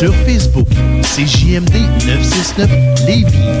Sur Facebook, c'est JMD 969 Lévis.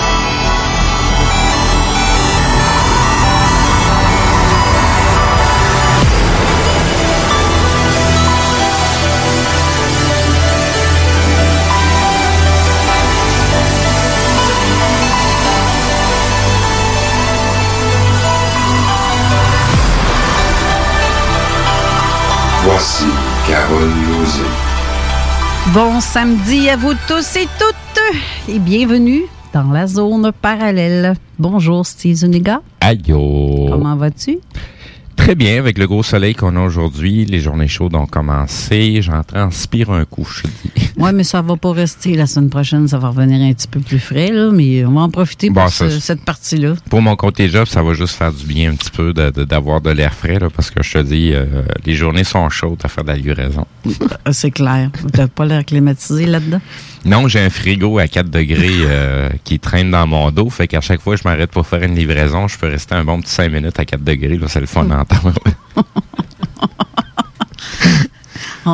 Voici Carole Lozé. Bon samedi à vous tous et toutes et bienvenue dans la zone parallèle. Bonjour Steve Zuniga. Aïe! Comment vas-tu? Très bien, avec le gros soleil qu'on a aujourd'hui, les journées chaudes ont commencé. J'en transpire un coup, je dis. Oui, mais ça va pas rester. La semaine prochaine, ça va revenir un petit peu plus frais, là, mais on va en profiter pour ça, ce- cette partie-là. Pour mon côté job, ça va juste faire du bien un petit peu de- de- d'avoir de, l'air frais, là, parce que je te dis, euh, les journées sont chaudes à faire de la livraison. Ah, C'est clair. T'as pas l'air climatisé là-dedans? Non, j'ai un frigo à 4 degrés euh, qui traîne dans mon dos, fait qu'à chaque fois que je m'arrête pour faire une livraison, je peux rester un bon petit 5 minutes à 4 degrés, là, c'est le fun.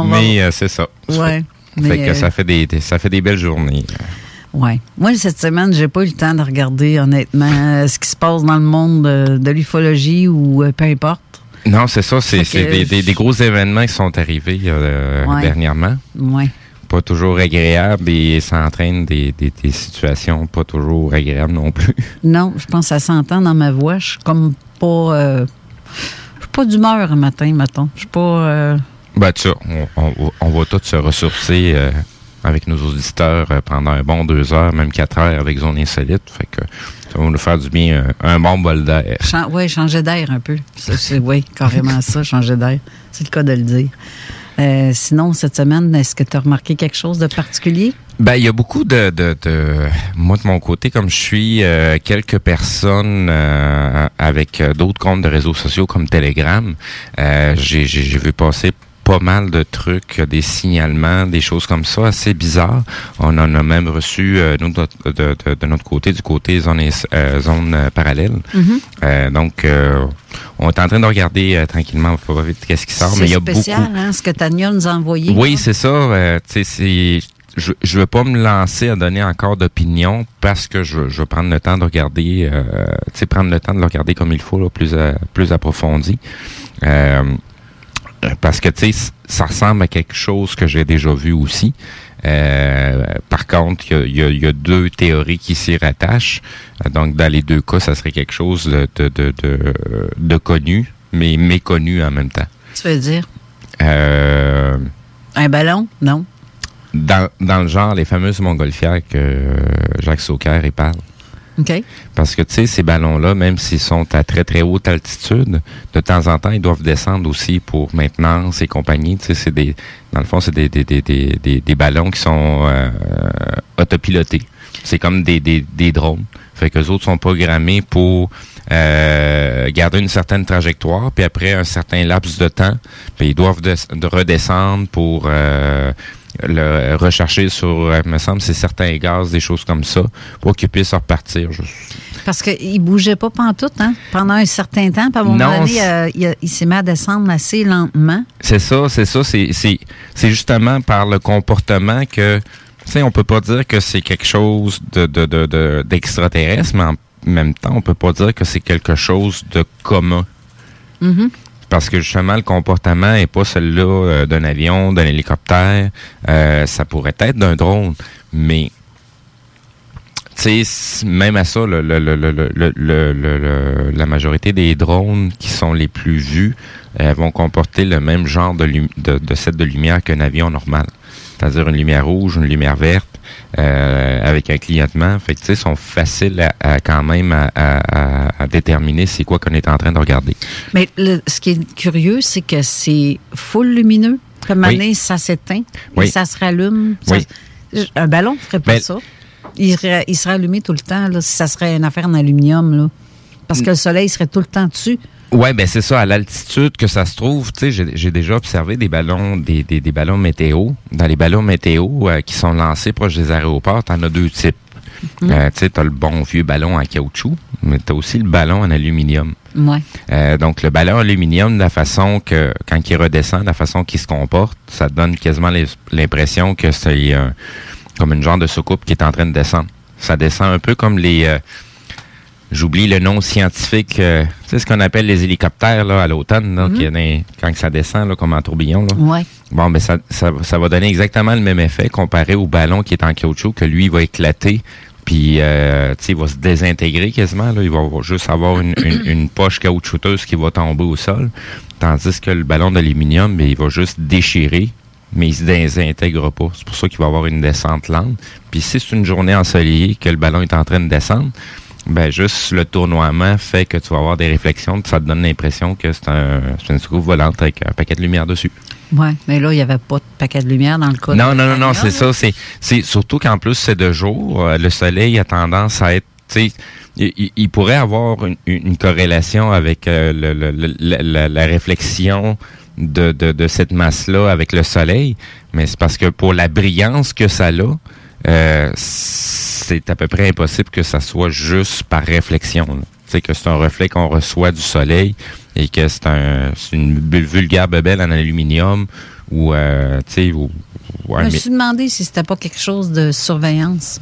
Mais euh, c'est ça. Ouais. Fait mais, que euh, ça fait des, des- ça fait des belles journées. Ouais. Moi, cette semaine, j'ai pas eu le temps de regarder, honnêtement, euh, ce qui se passe dans le monde de, de l'ufologie ou peu importe. Non, c'est ça, c'est des, je- des- des gros événements qui sont arrivés euh, Ouais. dernièrement. Ouais. Pas toujours agréables et ça entraîne des, des- situations pas toujours agréables non plus. Non, je pense que ça s'entend dans ma voix. Je suis comme pas. euh, pas d'humeur un matin, mettons. Je suis pas. euh, Ben, tu on, on- on va tous se ressourcer euh, avec nos auditeurs euh, pendant un bon deux heures, même quatre heures avec Zone Insolite. Fait que ça va nous faire du bien, un bon bol d'air. ouais, changer d'air un peu. Oui, carrément ça, changer d'air. C'est le cas de le dire. Euh, sinon, cette semaine, est-ce que tu as remarqué quelque chose de particulier? Ben, il y a beaucoup de, de, de- moi de mon côté, comme je suis euh, quelques personnes euh, avec euh, d'autres comptes de réseaux sociaux comme Telegram, euh, j'ai vu passer pas mal de trucs, des signalements, des choses comme ça, assez bizarres. On en a même reçu, euh, nous, de, de- de- de notre côté, du côté zone, euh, zone euh, parallèle. Mhm. Euh, donc, euh, on est en train de regarder euh, tranquillement, pas vite qu'est-ce qui sort, mais il y a beaucoup... hein, ce que Tania nous a envoyé. Oui, c'est ça. euh, tu sais, c'est. Je je veux pas me lancer à donner encore d'opinion parce que je, je veux prendre le temps de regarder, euh, tu sais, prendre le temps de le regarder comme il faut, là, plus plus approfondi. Euh, parce que tu sais, ça ressemble à quelque chose que j'ai déjà vu aussi. Euh, par contre, il y a, y y deux théories qui s'y rattachent. Euh, Donc, dans les deux cas, ça serait quelque chose de, de, de, de, de connu mais méconnu en même temps. Tu veux dire? Euh, Un ballon? Non. dans, dans le genre, les fameuses montgolfières que euh, Jacques Sauquer y parle. OK. Parce que, tu sais, ces ballons-là, même s'ils sont à très, très haute altitude, de temps en temps, ils doivent descendre aussi pour maintenance et compagnie. Tu sais, c'est des, dans le fond, c'est des, des, des, des, des, ballons qui sont euh, autopilotés. C'est comme des, des, des drones. Fait que les autres sont programmés pour euh, garder une certaine trajectoire, puis après un certain laps de temps, puis ils doivent des- de redescendre pour euh, le rechercher sur, euh, me semble, c'est certains gaz, des choses comme ça, pour qu'ils puissent repartir. Je- Parce qu'il ne bougeait pas pantoute, hein? Pendant un certain temps. Puis à un moment donné, euh, il, s'est mis à descendre assez lentement. C'est ça, c'est ça, c'est c'est c'est justement par le comportement que tu sais on peut pas dire que c'est quelque chose de de de de- d'extraterrestre mais en même temps on peut pas dire que c'est quelque chose de commun Mhm. Parce que justement le comportement est pas celui-là euh, d'un avion, d'un hélicoptère, Euh, ça pourrait être d'un drone mais tu sais, s- même à ça, le, le, le, la majorité des drones qui sont les plus vus euh, vont comporter le même genre de, de, de set de lumière qu'un avion normal. C'est-à-dire une lumière rouge, une lumière verte, euh, avec un clignotement. Fait que, tu sais, sont faciles à, à quand même à, à- à- à déterminer c'est quoi qu'on est en train de regarder. Mais le- ce qui est curieux, c'est que c'est full lumineux. Comme Oui. année, ça s'éteint Oui. et ça se rallume. Ça- Oui. Un ballon ne ferait pas Ben- ça. Il serait, il serait allumé tout le temps, là, si ça serait une affaire en aluminium. Là. Parce que le soleil serait tout le temps dessus. Ouais, ben c'est ça. À l'altitude que ça se trouve, tu sais, j'ai- déjà observé des ballons, des, des, des ballons météo. Dans les ballons météo euh, qui sont lancés proche des aéroports, t'en as deux types. Euh, tu sais, t'as le bon vieux ballon en caoutchouc, mais t'as aussi le ballon en aluminium. Ouais. Euh, donc le ballon en aluminium, la façon que quand il redescend, la façon qu'il se comporte, ça donne quasiment l'impression que c'est euh, comme une genre de soucoupe qui est en train de descendre. Ça descend un peu comme les euh, J'oublie le nom scientifique, euh, tu sais ce qu'on appelle les hélicoptères là, à l'automne, là, qui est dans- quand ça descend là, comme en tourbillon. Là. Ouais. Bon, ben ça, ça, ça va donner exactement le même effet comparé au ballon qui est en caoutchouc, que lui, il va éclater, puis euh, tu sais, il va se désintégrer quasiment. Là. Il va juste avoir une, une, une poche caoutchouteuse qui va tomber au sol, tandis que le ballon d'aluminium, ben, il va juste déchirer, mais il se désintègre pas. C'est pour ça qu'il va avoir une descente lente. Puis si c'est une journée ensoleillée que le ballon est en train de descendre, ben juste le tournoiement fait que tu vas avoir des réflexions, ça te donne l'impression que c'est un, une soucoupe volante avec un paquet de lumière dessus. Ouais. Mais là, il n'y avait pas de paquet de lumière dans le cas. Non, de non, non, non, c'est ça. C'est, surtout qu'en plus c'est de jour. euh, le soleil a tendance à être, tu sais, il, il- il pourrait avoir une, une corrélation avec euh, le- le- le- la, la- la réflexion de, de, de cette masse-là avec le soleil, mais c'est parce que pour la brillance que ça a, euh, c'est à peu près impossible que ça soit juste par réflexion. sais, que c'est un reflet qu'on reçoit du soleil et que c'est un une vulgaire bebelle en aluminium ou, euh, tu sais, Je me suis demandé si c'était pas quelque chose de surveillance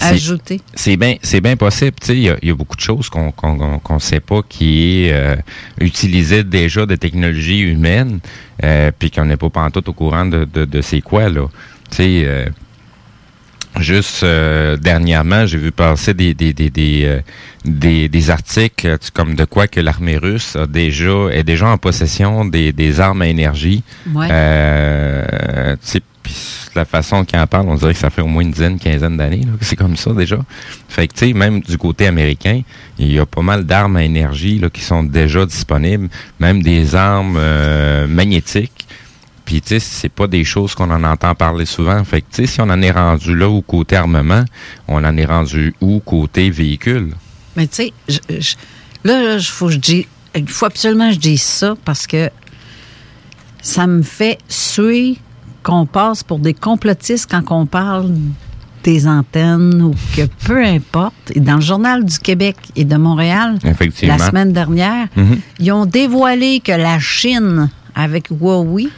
ajouté. c'est bien c'est bien possible tu sais il y a, il y a beaucoup de choses qu'on qu'on sait pas qui est euh, utilisé déjà de technologies humaines euh, puis qu'on n'est pas pantoute au courant de, de, de c'est quoi là tu sais euh, Juste euh, dernièrement, j'ai vu passer des des des des, euh, des, des articles euh, comme de quoi que l'armée russe a déjà est déjà en possession des, des armes à énergie. Ouais. Euh, tu sais, puis la façon qu'il en parle, on dirait que ça fait au moins une dizaine, quinzaine d'années c'est comme ça déjà. Fait que tu sais, même du côté américain, il y a pas mal d'armes à énergie là, qui sont déjà disponibles, même des armes euh, magnétiques. Puis, tu sais, c'est pas des choses qu'on en entend parler souvent. Fait que, tu sais, si on en est rendu là au côté armement, on en est rendu où côté véhicule? Mais tu sais, je- je- là, il faut, que je dis- il faut absolument que je dise ça parce que ça me fait suer qu'on passe pour des complotistes quand on parle des antennes ou que peu importe. Et dans le Journal du Québec et de Montréal, la semaine dernière, Mhm. ils ont dévoilé que la Chine, avec Huawei,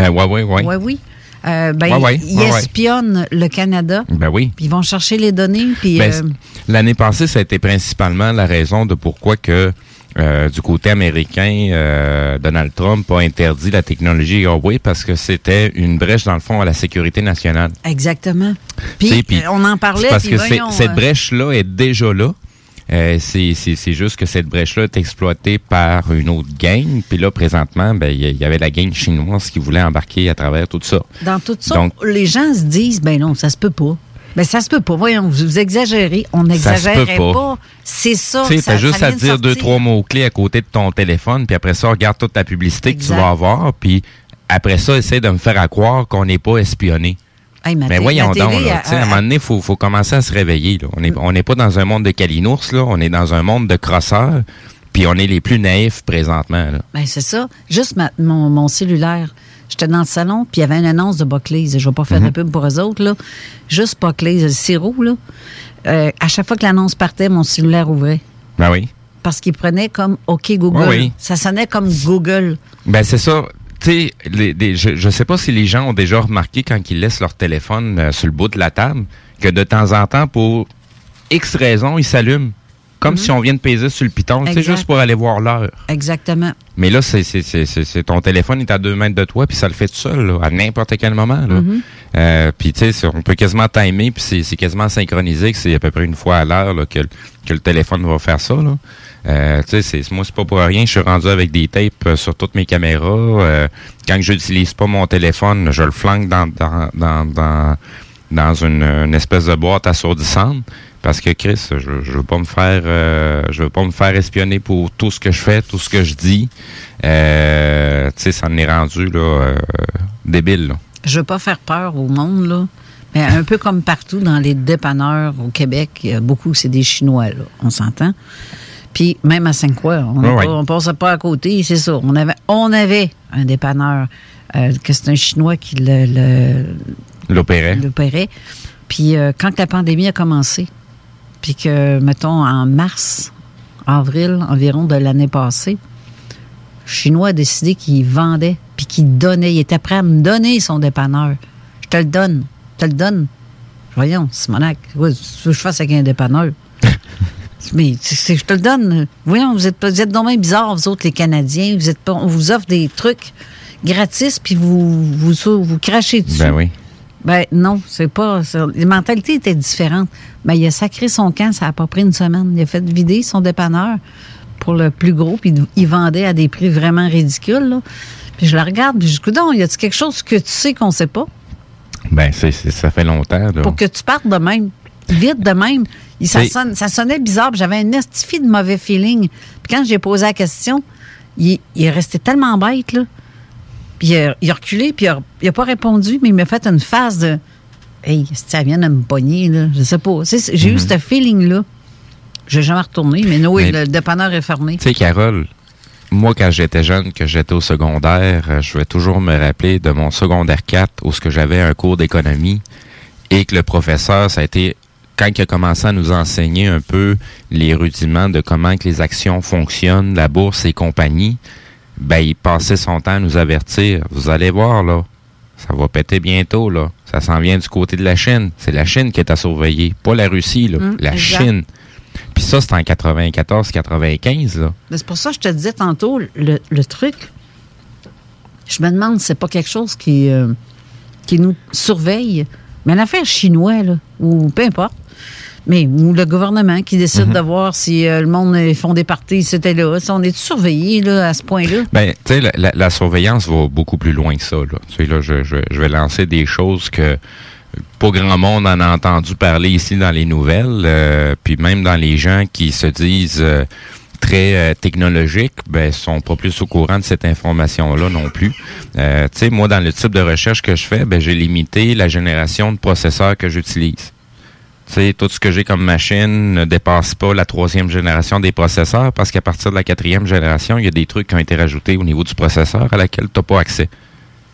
Euh, ouais, ouais, ouais. Huawei, euh, ben, Ouais, ouais, ils ouais, ouais. espionnent le Canada. Ben oui. Puis ils vont chercher les données. Puis, Ben, euh, L'année passée, ça a été principalement la raison de pourquoi que euh, du côté américain, euh, Donald Trump a interdit la technologie Huawei parce que c'était une brèche dans le fond à la sécurité nationale. Exactement. Puis, on en parlait. Parce que voyons, cette euh, brèche-là est déjà là. Euh, c'est juste que cette brèche-là est exploitée par une autre gang. Puis là, présentement, ben, il y, avait la gang chinoise qui voulait embarquer à travers tout ça. Dans tout ça, Donc- les gens se disent, ben non, ça se peut pas. Ben ça se peut pas. Voyons, vous, vous exagérez. On n'exagérait pas. pas. C'est ça. Tu t'as juste ça à dire deux, trois mots-clés à côté de ton téléphone, puis après ça, regarde toute la publicité que tu vas avoir, puis après ça, essaie de me faire à croire qu'on n'est pas espionné. Hey, ma Mais voyons donc, là, sais, à un moment donné, il faut, faut commencer à se réveiller. Là. On n'est on pas dans un monde de calinours, là. on est dans un monde de crosseurs, puis on est les plus naïfs présentement. Là. Ben, c'est ça. Juste ma- mon, mon cellulaire. J'étais dans le salon, puis il y avait une annonce de Buckley's. Je vais pas faire Mhm. de pub pour eux autres, là. Juste Buckley's, le sirop, là. Euh, à chaque fois que l'annonce partait, mon cellulaire ouvrait. Ben oui. Parce qu'il prenait comme OK Google. Oui, oui. Ça sonnait comme Google. Ben c'est ça. Je, je sais pas si les gens ont déjà remarqué quand ils laissent leur téléphone euh, sur le bout de la table que de temps en temps, pour X raisons, il s'allume. Comme si on vient de peser sur le piton, tu sais, Mhm. Exact. juste pour aller voir l'heure. Exactement. Mais là, c'est, c'est, c'est, c'est, c'est- ton téléphone est à deux mètres de toi, puis ça le fait tout seul, là, à n'importe quel moment. Là. Mhm. Euh, puis tu sais, c'est- on peut quasiment timer, puis c'est, c'est quasiment synchronisé, que c'est à peu près une fois à l'heure que, le- que le téléphone va faire ça. Là. Euh, tu sais, c'est, moi, c'est pas pour rien. Je suis rendu avec des tapes euh, sur toutes mes caméras. Euh, quand je n'utilise pas mon téléphone, je le flanque dans, dans, dans, dans, dans une, une espèce de boîte assourdissante. Parce que Chris, je, je veux pas me faire euh, je veux pas me faire espionner pour tout ce que je fais, tout ce que je dis. Euh, tu sais, ça en est rendu là, euh, débile. Là. Je veux pas faire peur au monde, là. Mais un peu comme partout dans les dépanneurs au Québec, il y a beaucoup, c'est des Chinois, là. On s'entend. Puis même à Sainte-Croix, on, on passait pas à côté, c'est ça. On avait, on avait un dépanneur, que c'est un Chinois qui le- le, L'opérait. l'opérait. Puis euh, quand la pandémie a commencé, puis que, mettons, en mars, avril environ de l'année passée, le Chinois a décidé qu'il vendait, puis qu'il donnait. Il était prêt à me donner son dépanneur. Je te le donne. Je te le donne. Voyons, Simonac, ouais, veux que je fasse avec un dépanneur? Mais je te le donne. Voyons, vous êtes, vous êtes bizarres, vous autres, les Canadiens. Vous êtes on vous offre des trucs gratis, puis vous, vous, vous crachez dessus. Ben oui. Ben non, c'est pas. Les mentalités étaient différentes. Ben, il a sacré son camp, ça a pas pris une semaine. Il a fait vider son dépanneur pour le plus gros, puis il vendait à des prix vraiment ridicules. là. Puis je le regarde, puis je dis, Coudon, y a-tu quelque chose que tu sais qu'on sait pas? Ben, c'est, ça fait longtemps. Là. Pour que tu partes de même, vite de même. Il- ça, C'est- sonne- ça sonnait bizarre, j'avais un estifi de mauvais feeling. Puis quand j'ai posé la question, il, il est resté tellement bête, là. Puis il a, il a reculé, puis il a, il a pas répondu, mais il m'a fait une phase de Hey, si ça vient de me pogner, là, je sais pas. J'ai eu ce feeling-là. Je n'ai jamais retourné, mais Mais- le dépanneur est fermé. Tu sais, Carole, moi, quand j'étais jeune, que j'étais au secondaire, euh, je vais toujours me rappeler de mon secondaire 4 où ce que j'avais un cours d'économie et que le professeur, ça a été quand il a commencé à nous enseigner un peu les rudiments de comment que les actions fonctionnent, la bourse et compagnie, ben, il passait son temps à nous avertir. Vous allez voir, là, ça va péter bientôt, là. Ça s'en vient du côté de la Chine. C'est la Chine qui est à surveiller, pas la Russie, là. Hum, la exact. Chine. Puis ça, c'était en 94-95, là. Mais C'est pour ça que je te disais tantôt, le, le truc, je me demande si c'est pas quelque chose qui, euh, qui nous surveille. Mais l'affaire chinois, là, ou peu importe, mais ou le gouvernement qui décide Mhm. de voir si euh, le monde euh, font des parties, c'était là. Si on est surveillé là, à ce point-là. Ben, tu sais, la, la- la surveillance va beaucoup plus loin que ça. Là. Tu sais, là, je, je, je vais lancer des choses que pas grand monde en a entendu parler ici dans les nouvelles, euh, puis même dans les gens qui se disent euh, très euh, technologiques, ben sont pas plus au courant de cette information-là non plus. Tu sais, moi, dans le type de recherche que je fais, ben j'ai limité la génération de processeurs que j'utilise. Tu sais, tout ce que j'ai comme machine ne dépasse pas la troisième génération des processeurs parce qu'à partir de la quatrième génération, il y a des trucs qui ont été rajoutés au niveau du processeur à laquelle tu n'as pas accès.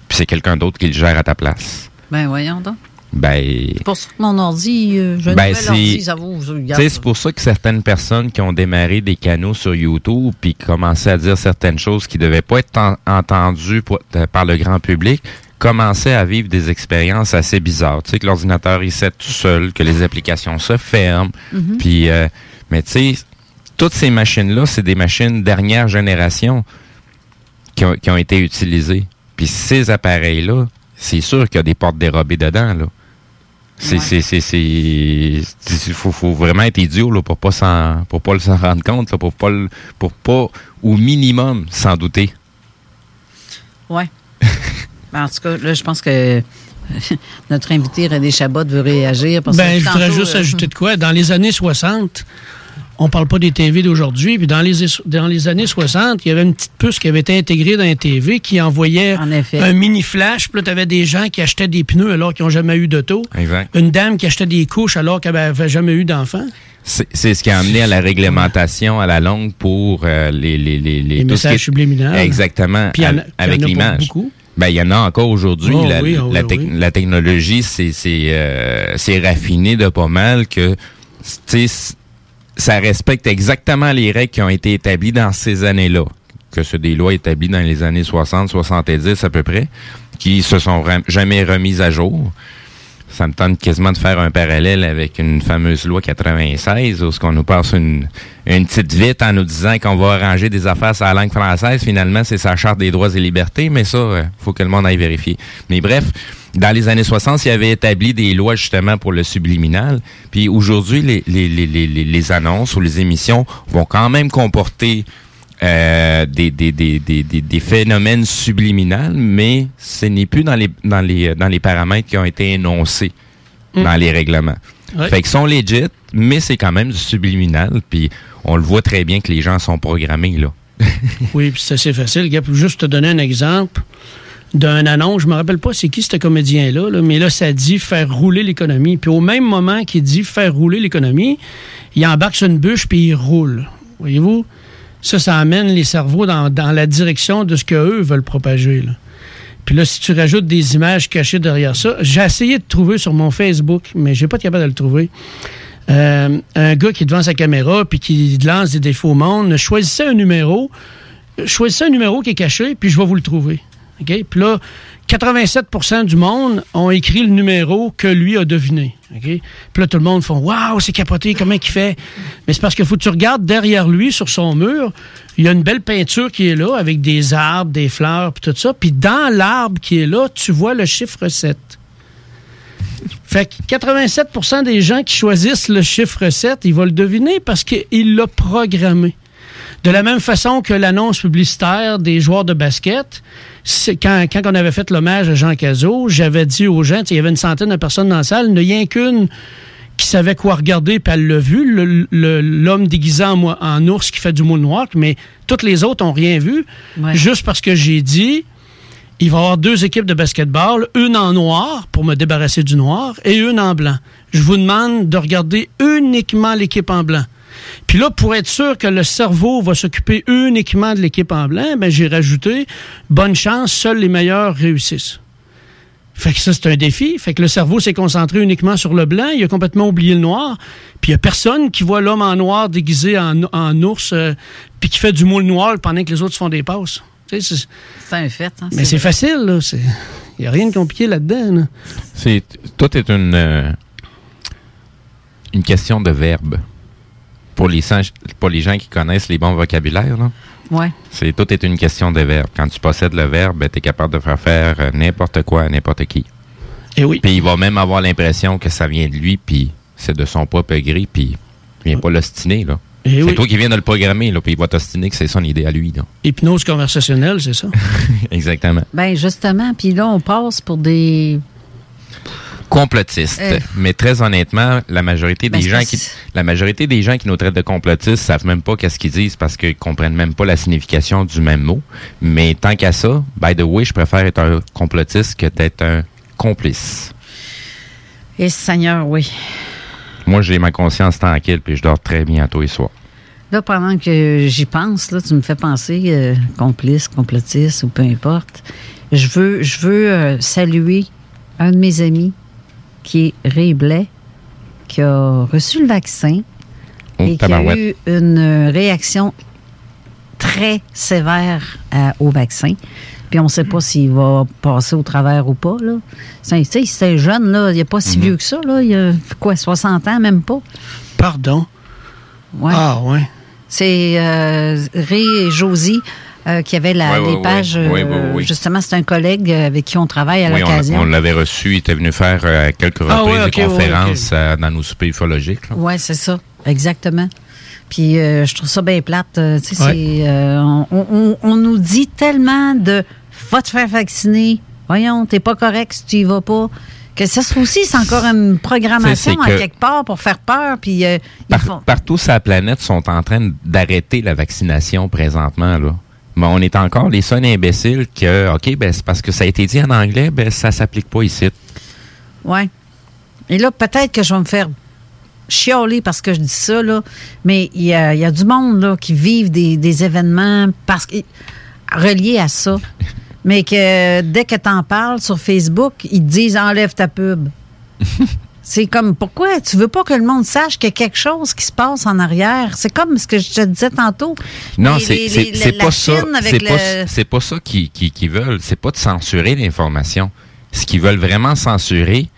Puis c'est quelqu'un d'autre qui le gère à ta place. Ben voyons donc. Ben, C'est pour ça que mon ordi, euh, un Ben, ordi, ça je ça. c'est pour ça que certaines personnes qui ont démarré des canaux sur YouTube puis commençaient à dire certaines choses qui devaient pas être en- entendues pour- euh, par le grand public commençaient à vivre des expériences assez bizarres. Tu sais, que l'ordinateur il set tout seul, que les applications se ferment. Mhm. Puis, euh, mais tu sais, toutes ces machines-là, c'est des machines dernière génération qui ont, qui ont été utilisées. Puis ces appareils-là, c'est sûr qu'il y a des portes dérobées dedans, là. C'est, c'est, c'est, c'est, c'est- faut, faut vraiment être idiot là, pour pas s'en, pour pas s'en rendre compte, là, pour pas, le- pour pas, au minimum, s'en douter. Ouais. Ben, en tout cas, là, je pense que notre invité René Chabot veut réagir. Parce Ben, que je voudrais juste euh, ajouter de quoi. Dans les années 60, on parle pas des TV d'aujourd'hui, puis dans les, dans les années 60, il y avait une petite puce qui avait été intégrée dans un TV qui envoyait un mini flash. Puis là, tu avais des gens qui achetaient des pneus alors qu'ils n'ont jamais eu d'auto. Exact. Une dame qui achetait des couches alors qu'elle n'avait jamais eu d'enfant. C'est, ce qui a amené à la réglementation à la longue pour euh, les, les, les, messages subliminaux. Exactement. Puis a- avec l'image. beaucoup. Ben, il y en a encore aujourd'hui. Oh la, oui, oh la, oui. technologie, c'est c'est euh, c'est raffiné de pas mal que tu sais, c- ça respecte exactement les règles qui ont été établies dans ces années-là. Que ce des lois établies dans les années 60, 70 à peu près, qui se sont jamais remises à jour. Ça me tente quasiment de faire un parallèle avec une fameuse loi 96 où ce qu'on nous passe une, une petite vite en nous disant qu'on va arranger des affaires sur la langue française. Finalement, c'est sa charte des droits et libertés, mais ça, euh, faut que le monde aille vérifier. Mais bref, dans les années 60, il y avait établi des lois justement pour le subliminal. Puis aujourd'hui, les, les, les, les, les- les annonces ou les émissions vont quand même comporter euh, des, des, des, des, des, des phénomènes subliminales, mais ce n'est plus dans les, dans, les, dans les paramètres qui ont été énoncés dans les règlements. Ouais. Fait qu'ils sont legit, mais c'est quand même du subliminal, puis on le voit très bien que les gens sont programmés, là. Oui, puis c'est assez facile. Pour juste te donner un exemple d'un annonce, je me rappelle pas c'est qui ce comédien-là, là, mais là, ça dit faire rouler l'économie. Puis au même moment qu'il dit faire rouler l'économie, il embarque sur une bûche puis il roule. Voyez-vous? Ça, ça amène les cerveaux dans, la direction de ce qu'eux veulent propager. Puis là, si tu rajoutes des images cachées derrière ça, j'ai essayé de trouver sur mon Facebook, mais j'ai pas été capable de le trouver. Euh, un gars qui est devant sa caméra puis qui lance des défauts au monde, choisissez un numéro, choisissez un numéro qui est caché, puis je vais vous le trouver. Puis là, 87% du monde ont écrit le numéro que lui a deviné. Puis là, tout le monde font Waouh, c'est capoté, comment il fait? Mais c'est parce qu'il faut que tu regardes derrière lui, sur son mur, il y a une belle peinture qui est là, avec des arbres, des fleurs, puis tout ça. Puis dans l'arbre qui est là, tu vois le chiffre 7. Fait que 87% des gens qui choisissent le chiffre 7, ils vont le deviner parce qu'il l'a programmé. De la même façon que l'annonce publicitaire des joueurs de basket, quand, quand on avait fait l'hommage à Jean Cazot, j'avais dit aux gens, il y avait une centaine de personnes dans la salle, il n'y a qu'une qui savait quoi regarder, puis elle l'a vu, l'homme déguisé en, moi- en ours qui fait du moonwalk, mais toutes les autres ont rien vu, juste parce que j'ai dit, il va y avoir deux équipes de basketball, une en noir pour me débarrasser du noir et une en blanc. Je vous demande de regarder uniquement l'équipe en blanc. Puis là, pour être sûr que le cerveau va s'occuper uniquement de l'équipe en blanc, ben, j'ai rajouté bonne chance, seuls les meilleurs réussissent. Fait que ça, c'est un défi. Fait que le cerveau s'est concentré uniquement sur le blanc. Il a complètement oublié le noir. Puis il n'y a personne qui voit l'homme en noir déguisé en, en ours, euh, puis qui fait du moule noir pendant que les autres font des passes. Tu sais, c'est- un fait. hein, mais c'est facile, là. Il n'y a rien de compliqué là-dedans. là. C'est tout est une euh, une question de verbe. Pour les, gens- pour les gens qui connaissent les bons vocabulaires, là, Ouais. c'est tout est une question de verbe. Quand tu possèdes le verbe, tu es capable de faire faire euh, n'importe quoi à n'importe qui. Et oui. Puis il va même avoir l'impression que ça vient de lui, puis c'est de son propre gré, puis il vient pas l'ostiner, là. Et c'est oui. toi qui viens de le programmer, là, puis il va t'ostiner que c'est son idée à lui, là. Hypnose conversationnelle, c'est ça? Exactement. Ben justement, puis là, on passe pour des... complotiste. Mais très honnêtement, la majorité Ben, des c'est gens parce- qui la majorité des gens qui nous traitent de complotistes savent même pas qu'est-ce qu'ils disent parce qu'ils comprennent même pas la signification du même mot. Mais tant qu'à ça, by the way, je préfère être un complotiste que d'être un complice. Et Seigneur, oui. Moi, j'ai ma conscience tranquille puis je dors très bien tous les soirs. Là, pendant que j'y pense, là, tu me fais penser, euh, complice, complotiste ou peu importe. Je veux, je veux euh, saluer un de mes amis qui est Ray Blais, qui a reçu le vaccin Oh, et qui a eu une euh, réaction très sévère à- au vaccin. Puis on ne sait pas s'il va passer au travers ou pas. Là. C'est- Tu sais, c'est jeune, là, il n'est pas si Mhm. vieux que ça. Là. Il a quoi, 60 ans, même pas? Pardon? Ouais. Ah, ouais. C'est euh, Ray et Josie. Euh, qui avait la, Ouais, ouais, les ouais. pages. euh, Oui, oui, oui. Justement, c'est un collègue avec qui on travaille à Oui, on, l'occasion. on l'avait reçu. Il était venu faire euh, à quelques Ah reprises ouais, ok, des ouais, conférences euh, dans nos soupers ufologiques. Oui, c'est ça. Exactement. Puis euh, je trouve ça bien plate. euh, tu sais, Ouais. c'est, euh, on, on- on nous dit tellement de va te faire vacciner. Voyons, t'es pas correct si tu y vas pas. Que ça aussi, c'est encore une programmation à que- quelque part pour faire peur. Puis euh, ils Par- font- partout sur la planète sont en train d'arrêter la vaccination présentement. Là. Mais on est encore les seuls imbéciles que, OK, ben, c'est parce que ça a été dit en anglais, ben, ça s'applique pas ici. Ouais. Et là, peut-être que je vais me faire chialer parce que je dis ça, là. Mais il y a, y a du monde, là, qui vivent des, des événements parce que, reliés à ça. mais que dès que tu en parles sur Facebook, ils te disent enlève ta pub. C'est comme, pourquoi? Tu veux pas que le monde sache qu'il y a quelque chose qui se passe en arrière? C'est comme ce que je te disais tantôt. Non, c'est pas ça. Le- c'est pas ça qu'ils qui, qui veulent. C'est pas de censurer l'information. Ce qu'ils veulent vraiment censurer,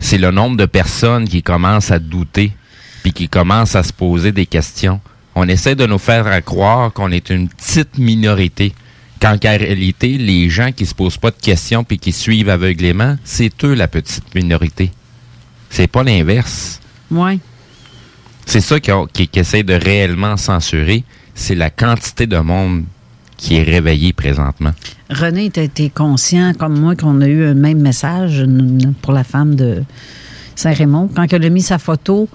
c'est le nombre de personnes qui commencent à douter puis qui commencent à se poser des questions. On essaie de nous faire croire qu'on est une petite minorité. Quand en réalité, les gens qui se posent pas de questions puis qui suivent aveuglément, c'est eux la petite minorité. C'est pas l'inverse. Ouais. C'est ça qu'ils qui, qui essaie de réellement censurer, c'est la quantité de monde qui est réveillé présentement. René, tu été conscient, comme moi, qu'on a eu un même message pour la femme de Saint-Raymond. Quand elle a mis sa photo,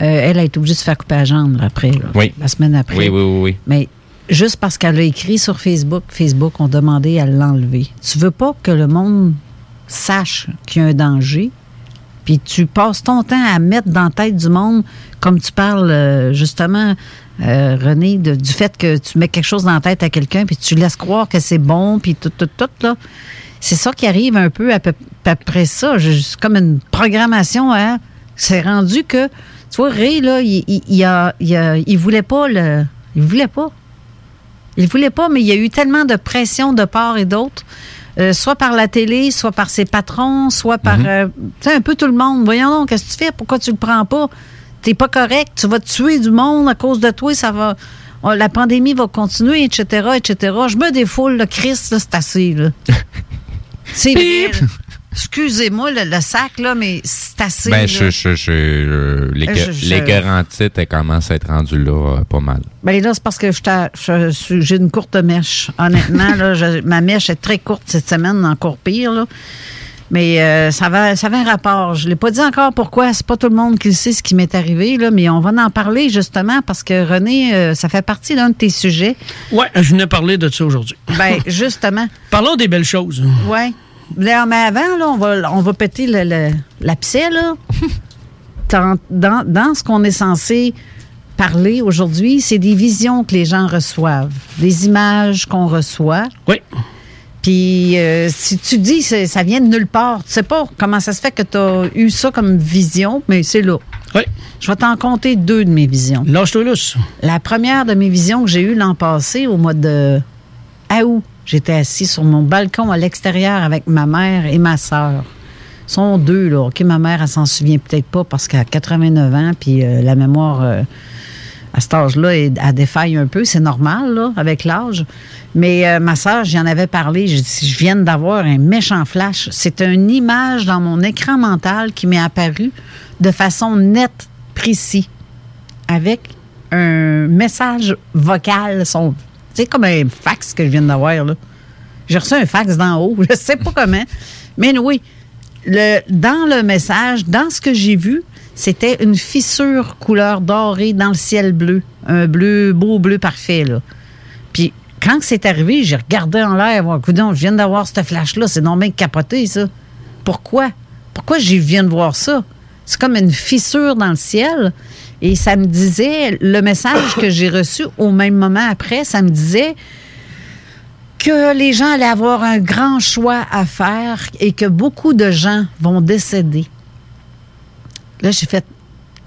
euh, elle a été obligée de se faire couper la jambe après, là, Oui. la semaine après. Oui, oui, oui, oui. Mais juste parce qu'elle a écrit sur Facebook, Facebook ont demandé à l'enlever. Tu veux pas que le monde sache qu'il y a un danger, puis tu passes ton temps à mettre dans la tête du monde, comme tu parles euh, justement, euh, René, du fait que tu mets quelque chose dans la tête à quelqu'un, puis tu laisses croire que c'est bon, puis tout, tout, tout, là. C'est ça qui arrive un peu à peu- après ça. C'est comme une programmation, hein. C'est rendu que, tu vois, Ray, là, il, il, il a, il, a- il voulait pas le. Il voulait pas. Il voulait pas, mais il y a eu tellement de pression de part et d'autre, euh, soit par la télé, soit par ses patrons, soit par, euh, tu sais, un peu tout le monde. Voyons donc, qu'est-ce que tu fais? Pourquoi tu le prends pas? T'es pas correct, tu vas tuer du monde à cause de toi, ça va... oh, La pandémie va continuer, etc., etc. Je me défoule, le Christ, c'est assez, là. c'est. Excusez-moi, le, le sac, là, mais c'est assez, Ben, je, je, je, euh, les, Je- je- les garanties, elles commencent à être rendues là euh, pas mal. Ben là, c'est parce que j'ai une courte mèche. Honnêtement, là, je- ma mèche est très courte cette semaine, encore pire. Là. Mais euh, ça, va, ça va un rapport. Je ne l'ai pas dit encore pourquoi. C'est pas tout le monde qui le sait ce qui m'est arrivé, là, mais on va en parler justement parce que René, euh, ça fait partie d'un de tes sujets. Ouais, je venais parler de ça aujourd'hui. Ben, justement. Parlons des belles choses. Mais avant, là, on va, on va péter le- le- l'abcès, là. dans, dans, dans ce qu'on est censé parler aujourd'hui, c'est des visions que les gens reçoivent, des images qu'on reçoit. Oui. Puis, euh, si tu dis que ça vient de nulle part, tu sais pas comment ça se fait que tu as eu ça comme vision, mais c'est là. Oui. Je vais t'en compter deux de mes visions. Lâche-toi. La première de mes visions que j'ai eue l'an passé, au mois de août, j'étais assis sur mon balcon à l'extérieur avec ma mère et ma sœur. Sont deux, là. OK, ma mère, elle s'en souvient peut-être pas parce qu'elle a 89 ans, puis euh, la mémoire, euh, à cet âge-là, elle, défaille un peu. C'est normal, là, avec l'âge. Mais euh, ma sœur, j'y en avais parlé. Je, je viens d'avoir un méchant flash. C'est une image dans mon écran mental qui m'est apparue de façon nette, précis, avec un message vocal. Son, c'est comme un fax que je viens d'avoir, là. J'ai reçu un fax d'en haut. Je sais pas comment. Mais oui, dans le message, dans ce que j'ai vu, c'était une fissure couleur dorée dans le ciel bleu. Un bleu, beau bleu parfait, là. Puis quand c'est arrivé, j'ai regardé en l'air, voir, coudonc, je viens d'avoir ce flash-là, c'est non bien capoté, ça. Pourquoi? Pourquoi je viens de voir ça? C'est comme une fissure dans le ciel. Et ça me disait, le message que j'ai reçu au même moment après, ça me disait que les gens allaient avoir un grand choix à faire et que beaucoup de gens vont décéder. Là, j'ai fait,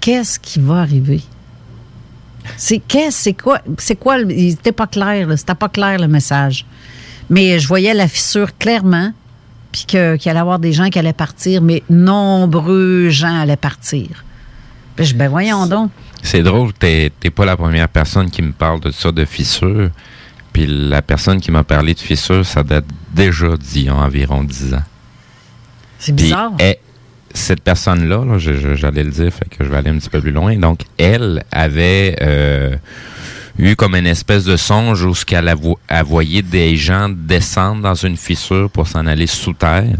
qu'est-ce qui va arriver? C'est qu'est-ce, c'est quoi, c'est quoi, n'était pas clair, c'était pas clair le message. Mais je voyais la fissure clairement, puis qu'il allait y avoir des gens qui allaient partir, mais nombreux gens allaient partir. Ben voyons donc. C'est drôle, t'es pas la première personne qui me parle de ça, de fissures. Puis la personne qui m'a parlé de fissure, ça date déjà d'il y a environ 10 ans. C'est Puis bizarre. elle- cette personne-là, là, j'allais le dire, fait que je vais aller un petit peu plus loin. Donc, elle avait euh, eu comme une espèce de songe où ce qu'elle voyait des gens descendre dans une fissure pour s'en aller sous terre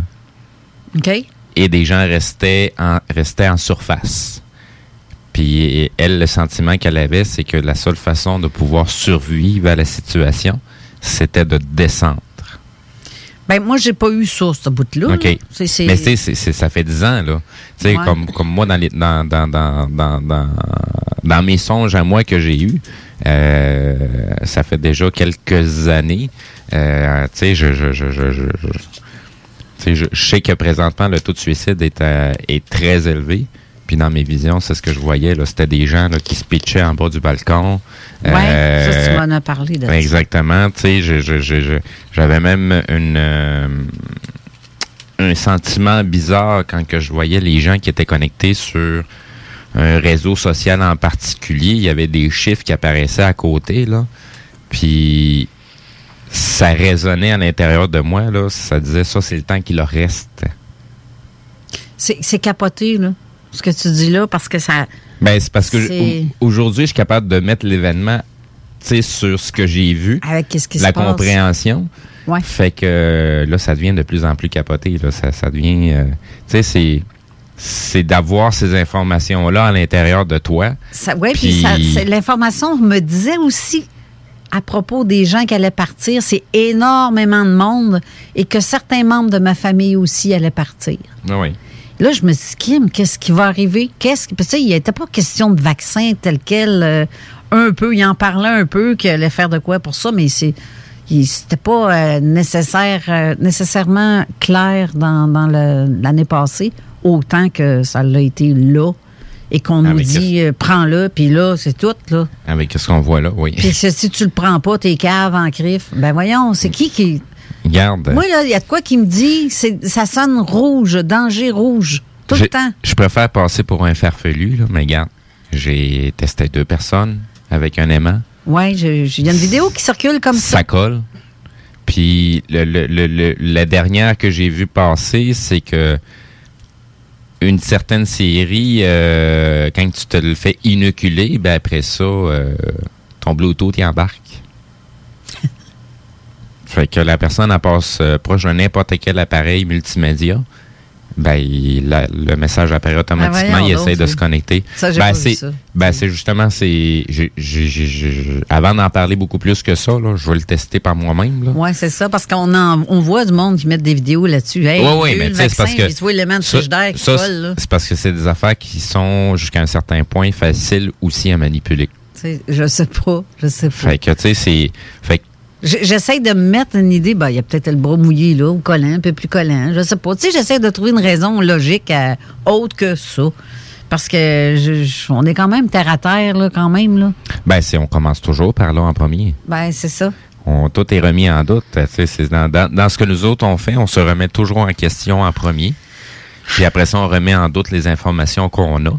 OK? et des gens restaient en, restaient en surface. Puis elle, le sentiment qu'elle avait, c'est que la seule façon de pouvoir survivre à la situation, c'était de descendre. Ben, moi, j'ai pas eu ça, ce bout-là. OK. C'est- c'est- Mais tu sais, ça fait 10 ans, là. Tu sais, Ouais. comme, comme moi, dans, les, dans, dans, dans, dans, mes songes à moi que j'ai eus, euh, ça fait déjà quelques années. Euh, tu sais, je, je, je, je, je, sais, je, je sais que présentement, le taux de suicide est, à- est très élevé. Puis dans mes visions, c'est ce que je voyais. là. C'était des gens là, qui se pitchaient en bas du balcon. Ouais, ça, tu Euh, m'en as parlé de. Exactement. Tu sais, j'avais même une, euh, un sentiment bizarre quand que je voyais les gens qui étaient connectés sur un réseau social en particulier. Il y avait des chiffres qui apparaissaient à côté, là. Puis ça résonnait à l'intérieur de moi, là. Ça disait, ça, c'est le temps qui leur reste. C'est capoté, là, ce que tu dis là, parce que ça. Ben, c'est parce que aujourd'hui, je suis capable de mettre l'événement, tu sais, sur ce que j'ai vu. Avec qu'est-ce qui la se passe. compréhension. Ouais. Fait que euh, là, ça devient de plus en plus capoté. Là. Ça, ça devient. euh, tu sais, c'est. C'est d'avoir ces informations-là à l'intérieur de toi. Ouais, puis Puis- l'information me disait aussi à propos des gens qui allaient partir, c'est énormément de monde et que certains membres de ma famille aussi allaient partir. Ah oui. Là, je me suis dit, Kim, qu'est-ce qui va arriver? Qu'est-ce que. Parce que, il n'était pas question de vaccin tel quel. euh, un peu, il en parlait un peu qu'il allait faire de quoi pour ça, mais c'est. C'était pas euh, nécessaire, euh, nécessairement clair dans, l'année passée, autant que ça l'a été là. Et qu'on nous dit, euh, prends-le, puis là, c'est tout, là. Avec ce qu'on voit là, oui. Puis si tu le prends pas, t'es cave en griffe. Ben voyons, c'est qui qui. Garde. Moi, là, il y a de quoi qui me dit, ça sonne rouge, danger rouge, tout le temps. Je préfère passer pour un farfelu, là, mais garde. J'ai testé deux personnes avec un aimant. Oui, il y a une vidéo qui circule comme ça. ça colle. Puis le, le- le- le- la dernière que j'ai vue passer, c'est que une certaine série, euh, quand tu te le fais inoculer, ben après ça, euh, ton Bluetooth y embarque. Fait que la personne elle passe euh, proche de n'importe quel appareil multimédia. Ben, il- la- le message apparaît automatiquement, voyons il essaie de se connecter. Ça, j'ai Ben, pas vu c'est- ça. ben, c'est justement, c'est. j'ai- j'ai- j'ai- j'ai- Avant d'en parler beaucoup plus que ça, là, je vais le tester par moi-même. Oui, c'est ça, parce qu'on en- on voit du monde qui met des vidéos là-dessus. Hey, Oui, oui, mais le tu sais, c'est parce que. tu ça- qui ça, là. C'est parce que c'est des affaires qui sont, jusqu'à un certain point, faciles aussi à manipuler. Tu sais, Je sais pas, je sais pas. Fait que, tu sais, c'est. Fait que J'essaie de me mettre une idée, ben, il y a peut-être le bras mouillé, là, ou collant, un peu plus collant, je sais pas. Tu sais, j'essaie de trouver une raison logique à- autre que ça. Parce que je- je- on est quand même terre à terre, là, quand même, là. Ben, c'est, on commence toujours par là en premier. Ben, c'est ça. On, tout est remis en doute. Tu sais, c'est dans, dans, dans ce que nous autres on fait, on se remet toujours en question en premier. Puis après ça, on remet en doute les informations qu'on a.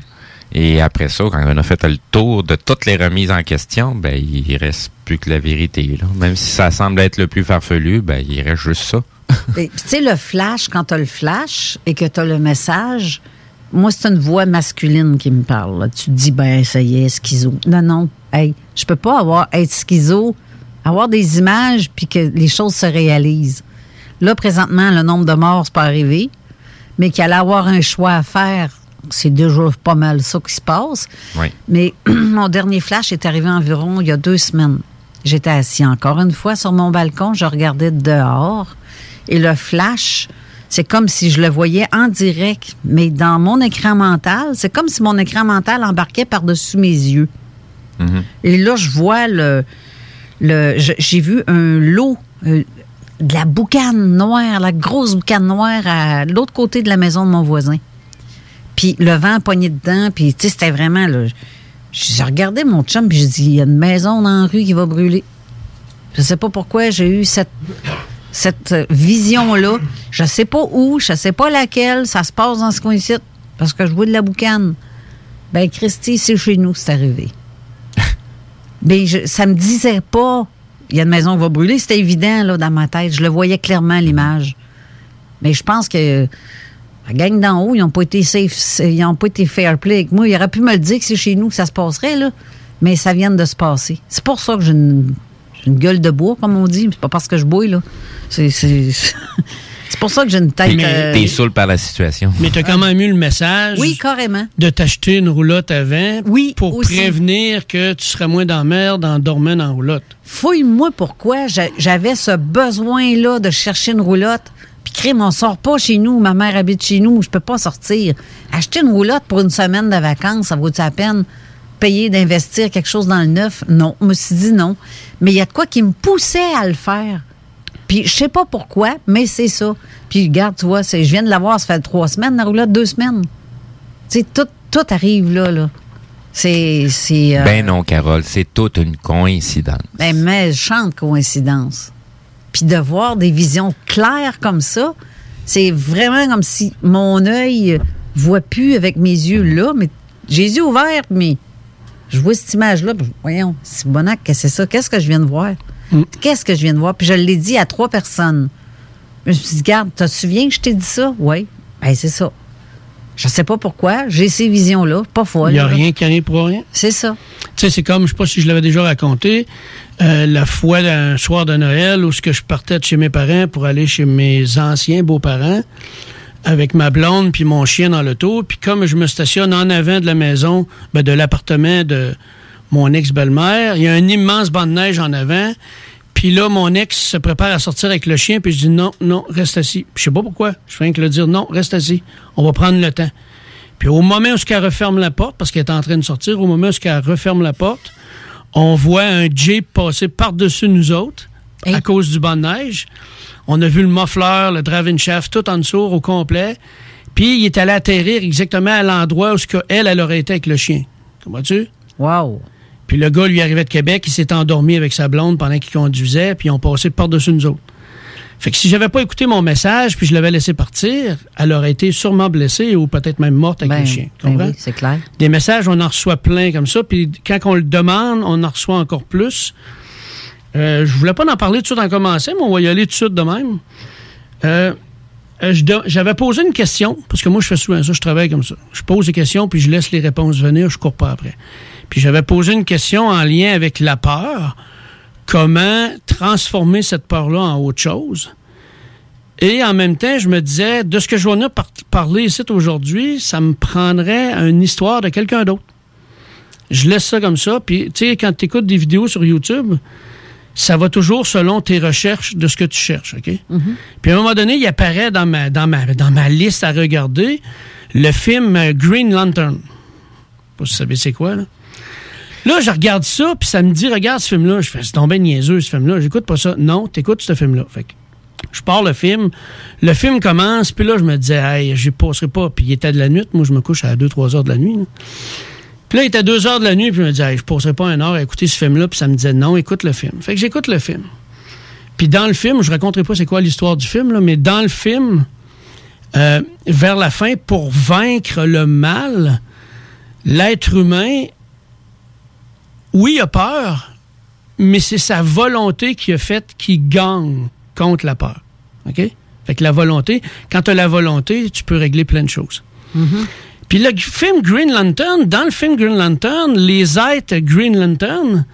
Et après ça, quand on a fait le tour de toutes les remises en question, ben il reste plus que la vérité. Là. Même si ça semble être le plus farfelu, ben il reste juste ça. Tu sais, le flash, quand tu as le flash et que tu as le message, moi, c'est une voix masculine qui me parle. Tu te dis, ben, ça y est, schizo. Non, non. Hey, je peux pas avoir, être schizo, avoir des images puis que les choses se réalisent. Là, présentement, le nombre de morts, c'est pas arrivé, mais qu'il allait avoir un choix à faire, c'est déjà pas mal ça qui se passe. Oui. Mais mon dernier flash est arrivé environ il y a deux semaines. J'étais assis encore une fois sur mon balcon, je regardais dehors et le flash, c'est comme si je le voyais en direct, mais dans mon écran mental, c'est comme si mon écran mental embarquait par-dessus mes yeux. Et là, je vois le. le J'ai vu un lot euh, de la boucane noire, la grosse boucane noire à l'autre côté de la maison de mon voisin. Puis le vent pogné dedans, puis tu sais, c'était vraiment. Là, j'ai regardé mon chum, puis j'ai dit il y a une maison dans la rue qui va brûler. Je sais pas pourquoi j'ai eu cette, cette euh, vision-là. Je sais pas où, je sais pas laquelle, ça se passe dans ce coin-ci, parce que je vois de la boucane. Ben, Christy, c'est chez nous, c'est arrivé. Ben, je, ça me disait pas il y a une maison qui va brûler. C'était évident là, dans ma tête. Je le voyais clairement, l'image. Mais je pense que la gang d'en haut, ils n'ont pas été safe, ils n'ont pas été fair play avec moi. Il aurait pu me le dire que c'est chez nous que ça se passerait, là. Mais ça vient de se passer. C'est pour ça que j'ai une, j'ai une gueule de bois, comme on dit. C'est pas parce que je bouille, là. C'est, c'est, c'est pour ça que j'ai une tête. euh, T'es saoul par la situation. Mais tu as quand même eu le message Oui, carrément. de t'acheter une roulotte avant Oui, pour aussi. prévenir que tu serais moins dans la merde en dormant dans la roulotte. Fouille-moi pourquoi j'a- j'avais ce besoin-là de chercher une roulotte. Puis crime, on sort pas chez nous. Ma mère habite chez nous. Je peux pas sortir. Acheter une roulotte pour une semaine de vacances, ça vaut-tu la peine? Payer d'investir quelque chose dans le neuf? Non. Je me suis dit non. Mais il y a de quoi qui me poussait à le faire. Puis je sais pas pourquoi, mais c'est ça. Puis regarde, tu vois, je viens de l'avoir, ça fait trois semaines, la roulotte, deux semaines. Tu sais, tout, tout arrive là, là. C'est... c'est euh, Ben non, Carole, c'est toute une coïncidence. ben, méchante coïncidence. Puis de voir des visions claires comme ça, c'est vraiment comme si mon œil voit plus avec mes yeux là, mais j'ai les yeux ouverts, mais je vois cette image-là, puis voyons, c'est bonac que c'est ça. Qu'est-ce que je viens de voir? Qu'est-ce que je viens de voir? Puis je l'ai dit à trois personnes. Je me suis dit, garde, te souviens que je t'ai dit ça? Oui. Ben, c'est ça. Je sais pas pourquoi, j'ai ces visions-là, pas Il folles. n'y a rien qui arrive pour rien? C'est ça. Tu sais, c'est comme, je sais pas si je l'avais déjà raconté, euh, la fois d'un soir de Noël où je partais de chez mes parents pour aller chez mes anciens beaux-parents avec ma blonde puis mon chien dans l'auto. Puis comme je me stationne en avant de la maison, ben, de l'appartement de mon ex-belle-mère, il y a un immense banc de neige en avant. Puis là, mon ex se prépare à sortir avec le chien, puis je dis non, non, reste assis. Puis je sais pas pourquoi. Je rien que le dire non, reste assis. On va prendre le temps. Puis au moment où elle referme la porte, parce qu'elle est en train de sortir, au moment où elle referme la porte, on voit un Jeep passer par-dessus nous autres à cause du banc de neige. On a vu le muffler, le driving shaft, tout en dessous au complet. Puis il est allé atterrir exactement à l'endroit où ce que elle, elle aurait été avec le chien. Comprends-tu? Wow. Puis le gars, lui, arrivait de Québec, il s'est endormi avec sa blonde pendant qu'il conduisait, puis ils ont passé par-dessus nous autres. Fait que si j'avais pas écouté mon message, puis je l'avais laissé partir, elle aurait été sûrement blessée ou peut-être même morte avec Ben, le chien. ben oui, c'est clair. Des messages, on en reçoit plein comme ça, puis quand on le demande, on en reçoit encore plus. Euh, je voulais pas en parler tout de suite en commençant, mais on va y aller tout de suite de même. Euh, euh, J'avais posé une question, parce que moi, je fais souvent ça, je travaille comme ça. Je pose des questions, puis je laisse les réponses venir, je cours pas après. Puis j'avais posé une question en lien avec la peur. Comment transformer cette peur-là en autre chose? Et en même temps, je me disais, de ce que je vais en par parler ici aujourd'hui, ça me prendrait une histoire de quelqu'un d'autre. Je laisse ça comme ça. Puis, tu sais, quand tu écoutes des vidéos sur YouTube, ça va toujours selon tes recherches de ce que tu cherches, OK? Puis à un moment donné, il apparaît dans ma, dans ma, dans ma liste à regarder le film Green Lantern. Je sais pas si vous savez c'est quoi, là. Là, je regarde ça, puis ça me dit, regarde ce film-là. Je fais, c'est tombé niaiseux, ce film-là. J'écoute pas ça. Non, t'écoutes ce film-là. Fait que je pars le film. Le film commence, puis là, je me disais, hey, j'y passerai pas. Puis il était de la nuit. Moi, je me couche à 2-3 heures de la nuit. là. Puis là, il était 2 heures de la nuit, puis je me disais, hey, je passerai pas une heure à écouter ce film-là. Puis ça me disait, non, écoute le film. Fait que j'écoute le film. Puis dans le film, je raconterai pas c'est quoi l'histoire du film, là, mais dans le film, euh, vers la fin, pour vaincre le mal, l'être humain, oui, il a peur, mais c'est sa volonté qui a fait qu'il gagne contre la peur. OK? Fait que la volonté, quand tu as la volonté, tu peux régler plein de choses. Puis le film Green Lantern, dans le film Green Lantern, les êtres Green Lantern,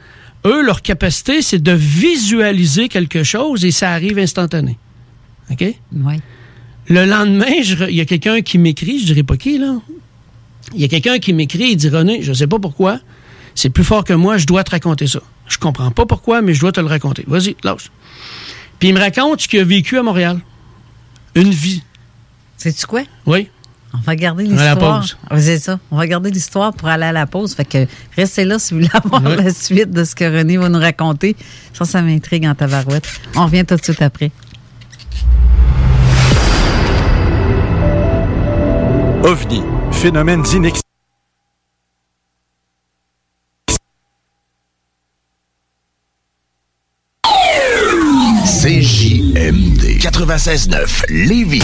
eux, leur capacité, c'est de visualiser quelque chose et ça arrive instantané. OK? Oui. Le lendemain, il y a quelqu'un qui m'écrit, je dirais pas qui, là. Il y a quelqu'un qui m'écrit, il dit René, je sais pas pourquoi, c'est plus fort que moi, je dois te raconter ça. Je comprends pas pourquoi, mais je dois te le raconter. Vas-y, lâche. Puis il me raconte ce qu'il a vécu à Montréal. Une vie. Sais-tu quoi? Oui. On va garder On va à la l'histoire. pause. C'est ça. On va garder l'histoire pour aller à la pause. Fait que restez là si vous voulez avoir la suite de ce que René va nous raconter. Ça, ça m'intrigue en tabarouette. On revient tout de suite après. OVNI, phénomène. 96.9 Lévis.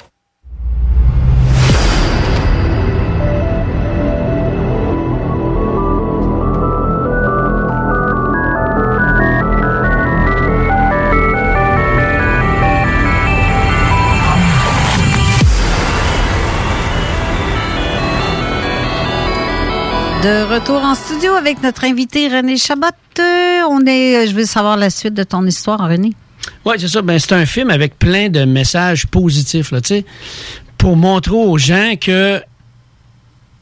De retour en studio avec notre invité René Chabot. Euh, On est, je veux savoir la suite de ton histoire, René. Oui, c'est ça. Ben, c'est un film avec plein de messages positifs, là, pour montrer aux gens que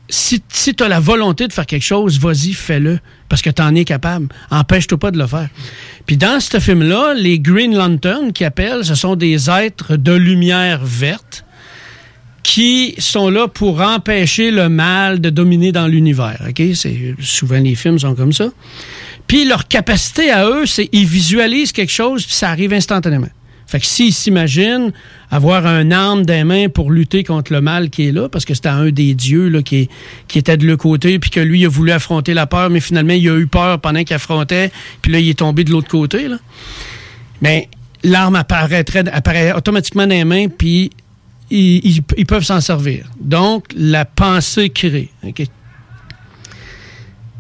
si, si tu as la volonté de faire quelque chose, vas-y, fais-le, parce que tu en es capable. Empêche-toi pas de le faire. Puis dans ce film-là, les Green Lanterns qui appellent, ce sont des êtres de lumière verte qui sont là pour empêcher le mal de dominer dans l'univers. OK? C'est, souvent, les films sont comme ça. Puis leur capacité à eux, c'est ils visualisent quelque chose, puis ça arrive instantanément. Fait que s'ils s'imaginent avoir un arme des mains pour lutter contre le mal qui est là, parce que c'était un des dieux là, qui, qui était de l'autre côté, puis que lui, il a voulu affronter la peur, mais finalement, il a eu peur pendant qu'il affrontait, puis là, il est tombé de l'autre côté. Là. Mais l'arme apparaîtrait, apparaît automatiquement dans les mains, puis ils, ils- ils peuvent s'en servir. Donc, la pensée crée.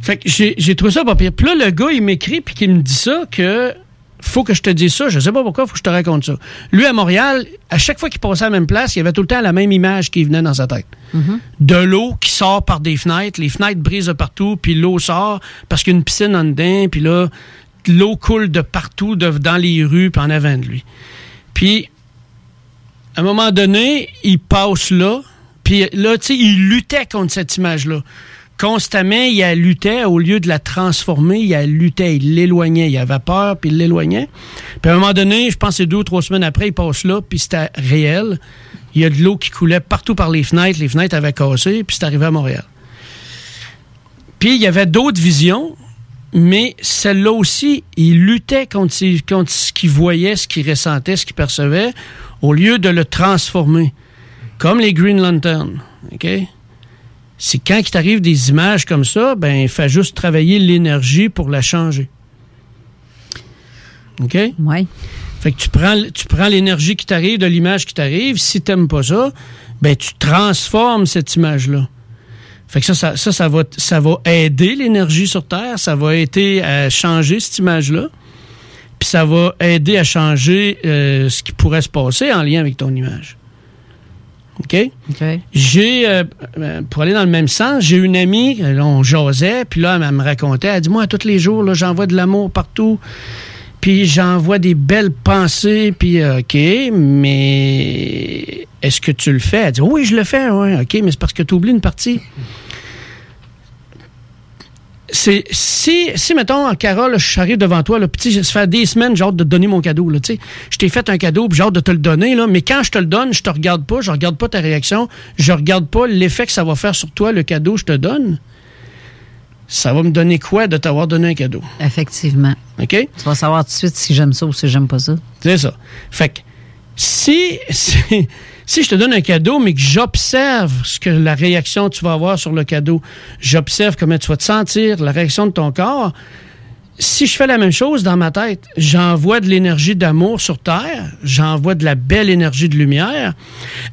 Fait que j'ai trouvé ça pas pire. Puis là, le gars, il m'écrit puis qu'il me dit ça que faut que je te dise ça. Je sais pas pourquoi, faut que je te raconte ça. Lui, à Montréal, à chaque fois qu'il passait à la même place, il y avait tout le temps la même image qui venait dans sa tête. De l'eau qui sort par des fenêtres, les fenêtres brisent de partout, puis l'eau sort parce qu'il y a une piscine en dedans, puis là, l'eau coule de partout, de- dans les rues, puis en avant de lui. Puis, à un moment donné, il passe là, puis là, tu sais, il luttait contre cette image-là. constamment, il la luttait, au lieu de la transformer, il la luttait, il l'éloignait. Il avait peur, puis il l'éloignait. Puis à un moment donné, je pense que c'est deux ou trois semaines après, il passe là, puis c'était réel. Il y a de l'eau qui coulait partout par les fenêtres. Les fenêtres avaient cassé, puis c'est arrivé à Montréal. Puis il y avait d'autres visions, mais celle-là aussi, il luttait contre, ce qu'il voyait, ce qu'il ressentait, ce qu'il percevait, au lieu de le transformer. Comme les Green Lantern. OK? C'est quand il t'arrive des images comme ça, ben, il fait juste travailler l'énergie pour la changer. OK? Oui. Fait que tu prends, tu prends l'énergie qui t'arrive de l'image qui t'arrive. Si t'aimes pas ça, ben, tu transformes cette image-là. Fait que ça, ça, ça, ça va, ça va aider l'énergie sur Terre. Ça va aider à changer cette image-là. Puis ça va aider à changer euh, ce qui pourrait se passer en lien avec ton image. OK? J'ai, euh, euh, pour aller dans le même sens, j'ai une amie, là, on jasait, puis là, elle me racontait, elle dit, moi, tous les jours, là, j'envoie de l'amour partout, puis j'envoie des belles pensées, puis euh, OK, mais est-ce que tu le fais? Elle dit, oui, je le fais, oui, OK, mais c'est parce que tu oublies une partie. C'est si, si, mettons, Carole, j'arrive devant toi, tu sais, ça fait des semaines, j'ai hâte de te donner mon cadeau, là, tu sais. Je t'ai fait un cadeau, puis j'ai hâte de te le donner, là, mais quand je te le donne, je te regarde pas, je regarde pas ta réaction, je regarde pas l'effet que ça va faire sur toi, le cadeau que je te donne. Ça va me donner quoi de t'avoir donné un cadeau? Effectivement. OK? Tu vas savoir tout de suite si j'aime ça ou si j'aime pas ça. C'est ça. Fait que si, si, si je te donne un cadeau, mais que j'observe ce que la réaction tu vas avoir sur le cadeau, j'observe comment tu vas te sentir, la réaction de ton corps, si je fais la même chose dans ma tête, j'envoie de l'énergie d'amour sur Terre, j'envoie de la belle énergie de lumière,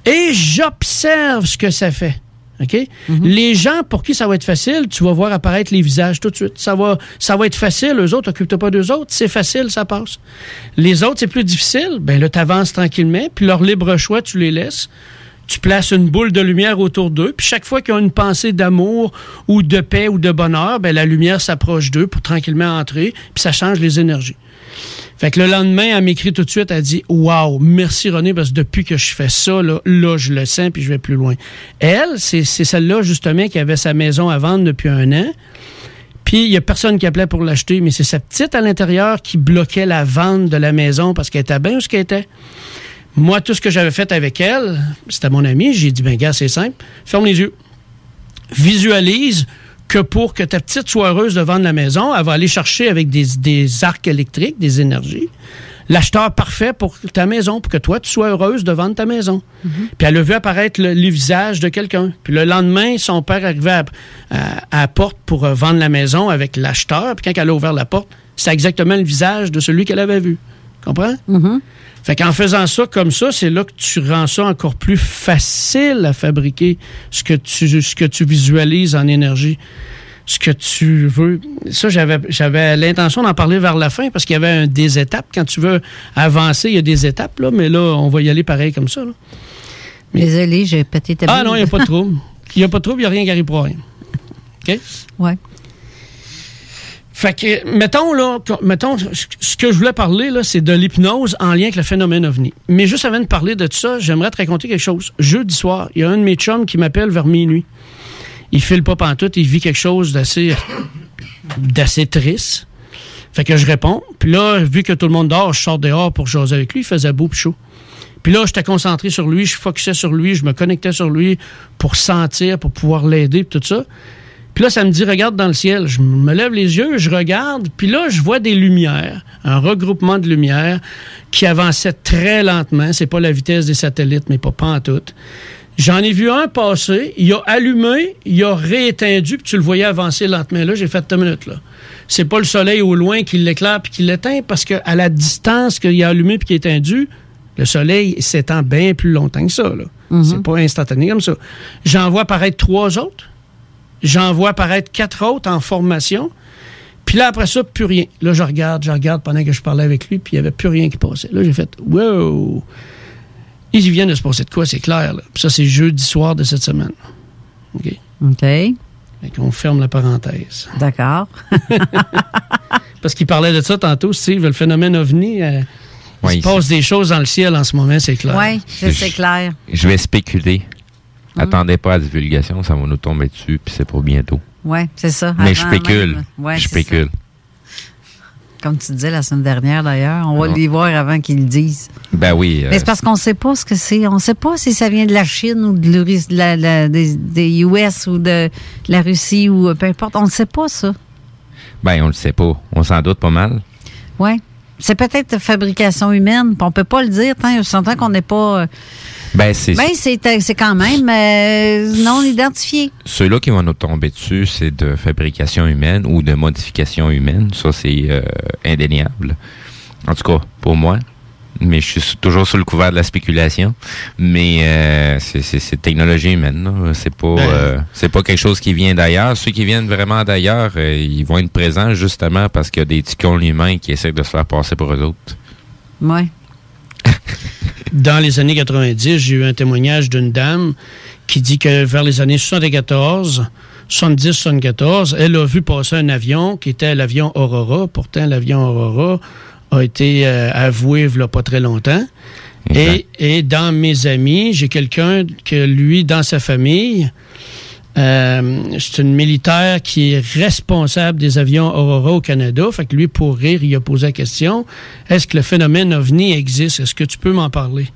et j'observe ce que ça fait. OK? Les gens pour qui ça va être facile, tu vas voir apparaître les visages tout de suite. Ça va, ça va être facile. Eux autres, occupe-toi pas d'eux autres. C'est facile, ça passe. Les autres, c'est plus difficile. Ben là, tu avances tranquillement, puis leur libre choix, tu les laisses. Tu places une boule de lumière autour d'eux, puis chaque fois qu'ils ont une pensée d'amour ou de paix ou de bonheur, ben la lumière s'approche d'eux pour tranquillement entrer, puis ça change les énergies. Fait que le lendemain, elle m'écrit tout de suite, elle dit Waouh, merci René, parce que depuis que je fais ça, là, là je le sens, puis je vais plus loin. Elle, c'est celle-là, justement, qui avait sa maison à vendre depuis un an. Puis il y a personne qui appelait pour l'acheter, mais c'est sa petite à l'intérieur qui bloquait la vente de la maison parce qu'elle était bien où ce qu'elle était. Moi, tout ce que j'avais fait avec elle, c'était mon ami, j'ai dit, ben gars, c'est simple, ferme les yeux. Visualise que pour que ta petite soit heureuse de vendre la maison, elle va aller chercher avec des, des arcs électriques, des énergies, l'acheteur parfait pour ta maison, pour que toi, tu sois heureuse de vendre ta maison. Puis elle a vu apparaître le, le visage de quelqu'un. Puis le lendemain, son père arrivait à, à- à la porte pour euh, vendre la maison avec l'acheteur. Puis quand elle a ouvert la porte, c'est exactement le visage de celui qu'elle avait vu. Comprends? Fait qu'en faisant ça comme ça, c'est là que tu rends ça encore plus facile à fabriquer ce que tu, ce que tu visualises en énergie, ce que tu veux. Ça, j'avais, j'avais l'intention d'en parler vers la fin parce qu'il y avait un, des étapes. Quand tu veux avancer, il y a des étapes, là, mais là, on va y aller pareil comme ça. là. Désolé, j'ai pété ta Ah non, il n'y a pas de trouble. Il n'y a pas de trouble, il n'y a rien qui arrive pour rien. OK? Ouais. Fait que, mettons, là, mettons, ce que je voulais parler, là, c'est de l'hypnose en lien avec le phénomène OVNI. Mais juste avant de parler de ça, j'aimerais te raconter quelque chose. Jeudi soir, il y a un de mes chums qui m'appelle vers minuit. Il file pas pantoute, il vit quelque chose d'assez, d'assez triste. Fait que je réponds. Puis là, vu que tout le monde dort, je sors dehors pour jaser avec lui. Il faisait beau puis chaud. Puis là, j'étais concentré sur lui, je focusais sur lui, je me connectais sur lui pour sentir, pour pouvoir l'aider, tout ça. Puis là, ça me dit, regarde dans le ciel. Je me lève les yeux, je regarde, puis là, je vois des lumières, un regroupement de lumières qui avançait très lentement. C'est pas la vitesse des satellites, mais pas pas en tout. J'en ai vu un passer, il a allumé, il a rééteindu, puis tu le voyais avancer lentement. Là, j'ai fait deux minutes, là. C'est pas le soleil au loin qui l'éclaire puis qui l'éteint, parce qu'à la distance qu'il a allumé puis qui est éteindu, le soleil s'étend bien plus longtemps que ça, là. C'est pas instantané comme ça. J'en vois apparaître trois autres. J'en vois apparaître quatre autres en formation. Puis là, après ça, plus rien. Là, je regarde, je regarde pendant que je parlais avec lui, puis il n'y avait plus rien qui passait. Là, j'ai fait Wow! Il vient de se passer de quoi, c'est clair. Là. Puis ça, c'est jeudi soir de cette semaine. OK? OK. Fait qu'on ferme la parenthèse. D'accord. Parce qu'il parlait de ça tantôt, Steve, le phénomène ovni. euh, il se passe des choses dans le ciel en ce moment, c'est clair. Oui, c'est clair. Je vais spéculer. Attendez pas à la divulgation, ça va nous tomber dessus, puis c'est pour bientôt. Oui, c'est ça. Mais je spécule. Ouais, je ça. spécule. Comme tu disais la semaine dernière, d'ailleurs. On va les voir avant qu'ils le disent. Ben oui. euh, Mais c'est parce qu'on ne sait pas ce que c'est. On ne sait pas si ça vient de la Chine ou de, de la- la- des, des US ou de, la Russie ou euh, peu importe. On ne sait pas ça. ben, on le sait pas. On s'en doute pas mal. Oui. C'est peut-être fabrication humaine. puis On peut pas le dire tant s'entend qu'on n'est pas. euh, Ben, c'est Ben, c'est c'est quand même euh, non identifié. ceux-là qui vont nous tomber dessus, c'est de fabrication humaine ou de modification humaine. Ça, c'est euh, indéniable. En tout cas, pour moi. Mais je suis toujours sous le couvert de la spéculation. Mais euh, c'est- c'est c'est technologie humaine. là. C'est pas Ben. euh, c'est pas quelque chose qui vient d'ailleurs. Ceux qui viennent vraiment d'ailleurs, euh, ils vont être présents justement parce qu'il y a des ticons humains qui essaient de se faire passer pour eux autres. Oui. Dans les années 90, j'ai eu un témoignage d'une dame qui dit que vers les années 74, 70, 74, elle a vu passer un avion qui était l'avion Aurora. Pourtant, l'avion Aurora a été euh, avoué il n'y a pas très longtemps. Et, et dans mes amis, j'ai quelqu'un que lui, dans sa famille, euh, c'est une militaire qui est responsable des avions Aurora au Canada. Fait que lui, pour rire, il a posé la question est-ce que le phénomène ovni existe? Est-ce que tu peux m'en parler?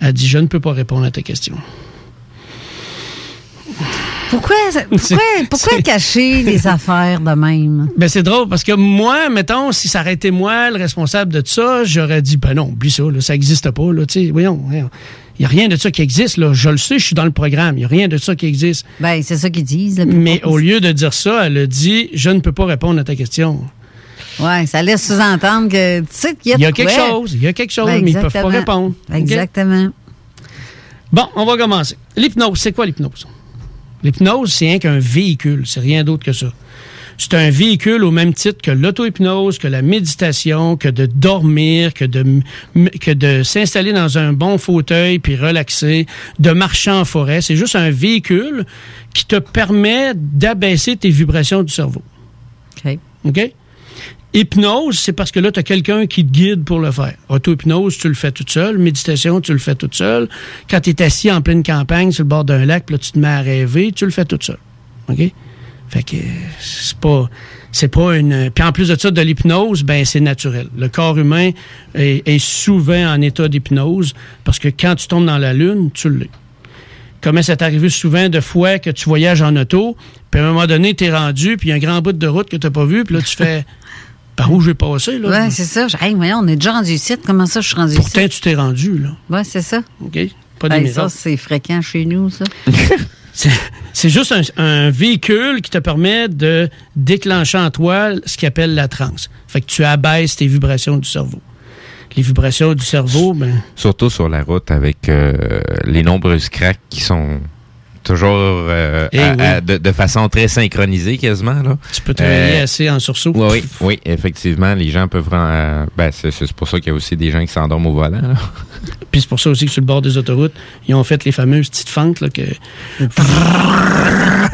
Elle dit je ne peux pas répondre à ta question. Pourquoi, pourquoi, pourquoi cacher les affaires de même? Ben c'est drôle parce que moi, mettons, si ça aurait été moi le responsable de ça, j'aurais dit ben non, oublie ça, là, ça n'existe pas. Là, tu sais, voyons, voyons. Il n'y a rien de ça qui existe. Là. Je le sais, je suis dans le programme. Il n'y a rien de ça qui existe. Ben, c'est ça qu'ils disent. Mais au lieu de dire ça, elle a dit Je ne peux pas répondre à ta question. Ouais, ça laisse sous-entendre que, tu sais, qu'il y a, Il y a quelque chose, il y a quelque chose, Ben, mais ils ne peuvent pas répondre. Exactement. Bon, on va commencer. L'hypnose, c'est quoi l'hypnose? L'hypnose, c'est rien qu'un véhicule, c'est rien d'autre que ça. C'est un véhicule au même titre que l'auto-hypnose, que la méditation, que de dormir, que de, que de s'installer dans un bon fauteuil puis relaxer, de marcher en forêt. C'est juste un véhicule qui te permet d'abaisser tes vibrations du cerveau. OK. OK? Hypnose, c'est parce que là, tu as quelqu'un qui te guide pour le faire. Auto-hypnose, tu le fais toute seule. Méditation, tu le fais toute seule. Quand tu assis en pleine campagne sur le bord d'un lac, puis là, tu te mets à rêver, tu le fais toute seule. OK? Fait que c'est pas. C'est pas une. Puis en plus de ça, de l'hypnose, ben c'est naturel. Le corps humain est, est souvent en état d'hypnose parce que quand tu tombes dans la lune, tu l'es. Comment ça t'est arrivé souvent de fois que tu voyages en auto, puis à un moment donné, tu es rendu, puis il y a un grand bout de route que tu n'as pas vu, puis là, tu fais par où j'ai passé, là? Ouais, c'est ça. Hey, voyons, on est déjà rendu ici. Comment ça, je suis rendu Pourtant, ici? tu t'es rendu, là. Ouais, c'est ça. OK? Pas des Hey, ça, c'est fréquent chez nous, ça. C'est- juste un, un véhicule qui te permet de déclencher en toi ce qu'on appelle la transe. Fait que tu abaisses tes vibrations du cerveau. Les vibrations du cerveau, ben, Surtout sur la route avec euh, les nombreuses cracks qui sont toujours euh, Eh à- oui. à- de, de façon très synchronisée quasiment. Là. tu peux travailler Euh, assez en sursaut. Oui, oui, oui, effectivement, les gens peuvent... euh, ben, c'est c'est pour ça qu'il y a aussi des gens qui s'endorment au volant. là. Puis c'est pour ça aussi que sur le bord des autoroutes, ils ont fait les fameuses petites fentes là, que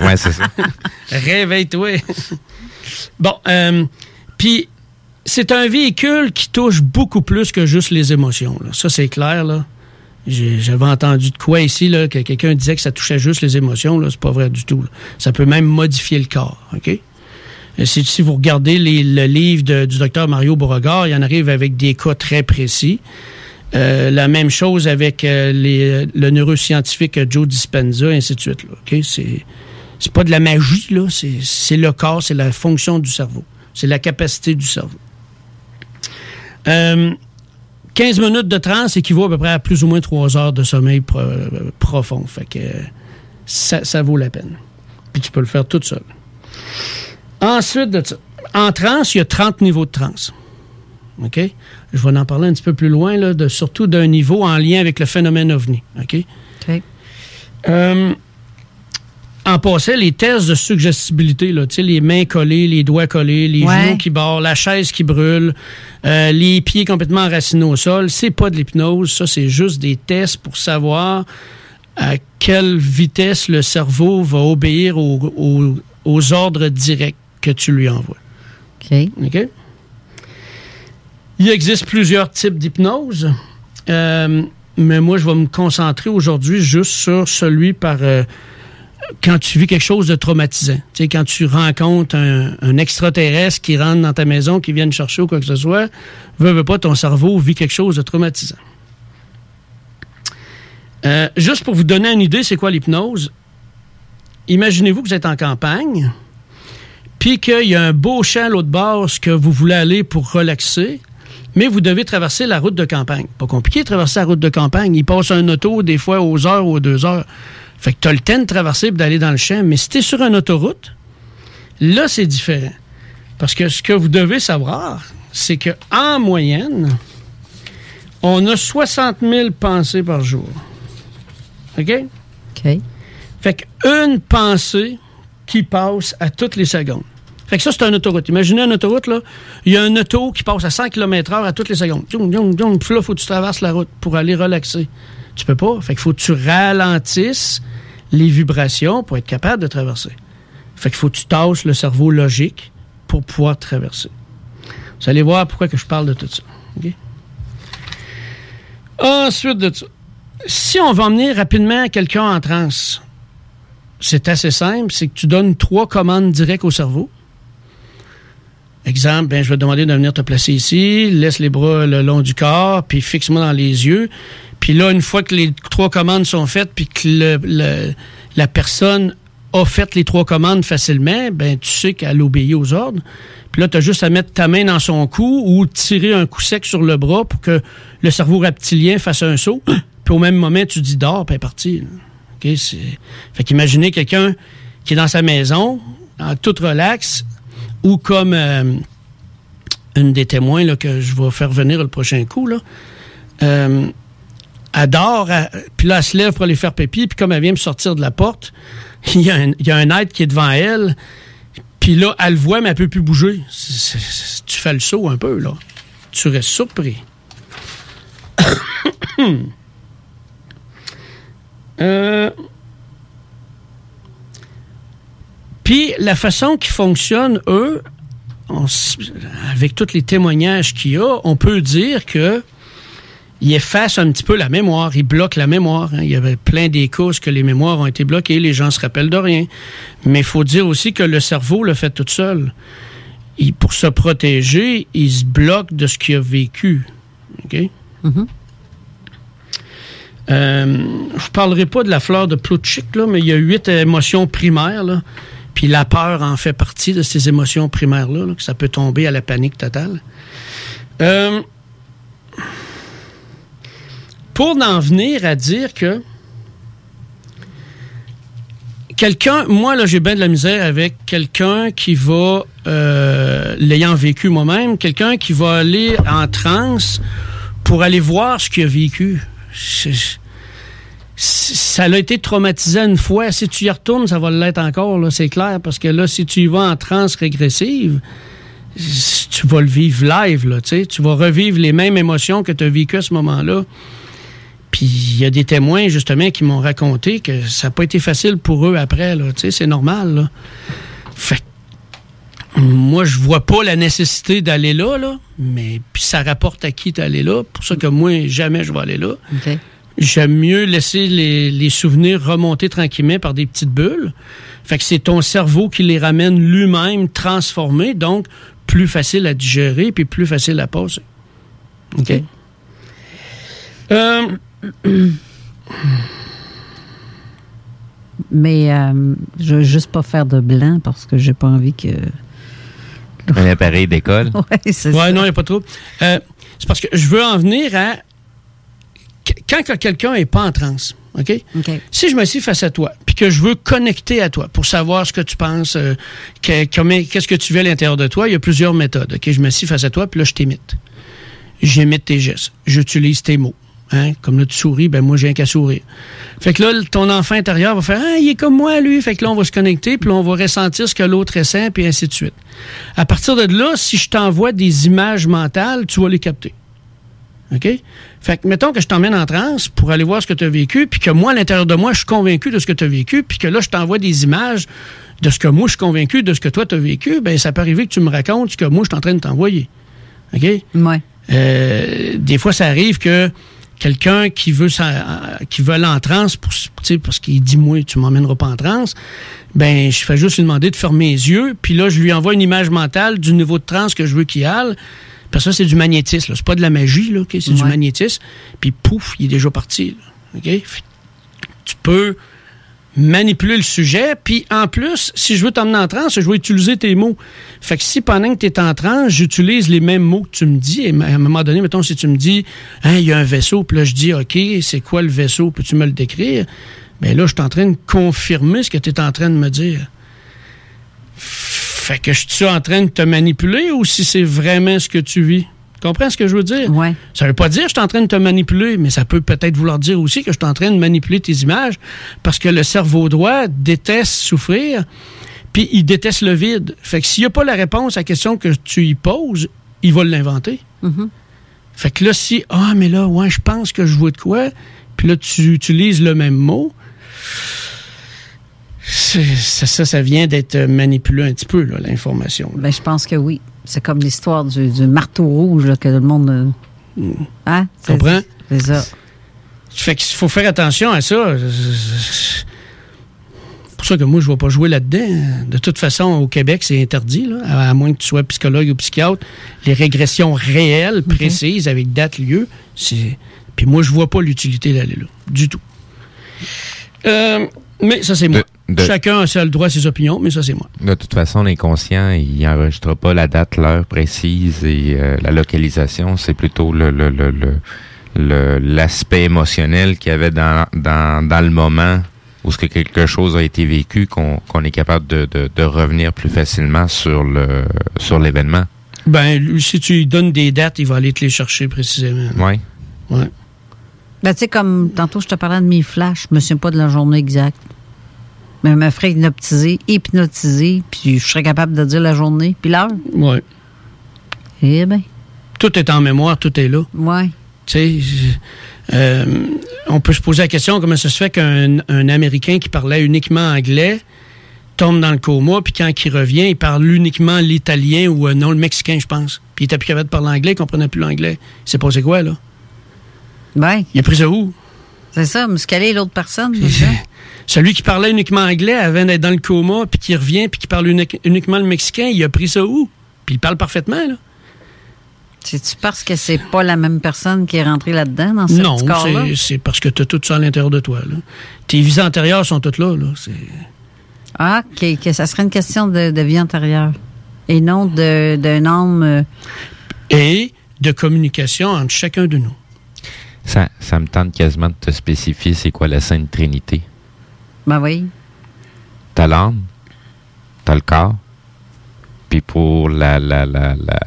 Ouais, c'est ça. Réveille-toi. bon, euh, puis c'est un véhicule qui touche beaucoup plus que juste les émotions. là. Ça, c'est clair. là. J'avais entendu de quoi ici, là, que quelqu'un disait que ça touchait juste les émotions. là. C'est pas vrai du tout. Ça peut même modifier le corps. OK? Si, vous regardez le livre du docteur Mario Beauregard, il en arrive avec des cas très précis. Euh, la même chose avec euh, le neuroscientifique Joe Dispenza, ainsi de suite. là. OK? C'est c'est pas de la magie, là. C'est c'est le corps, c'est la fonction du cerveau. C'est la capacité du cerveau. Euh, 15 minutes de transe équivaut à peu près à plus ou moins 3 heures de sommeil pro- profond. Fait que ça, ça vaut la peine. Puis tu peux le faire toute seule. Ensuite de ça, en transe, il y a 30 niveaux de transe. OK? Je vais en parler un petit peu plus loin, là, de, surtout d'un niveau en lien avec le phénomène ovni. OK? OK. Euh, en passant, les tests de suggestibilité, là, les mains collées, les doigts collés, les Ouais. genoux qui barrent, la chaise qui brûle, euh, les pieds complètement enracinés au sol, c'est pas de l'hypnose, ça, c'est juste des tests pour savoir à quelle vitesse le cerveau va obéir aux, aux- aux ordres directs que tu lui envoies. OK. OK? Il existe plusieurs types d'hypnose, euh, mais moi, je vais me concentrer aujourd'hui juste sur celui par euh, quand tu vis quelque chose de traumatisant. Tu sais, quand tu rencontres un, extraterrestre qui rentre dans ta maison, qui vient te chercher ou quoi que ce soit, veux, veux pas, ton cerveau vit quelque chose de traumatisant. Euh, juste pour vous donner une idée, c'est quoi l'hypnose? Imaginez-vous que vous êtes en campagne, puis qu'il y a un beau champ à l'autre bord, que vous voulez aller pour relaxer, mais vous devez traverser la route de campagne. Pas compliqué de traverser la route de campagne. Il passe un auto des fois aux heures ou aux deux heures. Fait que tu as le temps de traverser et d'aller dans le champ. Mais si tu es sur une autoroute, là, c'est différent. Parce que ce que vous devez savoir, c'est qu'en moyenne, on a 60 000 pensées par jour. OK? OK. Fait qu'une pensée qui passe à toutes les secondes. Fait que ça, c'est une autoroute. Imaginez une autoroute, là. Il y a un auto qui passe à 100 km/h à toutes les secondes. Puis là, il faut que tu traverses la route pour aller relaxer. Tu peux pas. Fait qu'il faut que tu ralentisses les vibrations pour être capable de traverser. Fait qu'il faut que tu tasses le cerveau logique pour pouvoir traverser. Vous allez voir pourquoi que je parle de tout ça. Ensuite de ça, si on va emmener rapidement quelqu'un en transe, c'est assez simple, c'est que tu donnes trois commandes directes au cerveau. Exemple, ben, je vais te demander de venir te placer ici, laisse les bras le long du corps, puis fixe-moi dans les yeux. Puis là, une fois que les trois commandes sont faites, puis que la personne a fait les trois commandes facilement, ben tu sais qu'elle obéit aux ordres. Puis là, tu as juste à mettre ta main dans son cou ou tirer un coup sec sur le bras pour que le cerveau reptilien fasse un saut. Puis au même moment, tu dis dors, puis elle est partie. là. OK, c'est... Fait qu'imaginez quelqu'un qui est dans sa maison, en tout relax, ou comme euh, une des témoins là, que je vais faire venir le prochain coup, là, euh, dort, elle- puis là, elle se lève pour aller faire pipi, puis comme elle vient me sortir de la porte, il y, a un, il y a un être qui est devant elle, puis là, elle le voit, mais elle peut plus bouger. Tu fais le saut un peu, là. Tu restes surpris. Euh, Puis la façon qu'ils fonctionnent, eux, on avec tous les témoignages qu'il y a, on peut dire que ils effacent un petit peu la mémoire, ils bloquent la mémoire. hein. Il y avait plein des causes que les mémoires ont été bloquées, les gens se rappellent de rien. Mais il faut dire aussi que le cerveau le fait tout seul. Il- pour se protéger, il se bloque de ce qu'il a vécu. OK? Euh, je parlerai pas de la fleur de Plutchik, là, mais il y a huit émotions primaires. Là, puis la peur en fait partie de ces émotions primaires-là, là, que ça peut tomber à la panique totale. Euh, pour en venir à dire que quelqu'un, moi là j'ai bien de la misère avec quelqu'un qui va, euh, l'ayant vécu moi-même, quelqu'un qui va aller en transe pour aller voir ce qu'il a vécu. Ça a été traumatisant une fois. Si tu y retournes, ça va l'être encore, là, c'est clair. Parce que là, si tu y vas en transe régressive, tu vas le vivre live, là, tu vas revivre les mêmes émotions que tu as vécues à ce moment-là. Puis il y a des témoins, justement, qui m'ont raconté que ça n'a pas été facile pour eux après, là, tu c'est normal, là. Fait moi, je vois pas la nécessité d'aller là, là, mais puis ça rapporte à qui d'aller là. Pour ça que moi, jamais je vais aller là. J'aime mieux laisser les, les souvenirs remonter tranquillement par des petites bulles. Fait que c'est ton cerveau qui les ramène lui-même transformés, donc plus facile à digérer puis plus facile à passer. OK? Euh, Mais euh, je veux juste pas faire de blanc parce que j'ai pas envie que. Un appareil d'école. Ouais, c'est ouais, ça. non, il n'y a pas trop. Euh, c'est parce que je veux en venir à. Qu- Quand que quelqu'un n'est pas en transe, OK? Si je me suis face à toi, puis que je veux connecter à toi pour savoir ce que tu penses, euh, qu'est-ce que tu veux à l'intérieur de toi, il y a plusieurs méthodes. OK? Je me suis face à toi, puis là, je t'imite. J'imite tes gestes. J'utilise tes mots. Hein? Comme là, tu souris, ben moi, j'ai un qu'à sourire. Fait que là, ton enfant intérieur va faire Ah, il est comme moi, lui. Fait que là, on va se connecter, puis là, on va ressentir ce que l'autre ressent, puis ainsi de suite. À partir de là, si je t'envoie des images mentales, tu vas les capter. OK? Fait que, mettons que je t'emmène en transe pour aller voir ce que tu as vécu, puis que moi, à l'intérieur de moi, je suis convaincu de ce que tu as vécu, puis que là, je t'envoie des images de ce que moi, je suis convaincu de ce que toi, tu as vécu, ben ça peut arriver que tu me racontes ce que moi, je suis en train de t'envoyer. OK? Ouais. Euh, des fois, ça arrive que quelqu'un qui veut ça, euh, qui veut aller en transe pour, tu sais, parce qu'il dit moi tu m'emmèneras pas en transe ben je fais juste lui demander de fermer les yeux puis là je lui envoie une image mentale du niveau de transe que je veux qu'il aille parce que ça c'est du magnétisme c'est pas de la magie là c'est du magnétisme puis pouf il est déjà parti là. tu peux manipuler le sujet, puis en plus, si je veux t'emmener en transe, je vais utiliser tes mots. Fait que si pendant que tu es en transe, j'utilise les mêmes mots que tu me dis, et à un moment donné, mettons, si tu me dis, Hein, il y a un vaisseau, puis là, je dis, OK, c'est quoi le vaisseau, peux-tu me le décrire? Bien là, je suis en train de confirmer ce que tu es en train de me dire. Fait que je suis en train de te manipuler ou si c'est vraiment ce que tu vis? Tu comprends ce que je veux dire? Ouais. Ça veut pas dire que je suis en train de te manipuler, mais ça peut peut-être vouloir dire aussi que je suis en train de manipuler tes images parce que le cerveau droit déteste souffrir, puis il déteste le vide. Fait que s'il n'y a pas la réponse à la question que tu y poses, il va l'inventer. Mhm. Fait que là, si, ah, mais là, ouais, je pense que je vois de quoi, puis là, tu utilises le même mot, ça, ça, ça vient d'être manipulé un petit peu, là, l'information. Ben, je pense que oui. C'est comme l'histoire du, du marteau rouge là, que tout le monde. euh, Hein? C'est- Comprends? C'est ça. Fait qu'il faut faire attention à ça. C'est pour ça que moi, je ne vais pas jouer là-dedans. De toute façon, au Québec, c'est interdit, là, à à moins que tu sois psychologue ou psychiatre. Les régressions réelles, précises, avec date, lieu, c'est. Puis moi, je vois pas l'utilité d'aller là, du tout. Euh, mais ça, c'est moi. De- Chacun a seul droit à ses opinions, mais ça, c'est moi. De toute façon, l'inconscient, il n'enregistre pas la date, l'heure précise et euh, la localisation. C'est plutôt le le- le- le- le- l'aspect émotionnel qu'il y avait dans, dans, dans le moment où ce que quelque chose a été vécu qu'on qu'on est capable de, de, de revenir plus facilement sur le sur l'événement. Ben, lui, si tu lui donnes des dates, il va aller te les chercher précisément. Ouais. Ouais. Ben, tu sais, comme tantôt, je te parlais de mes flashs, je me souviens pas de la journée exacte. Mais me ferait hypnotiser, hypnotiser, puis je serais capable de dire la journée, puis l'heure. Ouais. Eh bien. Tout est en mémoire, tout est là. Ouais. Tu sais, euh, on peut se poser la question comment ça se fait qu'un un Américain qui parlait uniquement anglais tombe dans le coma, puis quand il revient, il parle uniquement l'italien ou euh, non, le mexicain, je pense. Puis il était plus capable de parler anglais, il comprenait plus l'anglais. Il s'est passé quoi, là? Ben. Il a pris ça où? C'est ça, muscaler l'autre personne. Celui qui parlait uniquement anglais avant d'être dans le coma, puis qui revient, puis qui parle uni- uniquement le mexicain, il a pris ça où? Puis il parle parfaitement, là. C'est-tu parce que c'est pas la même personne qui est rentrée là-dedans, dans ce Non, petit corps-là? c'est- c'est parce que tu as tout ça à l'intérieur de toi. Là. Tes vies antérieures sont toutes là. là. C'est- Ah, que, que ça serait une question de, de vie antérieure. Et non de- d'un homme. euh, Et de communication entre chacun de nous. Ça, ça me tente quasiment de te spécifier c'est quoi la Sainte Trinité. Ben oui. T'as l'âme, t'as le corps, puis pour la, la, la, la-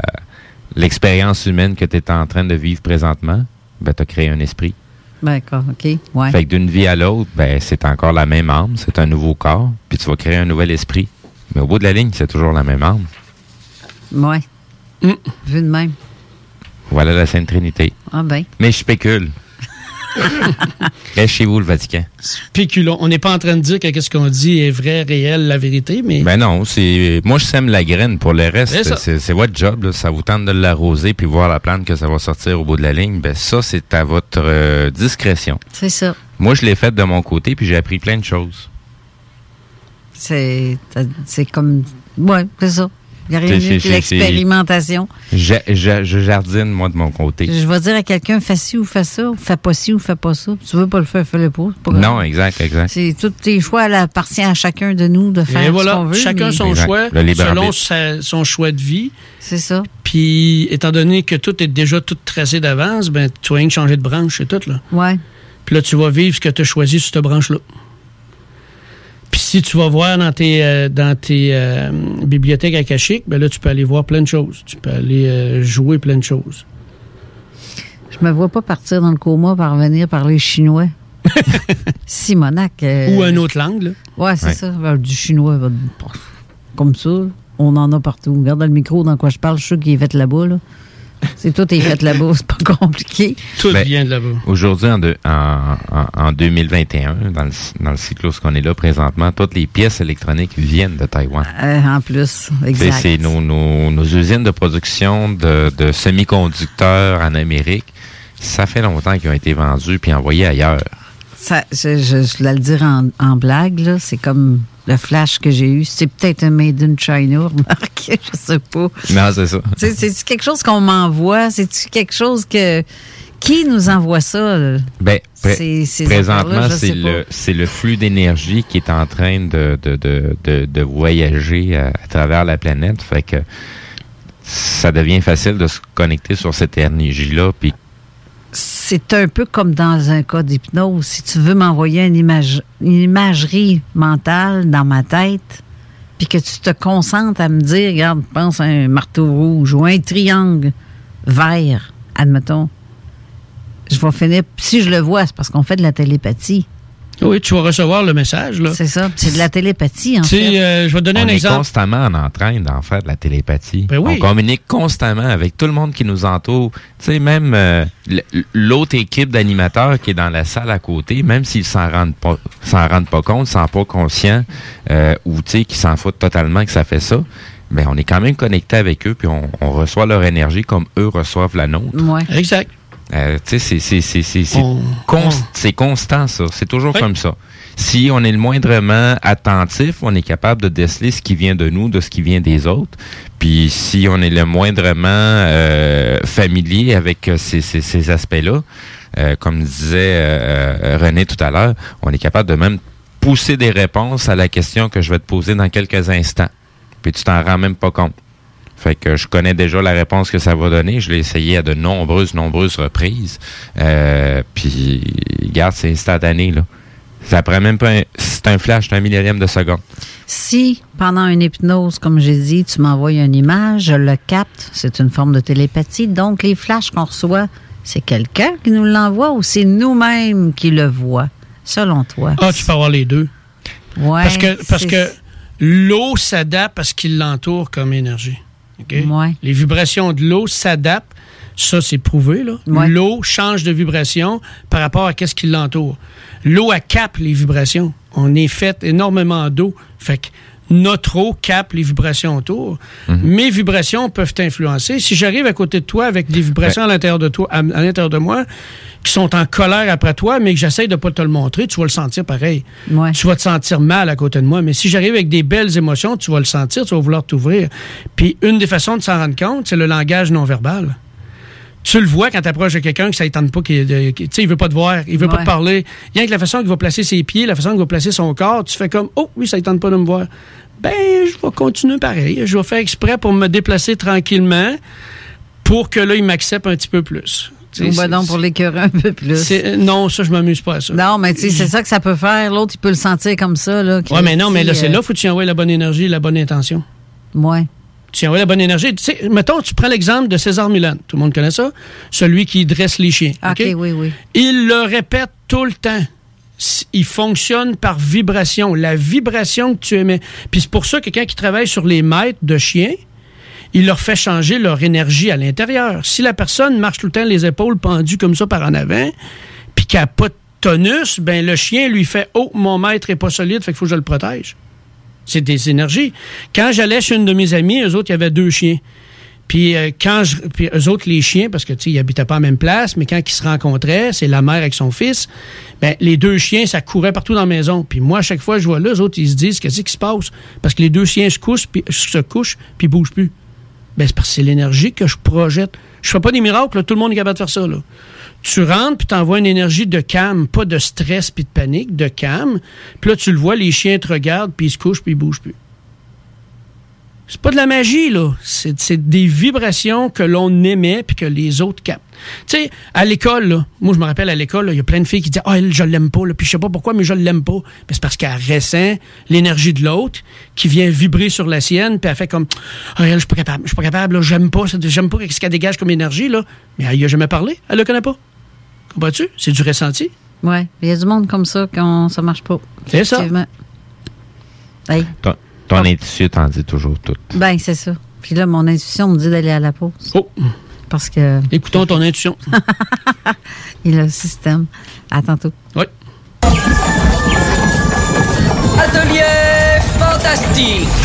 l'expérience humaine que tu es en train de vivre présentement, ben t'as créé un esprit. Ben, D'accord, OK. Ouais. Fait que d'une vie à l'autre, ben c'est encore la même âme, c'est un nouveau corps, puis tu vas créer un nouvel esprit. Mais au bout de la ligne, c'est toujours la même âme. Ouais. Mm. Vu de même. Voilà la Sainte Trinité. Ah, ben. Mais je spécule. Reste chez vous, le Vatican. Spéculons. On n'est pas en train de dire que ce qu'on dit est vrai, réel, la vérité, mais Ben non, c'est moi je sème la graine. Pour le reste, c'est c'est votre job. là. Ça vous tente de l'arroser puis voir la plante que ça va sortir au bout de la ligne. Ben ça, c'est à votre euh, discrétion. C'est ça. Moi, je l'ai fait de mon côté puis j'ai appris plein de choses. C'est c'est comme. Ouais, c'est ça. Il n'y a rien C'est- de mieux c'est- que c'est- l'expérimentation. Je, je- je jardine moi de mon côté. Je vais dire à quelqu'un, fais ci ou fais ça, ou fais pas ci ou fais pas ça. Tu veux pas le faire, fais-le pas. Non, exact, exact. C'est tous tes choix, elle appartient à chacun de nous de faire Et ce qu'on veut. chacun mais- son Exact. choix, selon sa- son choix de vie. C'est ça. Puis, étant donné que tout est déjà tout tracé d'avance, ben, tu vas rien que changer de branche, c'est tout, là. Ouais. Puis là, tu vas vivre ce que tu as choisi sur cette branche-là. Puis si tu vas voir dans tes, euh, dans tes euh, bibliothèques akashiques, ben là, tu peux aller voir plein de choses. Tu peux aller euh, jouer plein de choses. Je me vois pas partir dans le coma par venir parler chinois. Simonac. euh, Ou une autre langue, là. Ouais, c'est Ouais. ça. Ben, Du chinois. ben, Comme ça. On en a partout. Regarde dans le micro dans quoi je parle. Je suis sûr qu'il est fait là-bas. Là. C'est tout est fait là-bas. C'est pas compliqué. Tout Ben, vient de là-bas. Aujourd'hui, en, deux- en, en- en 2021, dans le, dans le cycle où on est là présentement, toutes les pièces électroniques viennent de Taïwan. Euh, en plus. C'est- Exact. C'est nos, nos- nos usines de production de, de semi-conducteurs en Amérique ça fait longtemps qu'ils ont été vendus puis envoyés ailleurs. Ça, je, je, je voulais le dire en, en blague, là. C'est comme le flash que j'ai eu. C'est peut-être un Made in China, remarque. Je sais pas. Non, c'est ça. C'est- C'est-tu quelque chose qu'on m'envoie? C'est-tu quelque chose que. Qui nous envoie ça? là? Ben, pré- Ces- ces présentement, c'est le, le flux d'énergie qui est en train de, de, de, de, de voyager à, à travers la planète. Fait que ça devient facile de se connecter sur cette énergie-là. Puis C'est un peu comme dans un cas d'hypnose. Si tu veux m'envoyer une, image, une imagerie mentale dans ma tête, puis que tu te concentres à me dire, regarde, pense à un marteau rouge ou un triangle vert, admettons, je vais finir. Si je le vois, c'est parce qu'on fait de la télépathie. Oui, tu vas recevoir le message. là. C'est ça. C'est de la télépathie, en Tu sais, fait. euh, je vais te donner on un est exemple. constamment en train d'en faire de la télépathie. Ben oui. On communique constamment avec tout le monde qui nous entoure. Tu sais, même euh, l'autre équipe d'animateurs qui est dans la salle à côté, même s'ils s'en rendent pas, s'en rendent pas compte, sont pas conscients, euh, ou tu sais, qu'ils s'en foutent totalement que ça fait ça. Mais on est quand même connecté avec eux, puis on, on reçoit leur énergie comme eux reçoivent la nôtre. Ouais. Exact. Euh, c'est- c'est- c'est c'est- c'est On- const- c'est constant, ça. C'est toujours Oui. comme ça. Si on est le moindrement attentif, on est capable de déceler ce qui vient de nous, de ce qui vient des autres. Puis si on est le moindrement euh, familier avec euh, ces, ces- ces aspects-là, euh, comme disait René tout à l'heure, on est capable de même pousser des réponses à la question que je vais te poser dans quelques instants. Puis tu t'en rends même pas compte. Fait que je connais déjà la réponse que ça va donner. Je l'ai essayé à de nombreuses, nombreuses reprises. Euh, puis, regarde, c'est instantané, là. Ça prend même pas un... C'est un flash d'un millième de seconde. Si, pendant une hypnose, comme j'ai dit, tu m'envoies une image, je le capte, c'est une forme de télépathie. Donc, les flashs qu'on reçoit, c'est quelqu'un qui nous l'envoie ou c'est nous-mêmes qui le voient, selon toi? Ah, tu peux avoir les deux. Ouais, parce que, parce que l'eau s'adapte à ce qui l'entoure comme énergie. Les vibrations de l'eau s'adaptent. Ça, c'est prouvé. là. L'eau change de vibration par rapport à ce qui l'entoure. L'eau, elle capte les vibrations. On est fait énormément d'eau. Fait que notre eau capte les vibrations autour. Mes vibrations peuvent t'influencer. Si j'arrive à côté de toi avec des vibrations à l'intérieur de toi, à, à l'intérieur de moi, qui sont en colère après toi, mais que j'essaye de pas te le montrer, tu vas le sentir pareil. Tu vas te sentir mal à côté de moi. Mais si j'arrive avec des belles émotions, tu vas le sentir, tu vas vouloir t'ouvrir. Puis une des façons de s'en rendre compte, c'est le langage non verbal. Tu le vois quand tu approches de quelqu'un que ça ne tente pas, qu'il tu sais, il veut pas te voir, il veut pas te parler. Rien que la façon qu'il va placer ses pieds, la façon qu'il va placer son corps, tu fais comme, oh oui, ça ne tente pas de me voir. Ben, je vais continuer pareil. Je vais faire exprès pour me déplacer tranquillement pour que là, il m'accepte un petit peu plus. Ou ben donc pour l'écœurer un peu plus. c'est- Non, ça, je m'amuse pas à ça. Non, mais tu sais, c'est ça que ça peut faire. L'autre, il peut le sentir comme ça. Là, Ouais, mais non, mais là, c'est euh, là, faut que tu envoies la bonne énergie, la bonne intention. Ouais. Tu envoies la bonne énergie. Tu sais, mettons, tu prends l'exemple de César Milan. Tout le monde connaît ça. Celui qui dresse les chiens. OK, OK? oui, oui. Il le répète tout le temps. Il fonctionne par vibration. La vibration que tu émets. Puis c'est pour ça que quelqu'un qui travaille sur les maîtres de chiens, il leur fait changer leur énergie à l'intérieur. Si la personne marche tout le temps les épaules pendues comme ça par en avant, puis qu'elle n'a pas de tonus, ben le chien lui fait Oh, mon maître est pas solide, fait qu'il faut que je le protège. C'est des énergies. Quand j'allais chez une de mes amies, eux autres, il y avait deux chiens. Puis euh, quand je, eux autres, les chiens, parce que tu sais, ils habitaient pas à la même place, mais quand ils se rencontraient, c'est la mère avec son fils, ben les deux chiens, ça courait partout dans la maison. Puis moi, à chaque fois je vois là, eux autres, ils se disent qu'est-ce qui se passe Parce que les deux chiens se couchent, puis se couchent, puis bougent plus. Ben c'est parce que c'est l'énergie que je projette. Je fais pas des miracles, là, tout le monde est capable de faire ça. Là. Tu rentres, puis t'envoies une énergie de calme, pas de stress puis de panique, de calme. Puis là, tu le vois, les chiens te regardent, puis ils se couchent, puis ils bougent plus. C'est pas de la magie, là. C'est c'est des vibrations que l'on émet puis que les autres captent. Tu sais, à l'école, là, moi, je me rappelle à l'école, il y a plein de filles qui disent Ah, elle, je l'aime pas, là. Puis je sais pas pourquoi, mais je l'aime pas. Mais c'est parce qu'elle ressent l'énergie de l'autre qui vient vibrer sur la sienne, puis elle fait comme Ah, elle, je suis pas capable, je suis pas capable, là, j'aime pas, ça- j'aime pas ce qu'elle dégage comme énergie, là. Mais elle y a jamais parlé, elle le connaît pas. Comprends-tu? C'est du ressenti. Ouais. Il y a du monde comme ça quand ça marche pas. C'est ça. Hey. Ton, intuition t'en dit toujours tout. Ben, c'est ça. Puis là, mon intuition me dit d'aller à la pause. Oh. Parce que. Écoutons ton intuition. Il a le système. À tantôt. Oui. Atelier fantastique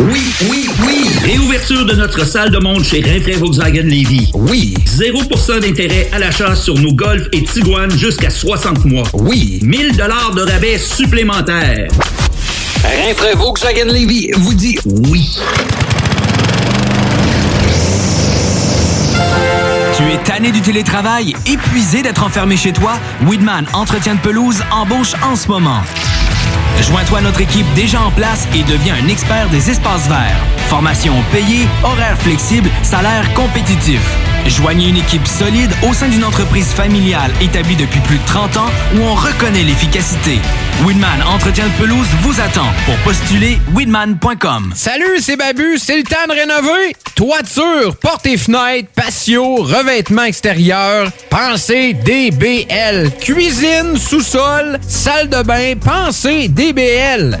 Oui, oui, oui. Réouverture de notre salle de monde chez Rinfraie Volkswagen Levy. Oui. 0% d'intérêt à l'achat sur nos Golf et Tiguan jusqu'à 60 mois. Oui. 1000 dollars de rabais supplémentaires. Rinfraie Volkswagen Levy vous dit oui. Tu es tanné du télétravail, épuisé d'être enfermé chez toi? Weedman Entretien de pelouse embauche en ce moment. Joins-toi à notre équipe déjà en place et deviens un expert des espaces verts. Formation payée, horaire flexible, salaire compétitif. Joignez une équipe solide au sein d'une entreprise familiale établie depuis plus de 30 ans où on reconnaît l'efficacité. Weedman Entretien de pelouse vous attend. Pour postuler, weedman.com. Salut, c'est Babu, c'est le temps de rénover. Toiture, portes et fenêtres, patio, revêtement extérieur, pensez DBL. Cuisine, sous-sol, salle de bain, pensez DBL.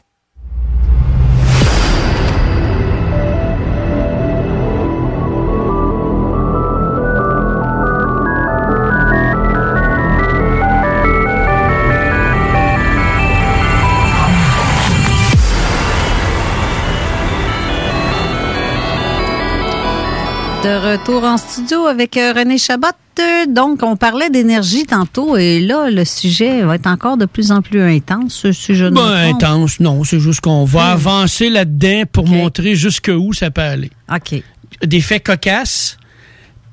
Retour en studio avec euh, René Chabot. Euh, Donc, on parlait d'énergie tantôt et là, le sujet va être encore de plus en plus intense, si je ne Ben, intense, non. C'est juste qu'on va Hmm. avancer là-dedans pour montrer jusqu'où ça peut aller. OK. Des faits cocasses,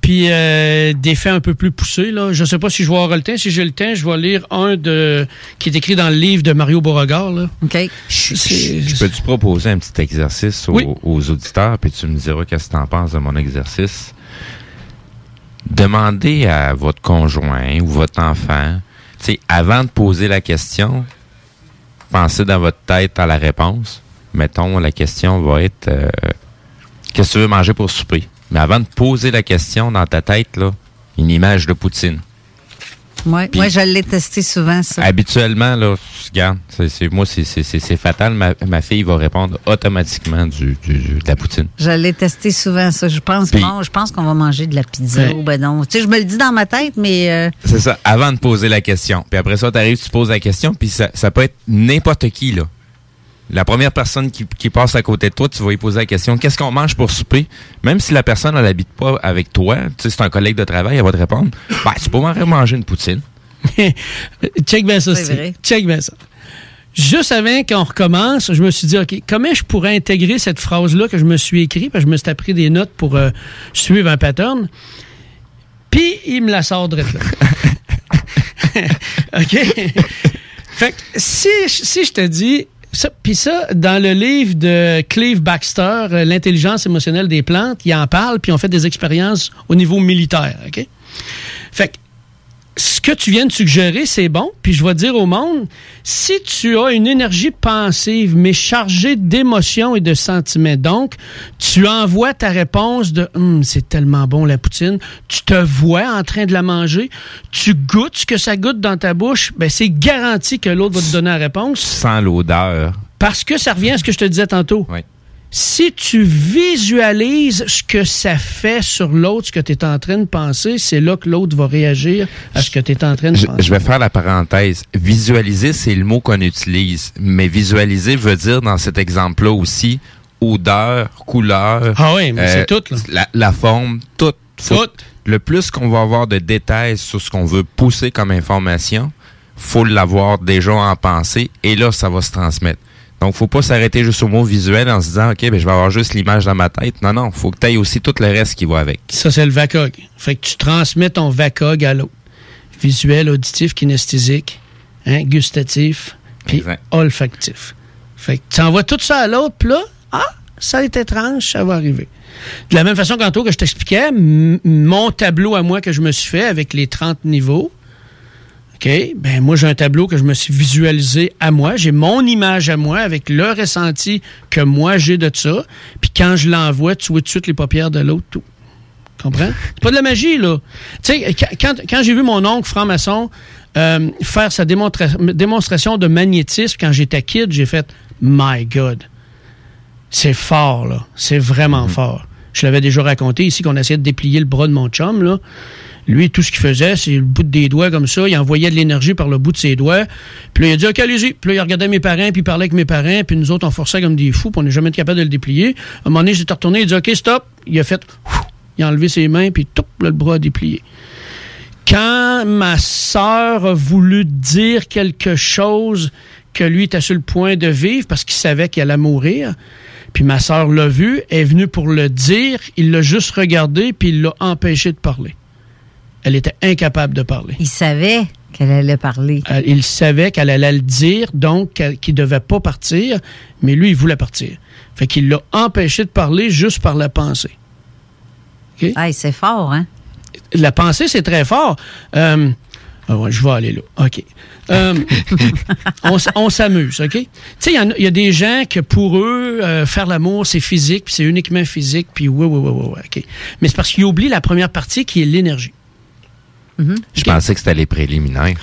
puis euh, des faits un peu plus poussés. Là. Je ne sais pas si je vais avoir le temps. Si j'ai le temps, je vais lire un de qui est écrit dans le livre de Mario Beauregard. Là. OK. Je, je peux te proposer un petit exercice aux, Oui. aux auditeurs, puis tu me diras qu'est-ce que tu en penses de mon exercice. Demandez à votre conjoint ou votre enfant, tu sais, avant de poser la question, pensez dans votre tête à la réponse. Mettons, la question va être euh, Qu'est-ce que tu veux manger pour souper? Mais avant de poser la question dans ta tête, là, une image de Poutine. Puis- ouais, je l'ai testé souvent, ça. Habituellement, là, regarde, c'est, moi, c'est, fatal. Ma, ma fille va répondre automatiquement du, du- de la poutine. Je l'ai testé souvent, ça. Je pense, bon, je pense qu'on va manger de la pizza. Ou Ben non. Tu sais, je me le dis dans ma tête, mais euh, C'est ça, avant de poser la question. Puis après ça, tu arrives, tu poses la question, puis ça, ça peut être n'importe qui, là. La première personne qui, qui passe à côté de toi, tu vas lui poser la question qu'est-ce qu'on mange pour souper? Même si la personne elle habite pas avec toi, tu sais, c'est un collègue de travail, elle va te répondre ben, tu peux manger une poutine. Check bien ça, C'est Steve. vrai. Check bien ça. juste avant qu'on recommence, je me suis dit, OK, comment je pourrais intégrer cette phrase-là que je me suis écrite, parce que je me suis appris des notes pour euh, suivre un pattern. Puis, il me la sort de là. OK? fait que si, si je te dis, puis ça, dans le livre de Cleve Baxter, euh, L'intelligence émotionnelle des plantes, il en parle, puis on fait des expériences au niveau militaire, OK? Fait que ce que tu viens de suggérer, c'est bon. Puis je vais dire au monde, si tu as une énergie pensive, mais chargée d'émotions et de sentiments, donc tu envoies ta réponse de Hum, c'est tellement bon la poutine, tu te vois en train de la manger, tu goûtes ce que ça goûte dans ta bouche, ben c'est garanti que l'autre va te donner la réponse. Sans l'odeur. Parce que ça revient à ce que je te disais tantôt. Oui. Si tu visualises ce que ça fait sur l'autre, ce que tu es en train de penser, c'est là que l'autre va réagir à ce que tu es en train de Je, penser. je vais faire la parenthèse. Visualiser, c'est le mot qu'on utilise. Mais visualiser veut dire, dans cet exemple-là aussi, odeur, couleur. Ah oui, mais c'est tout, là. La, la forme, tout. Faut- Le plus qu'on va avoir de détails sur ce qu'on veut pousser comme information, faut l'avoir déjà en pensée et là, ça va se transmettre. Donc, faut pas s'arrêter juste au mot visuel en se disant, OK, ben, je vais avoir juste l'image dans ma tête. Non, non, faut que tu aies aussi tout le reste qui va avec. Ça, c'est le VACOG. Fait que tu transmets ton VACOG à l'autre. Visuel, auditif, kinesthésique, hein, gustatif, puis olfactif. Fait que tu envoies tout ça à l'autre, puis là, ah, ça est étrange, ça va arriver. De la même façon qu'en que je t'expliquais, mon tableau à moi que je me suis fait avec les 30 niveaux, OK, ben moi j'ai un tableau que je me suis visualisé à moi, j'ai mon image à moi avec le ressenti que moi j'ai de ça, puis quand je l'envoie, tu vois tout de suite les paupières de l'autre, tout. Comprends? C'est pas de la magie, là. Tu sais, quand- j'ai vu mon oncle franc-maçon euh, faire sa démonstra- démonstration de magnétisme quand j'étais kid, j'ai fait My God. C'est fort, là. C'est vraiment fort. Je l'avais déjà raconté ici qu'on essayait de déplier le bras de mon chum, là. Lui, tout ce qu'il faisait, c'est le bout des doigts comme ça. Il envoyait de l'énergie par le bout de ses doigts. Puis là, il a dit, OK, allez-y. Puis là, il regardait mes parents, puis il parlait avec mes parents. Puis nous autres, on forçait comme des fous, puis on n'est jamais capable de le déplier. À un moment donné, j'étais retourné, il a dit, OK, stop. Il a fait, il a enlevé ses mains, puis tout, le bras a déplié. Quand ma sœur a voulu dire quelque chose que lui était sur le point de vivre parce qu'il savait qu'elle allait mourir, puis ma sœur l'a vu, est venue pour le dire, il l'a juste regardé, puis il l'a empêché de parler. Elle était incapable de parler. Il savait qu'elle allait parler. Euh, Il savait qu'elle allait le dire, donc qu'il ne devait pas partir, mais lui, il voulait partir. Fait qu'il l'a empêché de parler juste par la pensée. Hey, c'est fort, hein? La pensée, c'est très fort. Euh, ah ouais, je vais aller là. OK. Euh, on s'amuse, OK? Tu sais, il y a- il y, a des gens que pour eux, euh, faire l'amour, c'est physique, puis c'est uniquement physique, puis oui, oui, oui, oui, oui, OK. Mais c'est parce qu'ils oublient la première partie qui est l'énergie. Je pensais que c'était les préliminaires.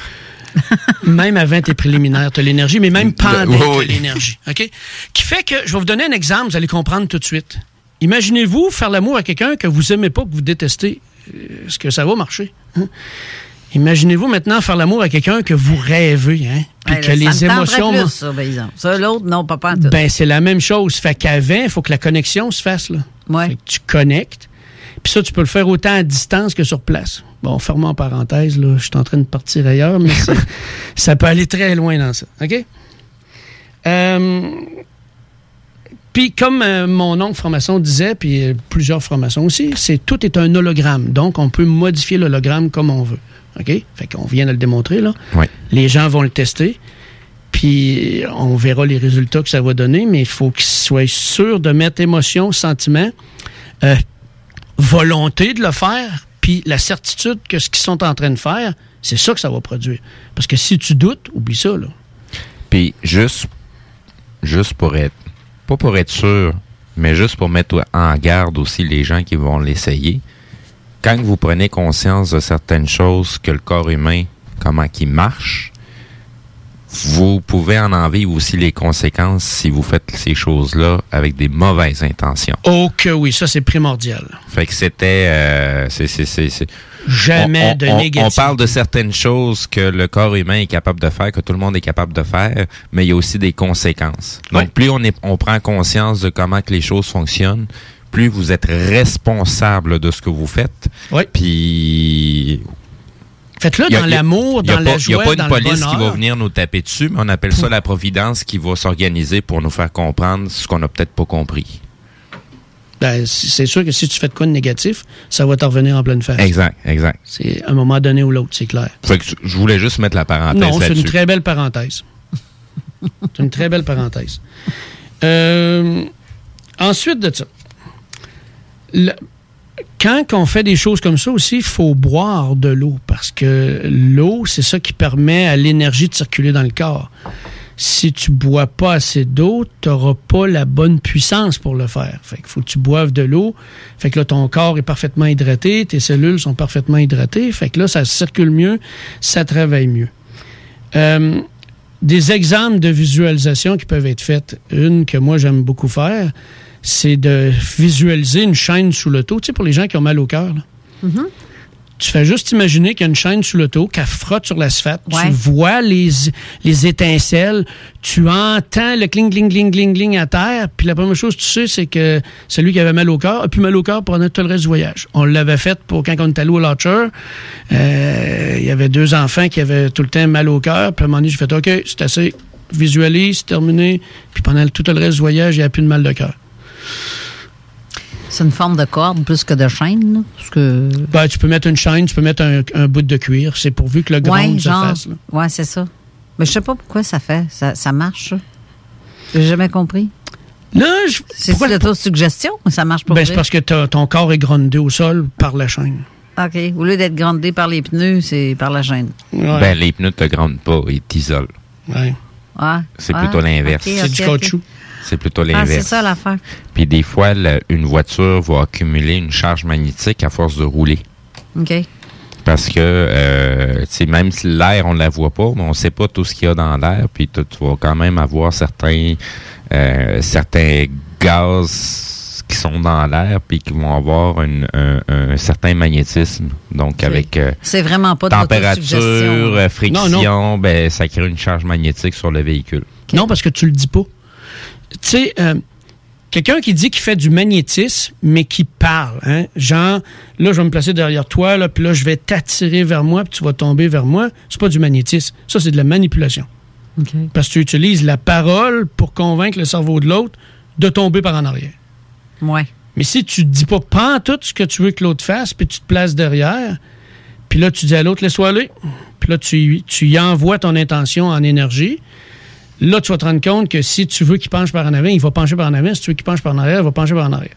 même avant tes préliminaires, tu as l'énergie, mais même pendant t'as oui. l'énergie. OK? Qui fait que, je vais vous donner un exemple, vous allez comprendre tout de suite. Imaginez-vous faire l'amour à quelqu'un que vous aimez pas, que vous détestez. Euh, Est-ce que ça va marcher? hein? Imaginez-vous maintenant faire l'amour à quelqu'un que vous rêvez, hein? Puis que les ça me tenterait émotions. Plus, ça, par exemple. Ça, l'autre, non, pas en tout. Ben, c'est la même chose. Fait qu'avant, il faut que la connexion se fasse, là. Fait que tu connectes. Puis ça, tu peux le faire autant à distance que sur place. Bon, fermons en parenthèse, là. Je suis en train de partir ailleurs, mais ça peut aller très loin dans ça. OK? Euh, puis comme euh, mon oncle franc-maçon disait, puis euh, plusieurs francs-maçons aussi, c'est tout est un hologramme. Donc, on peut modifier l'hologramme comme on veut. OK? Fait qu'on vient de le démontrer, là. Oui. Les gens vont le tester. Puis on verra les résultats que ça va donner, mais il faut qu'ils soient sûrs de mettre émotion, sentiment, euh, volonté de le faire, puis la certitude que ce qu'ils sont en train de faire, c'est ça que ça va produire. Parce que si tu doutes, oublie ça, là. Puis juste, juste pour être, pas pour être sûr, mais juste pour mettre en garde aussi les gens qui vont l'essayer. Quand vous prenez conscience de certaines choses que le corps humain, comment qu'il marche, vous pouvez en en vivre aussi les conséquences si vous faites ces choses-là avec des mauvaises intentions. Oh que oui, ça c'est primordial. Fait que c'était, euh, c'est, c'est, c'est, c'est- Jamais on, de on- négatif. On parle de certaines choses que le corps humain est capable de faire, que tout le monde est capable de faire, mais il y a aussi des conséquences. Donc, plus on, est, on prend conscience de comment que les choses fonctionnent, plus vous êtes responsable de ce que vous faites. Puis, Faites-le dans l'amour, dans pas- la Il n'y a joie, pas une police qui va venir nous taper dessus, mais on appelle ça la providence qui va s'organiser pour nous faire comprendre ce qu'on n'a peut-être pas compris. Ben, c'est sûr que si tu fais de quoi de négatif, ça va te revenir en pleine face. Exact, exact. C'est à un moment donné ou l'autre, c'est clair. Fait que je voulais juste mettre la parenthèse Non, c'est une très belle parenthèse. c'est une très belle parenthèse. Euh, ensuite de ça, le- quand on fait des choses comme ça aussi, il faut boire de l'eau parce que l'eau, c'est ça qui permet à l'énergie de circuler dans le corps. Si tu bois pas assez d'eau, tu n'auras pas la bonne puissance pour le faire. Fait qu'il faut que tu boives de l'eau. Fait que là, ton corps est parfaitement hydraté, tes cellules sont parfaitement hydratées. Fait que là, ça circule mieux, ça travaille mieux. Euh, des exemples de visualisation qui peuvent être faites. Une que moi j'aime beaucoup faire, c'est de visualiser une chaîne sous l'auto. Tu sais, pour les gens qui ont mal au cœur. là. Tu fais juste imaginer qu'il y a une chaîne sous l'auto, qu'elle frotte sur l'asphalte. Ouais. Tu vois les, les étincelles, tu entends le cling, cling, cling, cling, cling à terre. Puis la première chose que tu sais, c'est que celui qui avait mal au cœur a plus mal au cœur pendant tout le reste du voyage. On l'avait fait pour quand on était allé au Launcher. Euh, Il y avait deux enfants qui avaient tout le temps mal au cœur. Puis à un moment donné, j'ai fait OK, c'est assez. Visualise, c'est terminé. Puis pendant tout le reste du voyage, il n'y a plus de mal de cœur. C'est une forme de corde plus que de chaîne, là, parce que... Ben, tu peux mettre une chaîne, tu peux mettre un, un bout de cuir. C'est pourvu que le Ouais, gronde se fasse. là. Ouais, c'est ça. Mais je sais pas pourquoi ça fait. Ça, ça marche, ça. J'ai jamais compris. Non, je... C'est de l'autosuggestion, ça marche pas. Ben, c'est parce que ton corps est grondé au sol par la chaîne. OK. Au lieu d'être grondé par les pneus, c'est par la chaîne. Ben, les pneus te grandent pas, ils t'isolent. Ouais. Ouais. C'est Ouais. plutôt l'inverse. OK, ok, ok. C'est plutôt Ah, l'inverse. c'est ça l'affaire. Puis des fois, le- une voiture va accumuler une charge magnétique à force de rouler. OK. Parce que, euh, tu sais, même si l'air, on ne la voit pas, mais on ne sait pas tout ce qu'il y a dans l'air, puis tu vas quand même avoir certains, euh, certains gaz qui sont dans l'air, puis qui vont avoir une- un, un certain magnétisme. Donc, avec euh, C'est vraiment pas de température, euh, friction, Non, non. Ben, ça crée une charge magnétique sur le véhicule. Non, parce que tu le dis pas. Tu sais, euh, quelqu'un qui dit qu'il fait du magnétisme, mais qui parle, hein, genre, là, je vais me placer derrière toi, là, puis là, je vais t'attirer vers moi, puis tu vas tomber vers moi, c'est pas du magnétisme. Ça, c'est de la manipulation. Parce que tu utilises la parole pour convaincre le cerveau de l'autre de tomber par en arrière. Ouais. Mais si tu ne dis pas pas tout ce que tu veux que l'autre fasse, puis tu te places derrière, puis là, tu dis à l'autre, laisse-toi aller. Puis là, tu, tu y envoies ton intention en énergie. Là, tu vas te rendre compte que si tu veux qu'il penche par en avant, il va pencher par en avant. Si tu veux qu'il penche par en arrière, il va pencher par en arrière.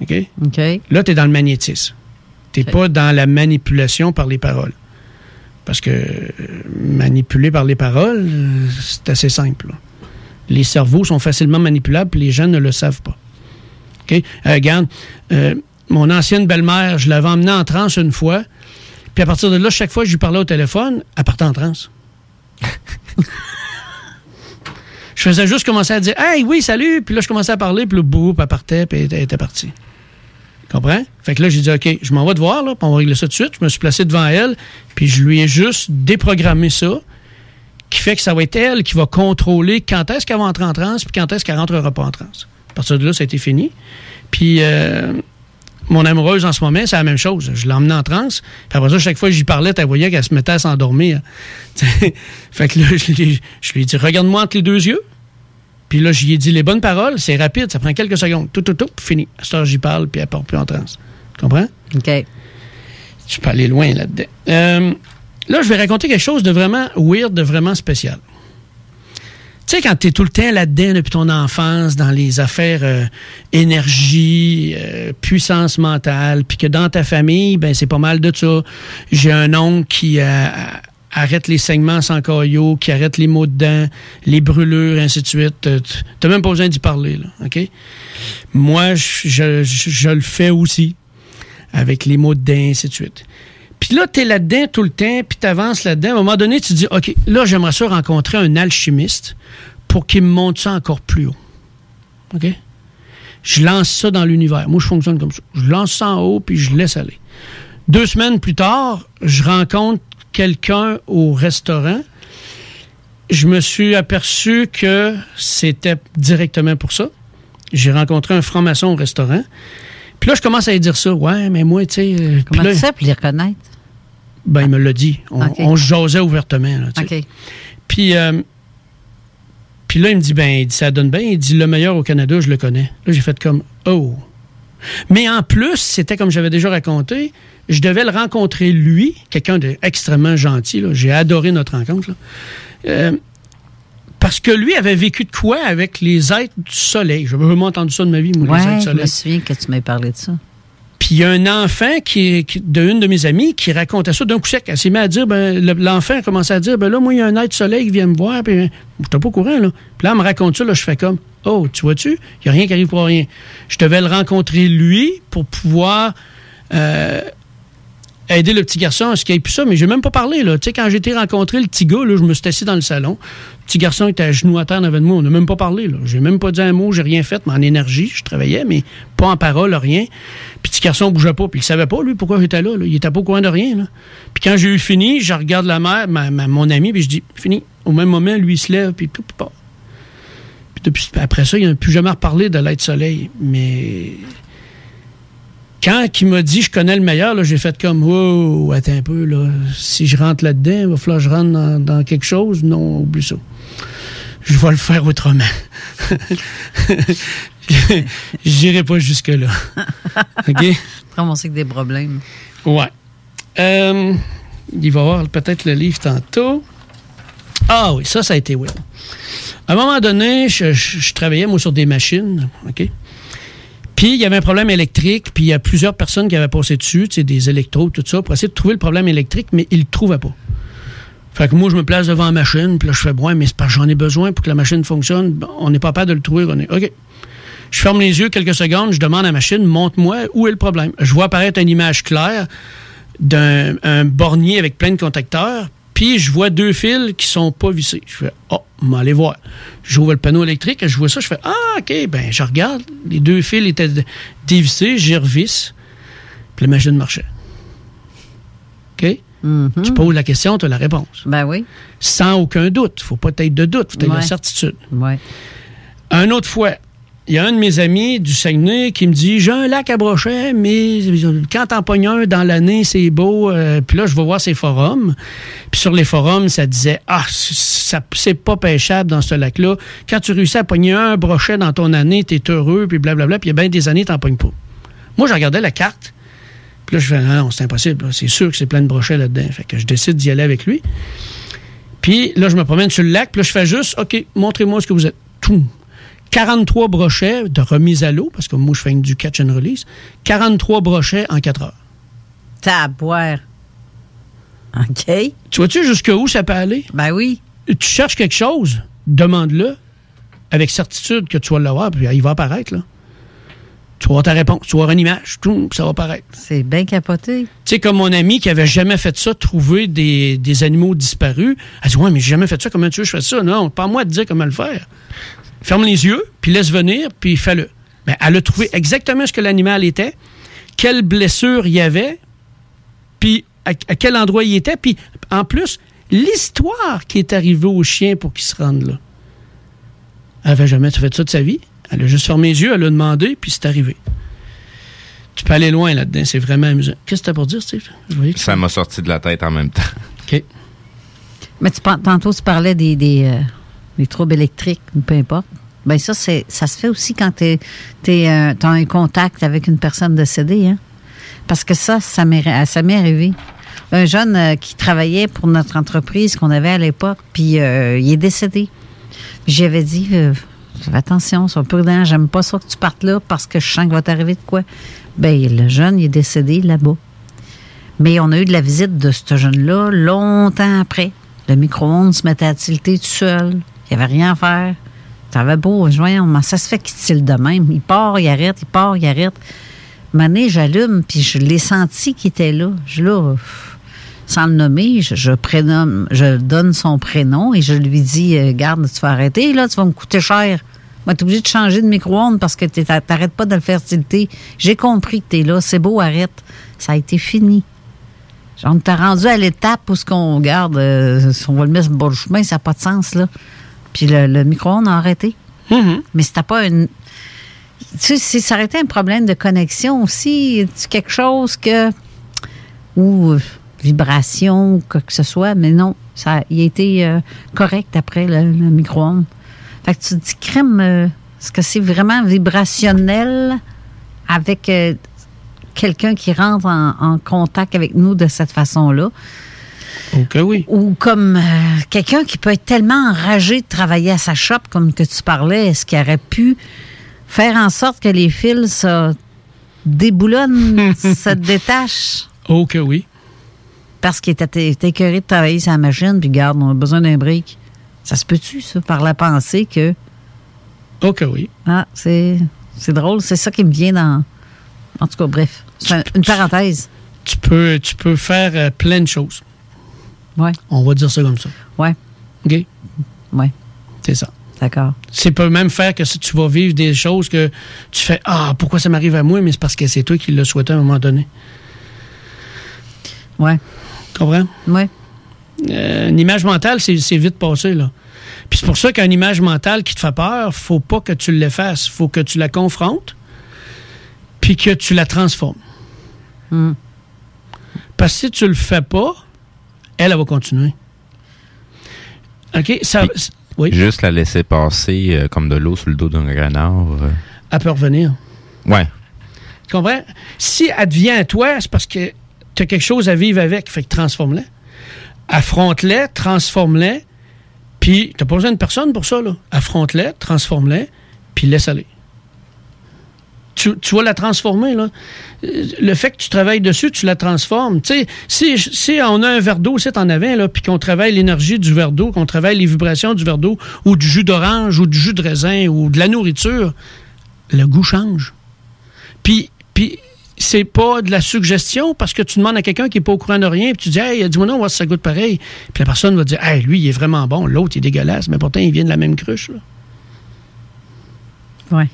OK? OK. Là, tu es dans le magnétisme. Tu n'es pas dans la manipulation par les paroles. Parce que euh, manipuler par les paroles, c'est assez simple. là. Les cerveaux sont facilement manipulables, puis les gens ne le savent pas. OK? Euh, regarde, euh, mon ancienne belle-mère, je l'avais emmenée en transe une fois, puis à partir de là, chaque fois que je lui parlais au téléphone, elle partait en transe. je faisais juste commencer à dire Hey, oui, salut, puis là, je commençais à parler, puis le bout, elle partait, puis elle était- partie. Comprends? Fait que là, j'ai dit, OK, je m'en vais te voir, là, puis on va régler ça tout de suite. Je me suis placé devant elle, puis je lui ai juste déprogrammé ça, qui fait que ça va être elle qui va contrôler quand est-ce qu'elle va entrer en transe, puis quand est-ce qu'elle rentrera pas en transe. À partir de là, ça a été fini. Puis, euh, mon amoureuse en ce moment, c'est la même chose. Je l'ai emmenée en transe, puis après ça, chaque fois que j'y parlais, tu voyais qu'elle se mettait à s'endormir. fait que là, je lui, je lui ai dit, regarde-moi entre les deux yeux. Puis là, j'y ai dit les bonnes paroles, c'est rapide, ça prend quelques secondes. Tout, tout, tout, puis fini. À cette heure, j'y parle, puis elle part plus en transe. Tu comprends? OK. Tu peux aller loin là-dedans. Euh, là, je vais raconter quelque chose de vraiment weird, de vraiment spécial. Tu sais, quand tu es tout le temps là-dedans depuis ton enfance, dans les affaires euh, énergie, euh, puissance mentale, puis que dans ta famille, ben c'est pas mal de ça. J'ai un oncle qui euh, arrête les saignements sans caillot, qui arrête les maux de dents, les brûlures, ainsi de suite. N'as même pas besoin d'y parler, là, OK? Moi, je- je le fais aussi, avec les maux de dents, ainsi de suite. Puis là, tu es là-dedans tout le temps, puis tu avances là-dedans. À un moment donné, tu dis, OK, là, j'aimerais ça rencontrer un alchimiste pour qu'il me monte ça encore plus haut. OK? Je lance ça dans l'univers. Moi, je fonctionne comme ça. Je lance ça en haut, puis je laisse aller. Deux semaines plus tard, je rencontre quelqu'un au restaurant. Je me suis aperçu que c'était directement pour ça. J'ai rencontré un franc-maçon au restaurant. Puis là, je commence à lui dire ça. Ouais, mais moi, tu sais. euh, Comment là- tu sais pour les reconnaître? Ben, il me l'a dit. On, OK. on se jasait ouvertement. là. OK. Puis, euh, puis là, il me dit, ben, il dit, ça donne bien. Il dit, le meilleur au Canada, je le connais. Là, j'ai fait comme, oh. Mais en plus, c'était comme j'avais déjà raconté, je devais le rencontrer lui, quelqu'un d'extrêmement gentil. J'ai adoré notre rencontre. là. Euh, parce que lui avait vécu de quoi avec les êtres du soleil. J'ai vraiment entendu ça de ma vie, moi, les êtres du je soleil. me souviens que tu m'avais parlé de ça. Puis il y a un enfant qui, qui- de une de mes amies qui racontait ça d'un coup sec. Elle s'est mise à dire, ben, le- l'enfant a commencé à dire, ben là, moi, il y a un être soleil qui vient me voir, puis ben, j'étais pas au courant, là. Puis là, elle me raconte ça, là, je fais comme, oh, tu vois-tu, il n'y a rien qui arrive pour rien. Je devais le rencontrer, lui, pour pouvoir euh, aider le petit garçon à ce qu'il ait plus ça, mais j'ai même pas parlé, là. Tu sais, quand j'ai été rencontrer le petit gars, là, je me suis assis dans le salon. Le petit garçon était à genoux à terre en avant de moi. On n'a même pas parlé, là. J'ai même pas dit un mot, j'ai rien fait, mais en énergie, je travaillais, mais pas en parole, rien. Puis le petit garçon bougeait pas, puis il savait pas, lui, pourquoi j'étais là, là. Il était pas au courant de rien. Puis quand j'ai eu fini, je regarde la mère, ma- ma- mon ami, puis je dis, fini. Au même moment, lui, il se lève, puis tout, part. Puis depuis, après ça, il n'a plus jamais reparlé de l'être soleil. Mais quand il m'a dit je connais le meilleur, j'ai fait comme wow, attends un peu, là. Si je rentre là-dedans, il va falloir que je rentre dans, dans quelque chose. Non, oublie ça. Je vais le faire autrement. J'irai pas jusque-là. OK? Ramasser que des problèmes. Ouais. Euh, il va y avoir peut-être le livre tantôt. Ah oui, ça, ça a été Will. À un moment donné, je, je- je travaillais, moi, sur des machines, OK? Puis, il y avait un problème électrique, puis il y a plusieurs personnes qui avaient passé dessus, des électros, tout ça, pour essayer de trouver le problème électrique, mais ils le trouvaient pas. Fait que moi, je me place devant la machine, puis là, je fais, ouais, mais c'est parce que j'en ai besoin pour que la machine fonctionne. On n'est pas capable de le trouver. Est, OK. Je ferme les yeux quelques secondes, je demande à la machine, montre-moi où est le problème. Je vois apparaître une image claire d'un un bornier avec plein de contacteurs, puis je vois deux fils qui sont pas vissés. Je fais, oh, va aller voir. J'ouvre le panneau électrique, et je vois ça, je fais, ah, OK, ben, je regarde. Les deux fils étaient dévissés, j'y revisse, puis la machine marchait. OK? Tu poses la question, tu as la réponse. Ben oui. Sans aucun doute. faut pas être de doute, faut être Ouais. de certitude. Ouais. Un autre fois, il y a un de mes amis du Saguenay qui me dit J'ai un lac à Brochet, mais quand t'en pognes un dans l'année, c'est beau. Euh, puis là, je vais voir ces forums. Puis sur les forums, ça disait Ah, ça, c'est pas pêchable dans ce lac-là. Quand tu réussis à pogner un brochet dans ton année, t'es heureux, puis blablabla. Puis il y a bien des années, t'en pognes pas. Moi, je regardais la carte. Puis là, je fais Non, c'est impossible. C'est sûr que c'est plein de brochets là-dedans. Fait que je décide d'y aller avec lui. Puis là, je me promène sur le lac, puis là, je fais juste, OK, montrez-moi ce que vous êtes. Toum. 43 brochets de remise à l'eau, parce que moi, je fais du catch and release. 43 brochets en 4 heures. T'as à boire. OK. Tu vois-tu jusqu'où ça peut aller? Ben oui. Tu cherches quelque chose, demande-le, avec certitude que tu vas l'avoir, puis il va apparaître, là. Tu vas avoir ta réponse, tu vas avoir une image, tout, ça va apparaître. C'est bien capoté. Tu sais, comme mon ami qui avait jamais fait ça, trouver des, des animaux disparus. Elle dit Ouais, mais j'ai jamais fait ça, comment tu veux que je fasse ça? Non, pas à moi de dire comment le faire. Ferme les yeux, puis laisse venir, puis fais-le. Ben, elle a trouvé exactement ce que l'animal était, quelle blessure il y avait, puis à, à quel endroit il était, puis en plus, l'histoire qui est arrivée au chien pour qu'il se rende là. Elle avait jamais fait ça de sa vie. Elle a juste fermé les yeux, elle a demandé, puis c'est arrivé. Tu peux aller loin là-dedans, c'est vraiment amusant. Qu'est-ce que tu as pour dire, Steve? Que Ça m'a sorti de la tête en même temps. OK. Mais tu, tantôt, tu parlais des, des, euh, des troubles électriques, ou peu importe. Ben ça, c'est, ça se fait aussi quand tu as un contact avec une personne décédée. Hein? Parce que ça, ça m'est, ça m'est arrivé. Un jeune euh, qui travaillait pour notre entreprise qu'on avait à l'époque, puis euh, il est décédé. J'avais dit, euh, attention, sois prudent, j'aime pas ça que tu partes là parce que je sens qu'il va t'arriver de quoi. Ben, le jeune, il est décédé là-bas. Mais on a eu de la visite de ce jeune-là longtemps après. Le micro-ondes se mettait à tilter tout seul. Il n'y avait rien à faire. T'avais beau, comment ça se fait qu'il tille de même? Il part, il arrête, il part, il arrête. Mané, j'allume, puis je l'ai senti qu'il était là. Je là, pff, sans le nommer, je, je prénomme, je donne son prénom et je lui dis, euh, garde, tu vas arrêter, là, tu vas me coûter cher. Moi, t'es obligé de changer de micro-ondes parce que t'es- t'arrêtes pas de le faire tilter. J'ai compris que t'es là. C'est beau, arrête. Ça a été fini. Genre, on t'a rendu à l'étape où ce qu'on garde, euh, on va le mettre sur le du chemin, ça n'a pas de sens, là. Puis le, le micro-ondes a arrêté. Mais c'était pas une. Tu sais, si ça aurait été un problème de connexion aussi, c'est quelque chose que. Ou euh, vibration ou quoi que ce soit, mais non, ça, il a été euh, correct après le, le micro-ondes. Fait que tu te dis, crème, euh, est-ce que c'est vraiment vibrationnel avec quelqu'un qui rentre en, en contact avec nous de cette façon-là? Ok, oui. Ou comme euh, quelqu'un qui peut être tellement enragé de travailler à sa shop, comme que tu parlais, est-ce qu'il aurait pu faire en sorte que les fils se déboulonnent, se détachent? Ok, oui. Parce qu'il était, était écœuré de travailler sur la machine, puis garde, on a besoin d'un brick. Ça se peut-tu, ça, par la pensée que. Ok, oui. Ah, c'est, c'est drôle, c'est ça qui me vient dans. En tout cas, bref, c'est un- une parenthèse. Tu peux, tu peux faire euh, plein de choses. Ouais. On va dire ça comme ça. Ouais. OK? Ouais. C'est ça. D'accord. C'est peut même faire que si tu vas vivre des choses que tu fais Ah, pourquoi ça m'arrive à moi? Mais c'est parce que c'est toi qui l'as souhaité à un moment donné. Ouais. Comprends? Ouais. Euh, une image mentale, c'est c'est vite passé, là. Puis c'est pour ça qu'une image mentale qui te fait peur, faut pas que tu l'effaces. faut que tu la confrontes, puis que tu la transformes. Hmm. Parce que si tu le fais pas, elle, elle va continuer. OK? Ça, oui, Juste la laisser passer euh, comme de l'eau sur le dos d'un renard. euh. elle peut revenir. Ouais. Tu comprends? Si elle devient à toi, c'est parce que tu as quelque chose à vivre avec. Fait que transforme-la. Affronte-les, transforme-les, puis tu pas besoin de personne pour ça. là. Affronte-les, transforme-les, puis laisse aller. Tu, tu vas la transformer. Là. Le fait que tu travailles dessus, tu la transformes. Tu sais, si, si on a un verre d'eau, c'est en avant, là, puis qu'on travaille l'énergie du verre d'eau, qu'on travaille les vibrations du verre d'eau, ou du jus d'orange, ou du jus de raisin, ou de la nourriture, le goût change. Puis, puis c'est pas de la suggestion parce que tu demandes à quelqu'un qui est pas au courant de rien, puis tu dis, hey, dis-moi non, on va si ça goûte pareil. Puis la personne va dire, hey, lui, il est vraiment bon, l'autre, il est dégueulasse, mais pourtant, il vient de la même cruche. là. Ouais.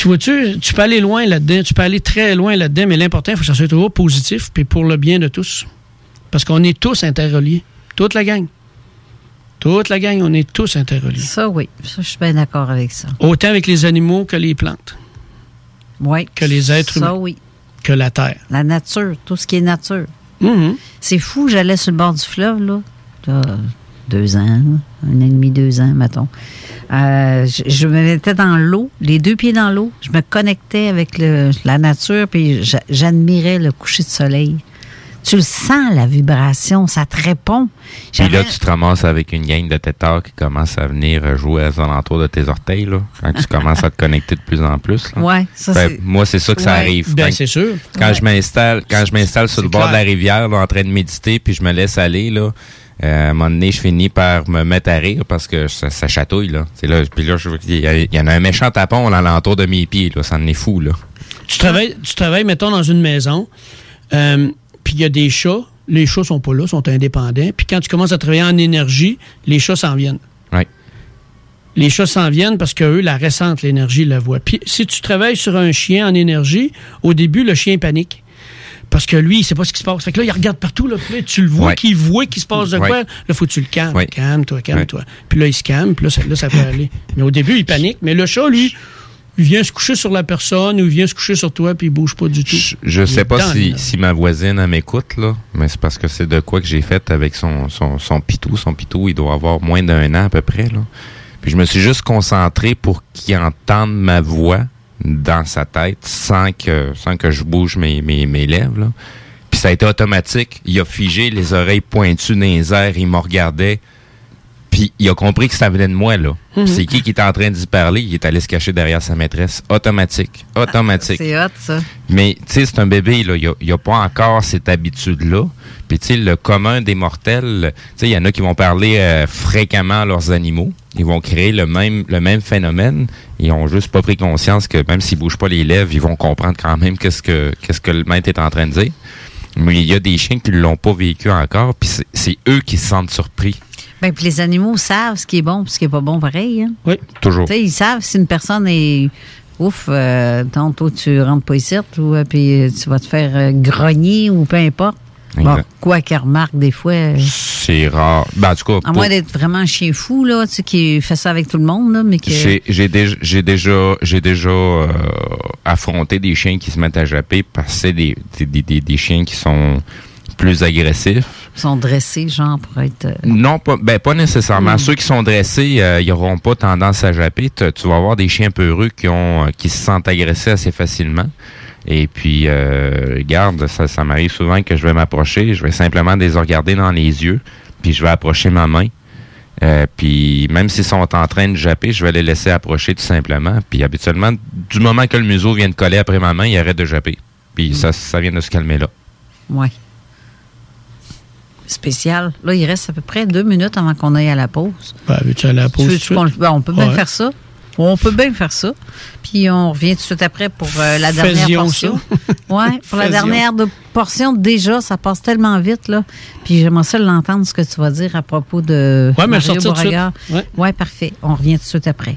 Tu vois-tu, tu peux aller loin là-dedans, tu peux aller très loin là-dedans, mais l'important, il faut que ça soit toujours positif, puis pour le bien de tous. Parce qu'on est tous interreliés. Toute la gang. Toute la gang, on est tous interreliés. Ça, oui. Ça, je suis bien d'accord avec ça. Autant avec les animaux que les plantes, Oui. que les êtres Ça, humains, oui. que la terre. La nature, tout ce qui est nature. Mhm. C'est fou, j'allais sur le bord du fleuve, là. Deux ans, un an et demi, deux ans, mettons. Euh, je, je me mettais dans l'eau, les deux pieds dans l'eau. Je me connectais avec le- la nature, puis j'a- j'admirais le coucher de soleil. Tu le sens, la vibration, ça te répond. Puis là, tu te ramasses avec une gang de têtards qui commence à venir jouer aux alentours de tes orteils, là. Quand tu commences à te connecter de plus en plus, là. Ouais, ça, Ben, moi, c'est ça que ça arrive. Ben, Quand- c'est sûr. Quand Ouais. je m'installe, quand je m'installe sur le bord de la rivière, là, en train de méditer, puis je me laisse aller, là, euh, à un moment donné, je finis par me mettre à rire parce que ça, ça chatouille, là. C'est là, puis là, je- il y, en a un méchant tapon là, alentour de mes pieds, là. Ça en est fou, là. Tu travailles, tu travailles, mettons, dans une maison, euh, puis il y a des chats. Les chats sont pas là, sont indépendants. Puis quand tu commences à travailler en énergie, les chats s'en viennent. Ouais. Les chats s'en viennent parce que eux la ressentent, l'énergie, la voient. Puis si tu travailles sur un chien en énergie, au début, le chien panique. Parce que lui, il sait pas ce qui se passe. Fait que là, il regarde partout. Là, puis là, tu le vois Ouais. qu'il voit qu'il se passe de Ouais. quoi. Là, faut que tu le calmes. Ouais. Calme-toi, calme-toi. Puis là, il se calme. Puis là, ça, là, ça peut aller. Mais au début, il panique. Mais le chat, lui, il vient se coucher sur la personne ou il vient se coucher sur toi puis il bouge pas du tout. Je sais pas si, si ma voisine m'écoute, là, mais c'est parce que c'est de quoi que j'ai fait avec son, son, son pitou. Son pitou, il doit avoir moins d'un an à peu près, là. Puis je me suis juste concentré pour qu'il entende ma voix dans sa tête sans que, sans que je bouge mes, mes, mes lèvres, là. Puis ça a été automatique. Il a figé, les oreilles pointues dans les airs, il me regardait. Puis il a compris que ça venait de moi, là. Mhm. c'est qui qui était en train d'y parler? Il est allé se cacher derrière sa maîtresse. Automatique. Automatique. C'est hot, ça. Mais, tu sais, c'est un bébé, là. Il n'y a, pas encore cette habitude-là. Puis, tu sais, le commun des mortels, tu sais, il y en a qui vont parler euh, fréquemment à leurs animaux. Ils vont créer le même, le même phénomène. Ils ont juste pas pris conscience que même s'ils bougent pas les lèvres, ils vont comprendre quand même qu'est-ce que, qu'est-ce que le maître est en train de dire. Mais il y a des chiens qui ne l'ont pas vécu encore, puis c'est- eux qui se sentent surpris. Ben, puis les animaux savent ce qui est bon et ce qui est pas bon pareil. Hein? Oui. Toujours. Tu sais, ils savent si une personne est ouf, euh, tantôt tu rentres pas ici, ou euh, puis tu vas te faire euh, grogner ou peu importe. Bon, quoi qu'elle remarque des fois. euh, C'est rare. Ben, en tout cas, à pour- moins d'être vraiment un chien fou, là, tu sais, qui fait ça avec tout le monde, là, mais que. J'ai j'ai déjà j'ai déjà j'ai déjà euh, affronté des chiens qui se mettent à japper parce que c'est des, des, des, des- chiens qui sont plus agressifs. Ils sont dressés, genre, pour être. euh, Non, pas, ben, pas nécessairement. Hmm. Ceux qui sont dressés, ils n'auront pas tendance à japper. Tu vas avoir des chiens peureux qui ont qui se sentent agressés assez facilement. Et puis, euh, regarde, ça, ça m'arrive souvent que je vais m'approcher, je vais simplement les regarder dans les yeux, puis je vais approcher ma main. Euh, puis même s'ils sont en train de japper, je vais les laisser approcher tout simplement. Puis habituellement, du moment que le museau vient de coller après ma main, ils arrêtent de japper. Puis ça, ça vient de se calmer là. Ouais. Spécial. Là, il reste à peu près deux minutes avant qu'on aille à la pause. Ben, veux-tu aller à la pause Tu veux- ben, on peut bien Ouais. faire ça. On peut bien faire ça. Puis on revient tout de suite après pour euh, la dernière Faisions portion. Oui, pour la dernière de- portion, déjà, ça passe tellement vite. là. Puis j'aimerais ça l'entendre, ce que tu vas dire à propos de Ouais, mais Mario. Beauregard. Ouais. Ouais, parfait. On revient tout de suite après.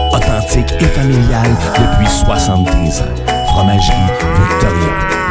Authentique et familial depuis 73 ans. Fromagerie Victoria.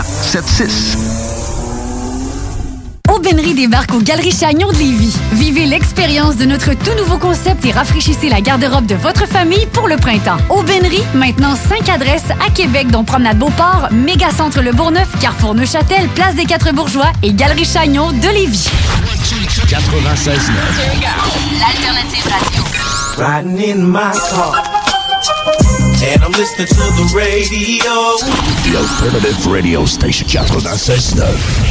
681 4476. Aubainerie débarque aux Galeries Chagnon de Lévis. Vivez l'expérience de notre tout nouveau concept et rafraîchissez la garde-robe de votre famille pour le printemps. Aubainerie, maintenant 5 adresses à Québec, dont Promenade Beauport, Mégacentre Le Bourgneuf, Carrefour Neuchâtel, Place des Quatre Bourgeois et Galerie Chagnon de Lévis. 96 L'alternative radio. And I'm listening to the radio. The Alternative Radio Station 96.9.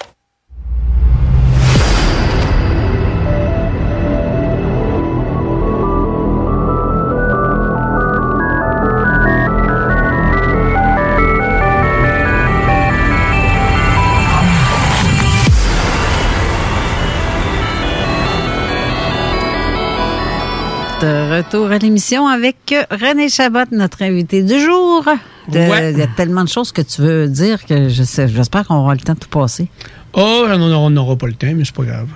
Retour à l'émission avec euh, René Chabot, notre invité du jour. Ouais. Il y a tellement de choses que tu veux dire que je sais- j'espère qu'on aura le temps de tout passer. Oh, on n'aura- pas le temps, mais c'est pas grave.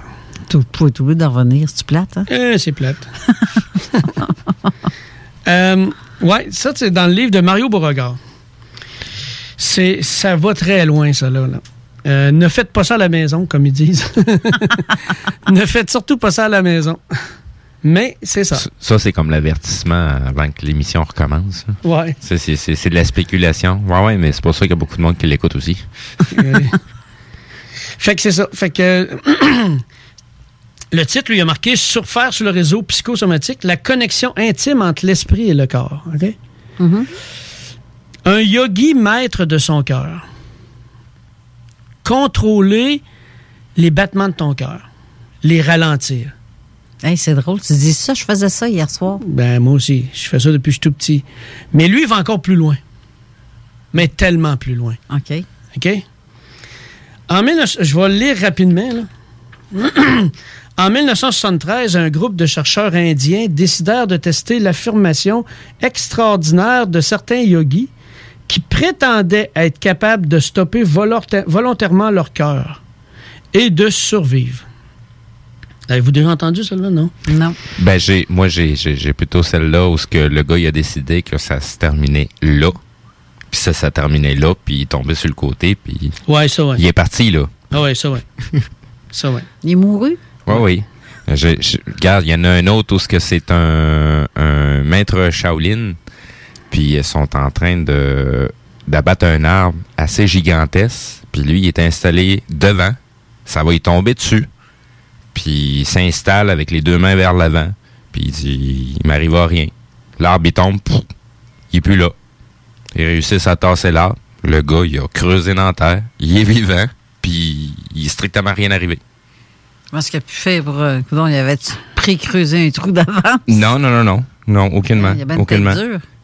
Tout, tout, tout d'en revenir, c'est plate, hein? Eh, c'est plate. euh, ouais, ça, c'est dans le livre de Mario Beauregard. C'est, ça va très loin, ça, là. là. Euh, ne faites pas ça à la maison, comme ils disent. ne faites surtout pas ça à la maison. Mais c'est ça. Ça, c'est comme l'avertissement avant que l'émission recommence. hein. Ouais. C'est, c'est, c'est, c'est de la spéculation. Ouais, ouais, mais c'est pour ça qu'il y a beaucoup de monde qui l'écoute aussi. Fait que c'est ça. Fait que le titre lui a marqué Surfaire sur le réseau psychosomatique, la connexion intime entre l'esprit et le corps. OK? Un yogi maître de son cœur. Contrôler les battements de ton cœur. Les ralentir. Hey, c'est drôle, tu dis ça, je faisais ça hier soir. Ben, moi aussi. Je fais ça depuis que je suis tout petit. Mais lui, il va encore plus loin. Mais tellement plus loin. OK. OK? En 19... Je vais le lire rapidement. Là. en 1973, un groupe de chercheurs indiens décidèrent de tester l'affirmation extraordinaire de certains yogis qui prétendaient être capables de stopper volonta- volontairement leur cœur et de survivre. Avez-vous déjà entendu celle-là, non? Non. Ben, j'ai, moi, j'ai, j'ai, j'ai plutôt celle-là où ce que le gars, il a décidé que ça se terminait là. Puis ça, ça terminait là, puis il est tombé sur le côté, puis Ouais, ça, ouais. il est parti, là. Ah ouais, ça, ouais. ça, ouais. Il est mouru? Oui, oui. Je, je- regarde, il y en a un autre où ce que c'est un, un maître Shaolin, puis ils sont en train de d'abattre un arbre assez gigantesque, puis lui, il est installé devant, ça va y tomber dessus, puis il s'installe avec les deux mains vers l'avant, puis il dit, il m'arrive à rien. L'arbre, il tombe, il est plus là. Ils réussissent à tasser l'arbre. Le gars, il a creusé dans la terre, il est vivant, puis il est strictement rien arrivé. Parce qu'il a pu faire pour. euh, coudonc, il avait pré-creusé un trou d'avant. Non, non, non, non. Non, aucunement. Il y a ben aucunement.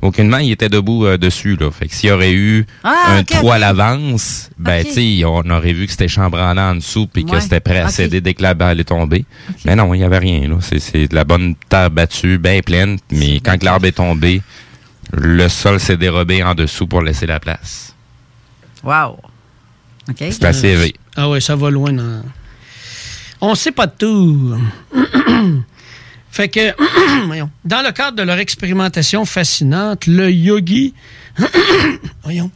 Aucunement, il était debout euh, dessus, là. Fait que s'il y aurait eu Ah, un trou à l'avance, ben, Ok. tu sais, on aurait vu que c'était chambranlant en dessous puis que Ouais, c'était prêt à céder dès que la balle est tombée. Mais non, il n'y avait rien, là. C'est, c'est de la bonne terre battue, bien pleine. Mais quand que l'arbre est tombé, le sol s'est dérobé en dessous pour laisser la place. Wow. OK. C'est assez élevé. Ah ouais, ça va loin. Dans... On sait pas de tout. fait que, voyons, dans le cadre de leur expérimentation fascinante, le yogi... voyons.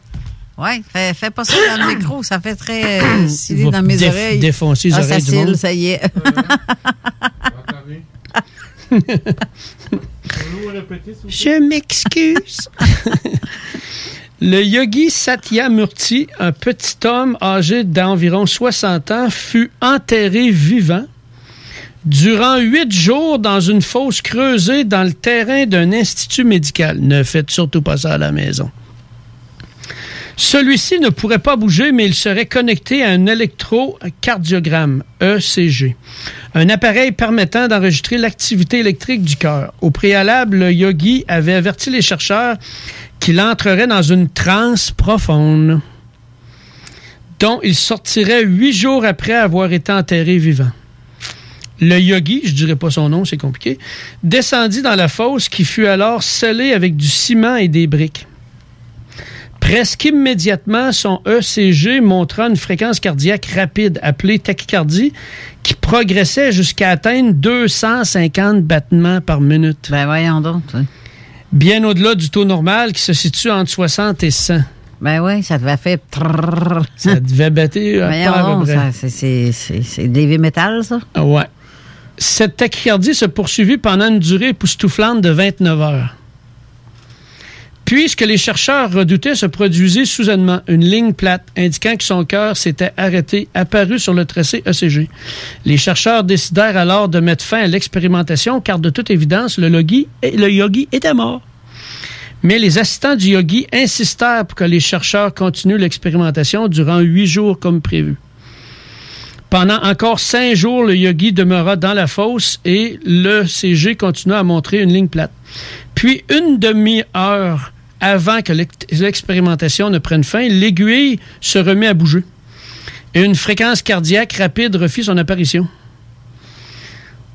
Ouais, fais, fais pas ça dans le micro, ça fait très euh, dans mes déf- oreilles. défoncer les ah, oreilles ça du monde. scelle, ça y est. Je m'excuse. Le yogi Satyamurti, un petit homme âgé d'environ 60 ans, fut enterré vivant durant huit jours dans une fosse creusée dans le terrain d'un institut médical. Ne faites surtout pas ça à la maison. Celui-ci ne pourrait pas bouger, mais il serait connecté à un électrocardiogramme, ECG, un appareil permettant d'enregistrer l'activité électrique du cœur. Au préalable, le yogi avait averti les chercheurs qu'il entrerait dans une transe profonde, dont il sortirait huit jours après avoir été enterré vivant. Le yogi, je dirais pas son nom, c'est compliqué, descendit dans la fosse qui fut alors scellée avec du ciment et des briques. Presque immédiatement, son ECG montra une fréquence cardiaque rapide, appelée tachycardie, qui progressait jusqu'à atteindre 250 battements par minute. Ben voyons donc. Bien au-delà du taux normal qui se situe entre 60 et 100. Ben oui, ça devait faire. Ça devait battre ça, c'est- c'est c'est- metal, ça? Ah Ouais. Cette tachycardie se poursuivit pendant une durée époustouflante de 29 heures. Puis, ce que les chercheurs redoutaient se produisit soudainement. Une ligne plate indiquant que son cœur s'était arrêté apparut sur le tracé ECG. Les chercheurs décidèrent alors de mettre fin à l'expérimentation car de toute évidence, le yogi était mort. Mais les assistants du yogi insistèrent pour que les chercheurs continuent l'expérimentation durant huit jours comme prévu. Pendant encore cinq jours, le yogi demeura dans la fosse et le CG continua à montrer une ligne plate. Puis, une demi-heure avant que l'ex- l'expérimentation ne prenne fin, l'aiguille se remet à bouger. Et une fréquence cardiaque rapide refit son apparition.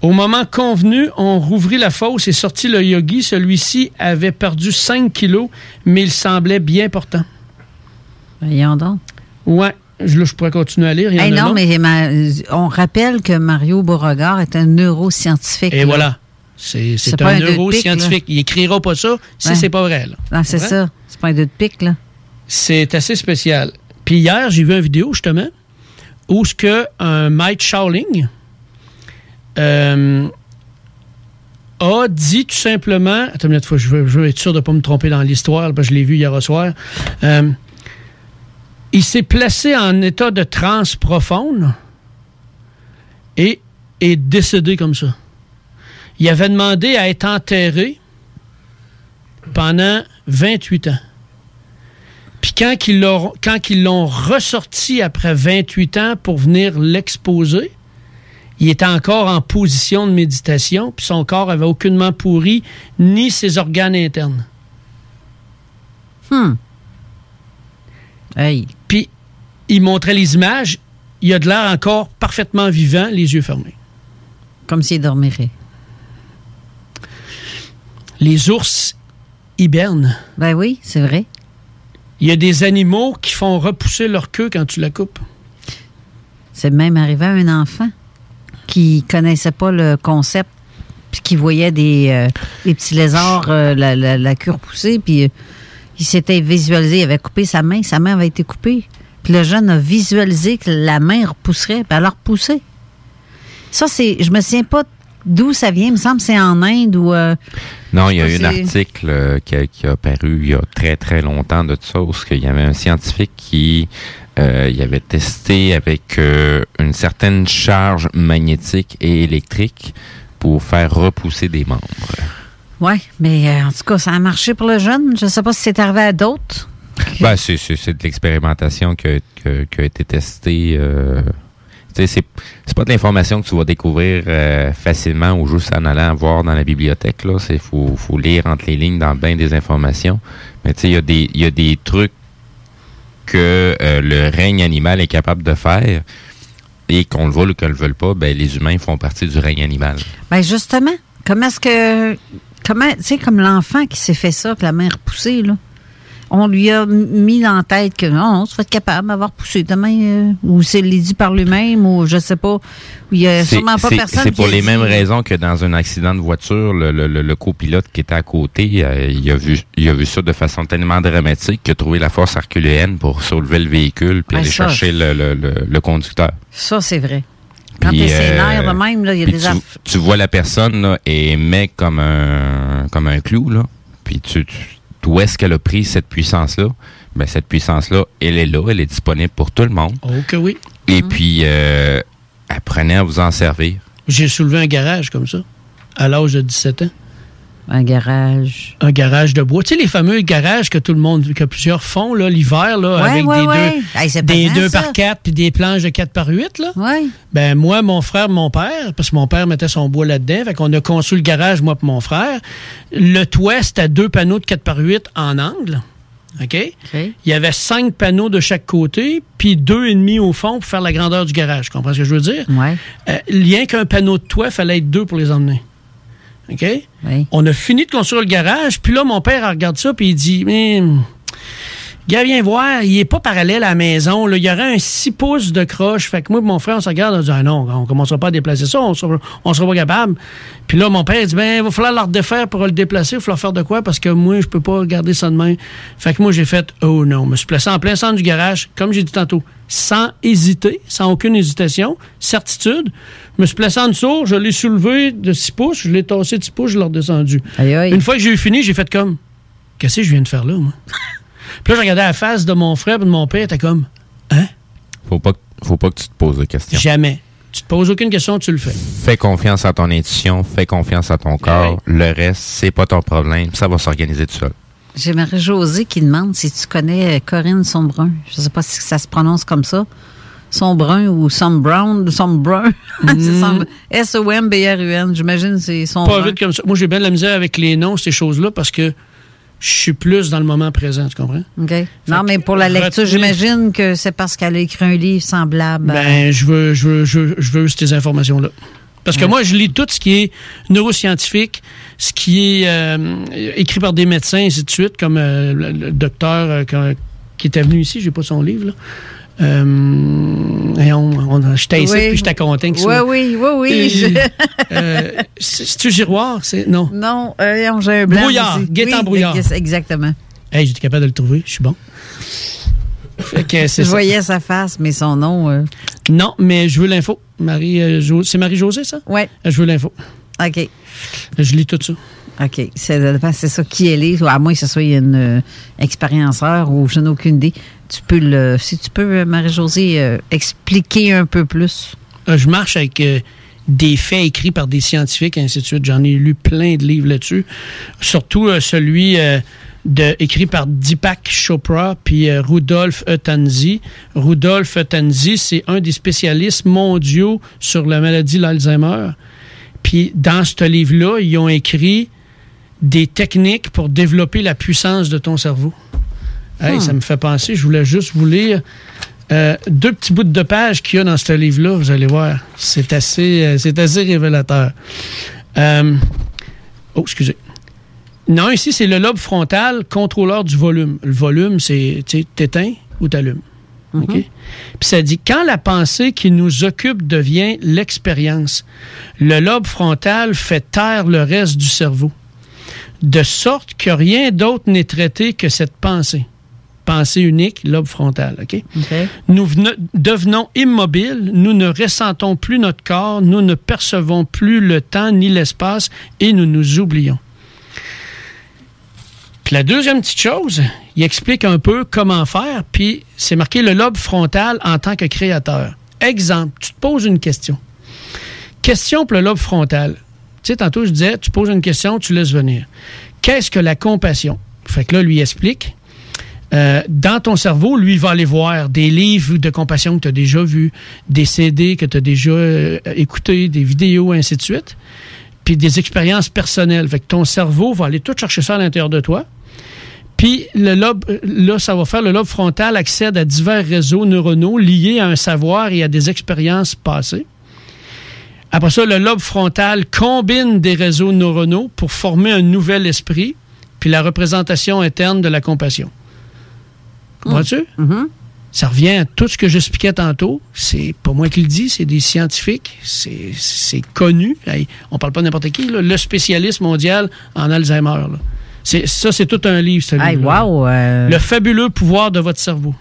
Au moment convenu, on rouvrit la fosse et sortit le yogi. Celui-ci avait perdu 5 kilos, mais il semblait bien portant. Voyons donc. Ouais, là, je pourrais continuer à lire. Il y en Hey, a non, mais ma- on rappelle que Mario Beauregard est un neuroscientifique. Et là. voilà. C'est un, neuroscientifique. Il écrira pas ça si Ouais. c'est pas vrai. là. Non, c'est Comprends? ça. C'est pas un deux de pique, là. C'est assez spécial. Puis hier, j'ai vu une vidéo, justement, où ce que un Mike Shaoling, euh, a dit tout simplement, attends une minute, je veux, je veux être sûr de ne pas me tromper dans l'histoire, parce que je l'ai vu hier soir. Euh, il s'est placé en état de transe profonde et est décédé comme ça. Il avait demandé à être enterré pendant 28 ans. Puis quand ils l'ont, ressorti après 28 ans pour venir l'exposer, il était encore en position de méditation, puis son corps avait aucunement pourri, ni ses organes internes. Hmm. Hey. Il montrait les images, il a de l'air encore parfaitement vivant, les yeux fermés. Comme s'il dormirait. Les ours hibernent. Ben oui, c'est vrai. Il y a des animaux qui font repousser leur queue quand tu la coupes. C'est même arrivé à un enfant qui connaissait pas le concept, puis qui voyait des, euh, des petits lézards, euh, la, la, la queue repoussée, puis euh, il s'était visualisé, il avait coupé sa main, sa main avait été coupée. Puis le jeune a visualisé que la main repousserait, puis elle a repoussé. Ça, c'est. Je me souviens pas d'où ça vient, il me semble que c'est en Inde ou. euh, Non, il y a eu un article euh, qui, a, qui a paru il y a très très longtemps de ça, où il y avait un scientifique qui euh, il avait testé avec euh, une certaine charge magnétique et électrique pour faire repousser des membres. Ouais, mais en tout cas, ça a marché pour le jeune. Je sais pas si c'est arrivé à d'autres. Ben, c'est, de l'expérimentation qui a, été testée. Euh, c'est, pas de l'information que tu vas découvrir euh, facilement ou juste en allant voir dans la bibliothèque. Là, c'est faut, faut lire entre les lignes dans bien des informations. Mais il y a des, trucs que euh, le règne animal est capable de faire et qu'on le veuille ou qu'on le veuille pas, ben les humains font partie du règne animal. Ben justement, comment est-ce que. Comment, tu sais, comme l'enfant qui s'est fait ça, que la main repoussée, là? On lui a mis la tête que non, tu vas être capable d'avoir poussé ta main, euh, ou c'est dit par lui-même, ou je sais pas. Il y a C'est- sûrement pas personne C'est pour les dit- mêmes raisons que dans un accident de voiture, le, le- le- le copilote qui était à côté, euh, il, a vu, il a vu ça de façon tellement dramatique qu'il a trouvé la force herculéenne pour soulever le véhicule puis Ouais, aller ça, chercher le, le- le- le conducteur. Ça, c'est vrai. Quand t'es euh, de même, là, il y a des tu, tu vois la personne là, et met comme un comme un clou là. Puis tu, tu d'où est-ce qu'elle a pris cette puissance là Ben cette puissance là, elle est là, elle est disponible pour tout le monde. Oh que oui. Et puis euh, apprenez à vous en servir. J'ai soulevé un garage comme ça, à l'âge de 17 ans. Un garage. Un garage de bois. Tu sais, les fameux garages que tout le monde, que plusieurs font, là, l'hiver, là, Ouais, avec ouais, des ouais. deux, Hey, c'est des pesant, deux ça. par quatre puis des planches de 4 par 8, là. Ben, moi, mon frère, mon père, parce que mon père mettait son bois là-dedans, fait qu'on a conçu le garage, moi et mon frère. Le toit, c'était deux panneaux de 4 par 8 en angle. OK? Il y avait cinq panneaux de chaque côté, puis deux et demi au fond pour faire la grandeur du garage. Tu comprends ce que je veux dire? Ouais. Euh, rien qu'un panneau de toit, il fallait être deux pour les emmener. OK? On a fini de construire le garage, puis là, mon père regarde ça, puis il dit Mais, gars, viens voir, il est pas parallèle à la maison. Là. Il y aurait un 6 pouces de croche. Fait que moi et mon frère, on se regarde, on dit ah non, on commencera pas à déplacer ça, on sera, on sera pas capable. Puis là, mon père il dit Ben, il va falloir le redéfaire pour le déplacer, il va falloir faire de quoi, parce que moi, je peux pas garder ça de main. Fait que moi, j'ai fait Oh non, je me suis placé en plein centre du garage, comme j'ai dit tantôt, sans hésiter, sans aucune hésitation, certitude. Je me suis placé en dessous, je l'ai soulevé de 6 pouces, je l'ai tassé de 6 pouces, je l'ai redescendu. Une fois que j'ai eu fini, j'ai fait comme Qu'est-ce que je viens de faire là, moi? Puis là, je regardais la face de mon frère et de mon père, t'es comme Faut pas, faut pas que tu te poses de questions. Jamais. Tu te poses aucune question, tu le fais. Fais confiance à ton intuition, fais confiance à ton corps. Le reste, c'est pas ton problème. Ça va s'organiser tout seul. J'ai Marie-Josée qui demande si tu connais euh, Corinne Sombrun. Je sais pas si ça se prononce comme ça. Sombrun ou Sombrown, Sombrun. C'est Som- S-O-M-B-R-U-N. J'imagine que c'est Sombrun. Pas vite comme ça. Moi, j'ai bien de la misère avec les noms, ces choses-là, parce que je suis plus dans le moment présent, tu comprends? OK. Non, mais pour la lecture, j'imagine que c'est parce qu'elle a écrit un livre semblable. à- Ben, je veux, je veux, je veux, je veux ces informations-là. Parce que Ouais. moi, je lis tout ce qui est neuroscientifique, ce qui est euh, écrit par des médecins, et ainsi de suite, comme euh, le, le docteur euh, qui était venu ici, j'ai pas son livre, là. Euh, et on, on, j'étais ici, Oui. puis j'étais content qu'il Oui, oui, oui, oui. Je- euh, c'est- C'est-tu giroir? Non. Non, euh, j'ai un blanc. Brouillard. Gaétan Oui, Brouillard. ex- Exactement. Hey, j'étais capable de le trouver, je suis bon. Fait que Je voyais sa face, mais son nom. euh, Non, mais je veux l'info. Marie, euh, Jo- c'est Marie-Josée, ça? Oui. Je veux l'info. OK. Je lis tout ça. OK. C'est c'est ça qui elle est, à moins que ce soit une euh, expérienceur ou je n'ai aucune idée. Tu peux le. Si tu peux, euh, Marie-Josée, euh, expliquer un peu plus? Euh, je marche avec des faits écrits par des scientifiques et ainsi de suite. J'en ai lu plein de livres là-dessus. Surtout celui de, écrit par Deepak Chopra puis Rudolf Eutanzi. Rudolf Eutanzi, c'est un des spécialistes mondiaux sur la maladie de l'Alzheimer. Puis dans ce livre-là, ils ont écrit des techniques pour développer la puissance de ton cerveau. Hey, Hmm. Ça me fait penser, je voulais juste vous lire euh, deux petits bouts de page qu'il y a dans ce livre-là, vous allez voir. C'est assez, euh, c'est assez révélateur. Euh, oh, excusez. Non, ici, c'est le lobe frontal, contrôleur du volume. Le volume, c'est, tu t'éteins ou t'allumes. OK? Puis ça dit, quand la pensée qui nous occupe devient l'expérience, le lobe frontal fait taire le reste du cerveau, de sorte que rien d'autre n'est traité que cette pensée. Pensée unique, lobe frontal, OK? Nous devenons immobiles, nous ne ressentons plus notre corps, nous ne percevons plus le temps ni l'espace et nous nous oublions. Puis la deuxième petite chose, il explique un peu comment faire, puis c'est marqué le lobe frontal en tant que créateur. Exemple, tu te poses une question. Question pour le lobe frontal. Tu sais, tantôt, je disais, tu poses une question, tu laisses venir. Qu'est-ce que la compassion? Fait que là, lui explique. Euh, dans ton cerveau, lui, il va aller voir des livres de compassion que tu as déjà vus, des CD que tu as déjà euh, écoutés, des vidéos, ainsi de suite, puis des expériences personnelles. Fait que ton cerveau va aller tout chercher ça à l'intérieur de toi. Puis le lobe, euh, là, ça va faire le lobe frontal accède à divers réseaux neuronaux liés à un savoir et à des expériences passées. Après ça, le lobe frontal combine des réseaux neuronaux pour former un nouvel esprit, puis la représentation interne de la compassion. Comprends-tu? Ça revient à tout ce que j'expliquais tantôt. C'est pas moi qui le dis, c'est des scientifiques. C'est c'est connu. On parle pas de n'importe qui. là. Le spécialiste mondial en Alzheimer. là. C'est- Ça, c'est tout un livre, celui-là. Hey, wow, euh, Le fabuleux pouvoir de votre cerveau.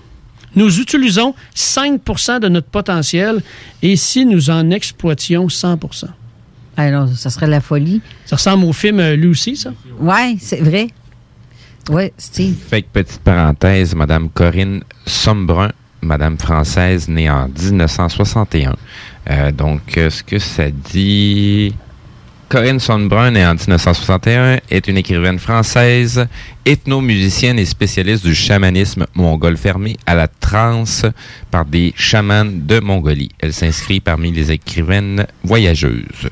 Nous utilisons 5% de notre potentiel et si nous en exploitions 100 Alors, ça serait la folie. Ça ressemble au film euh, Lucy, ça? Oui, c'est vrai. Oui, Steve. Fait que petite parenthèse, Madame Corinne Sombrun, Madame française née en 1961. Euh, donc, euh, ce que ça dit... Corinne Sonbrun, née en 1961, est une écrivaine française, ethnomusicienne et spécialiste du chamanisme mongol fermé à la transe par des chamans de Mongolie. Elle s'inscrit parmi les écrivaines voyageuses.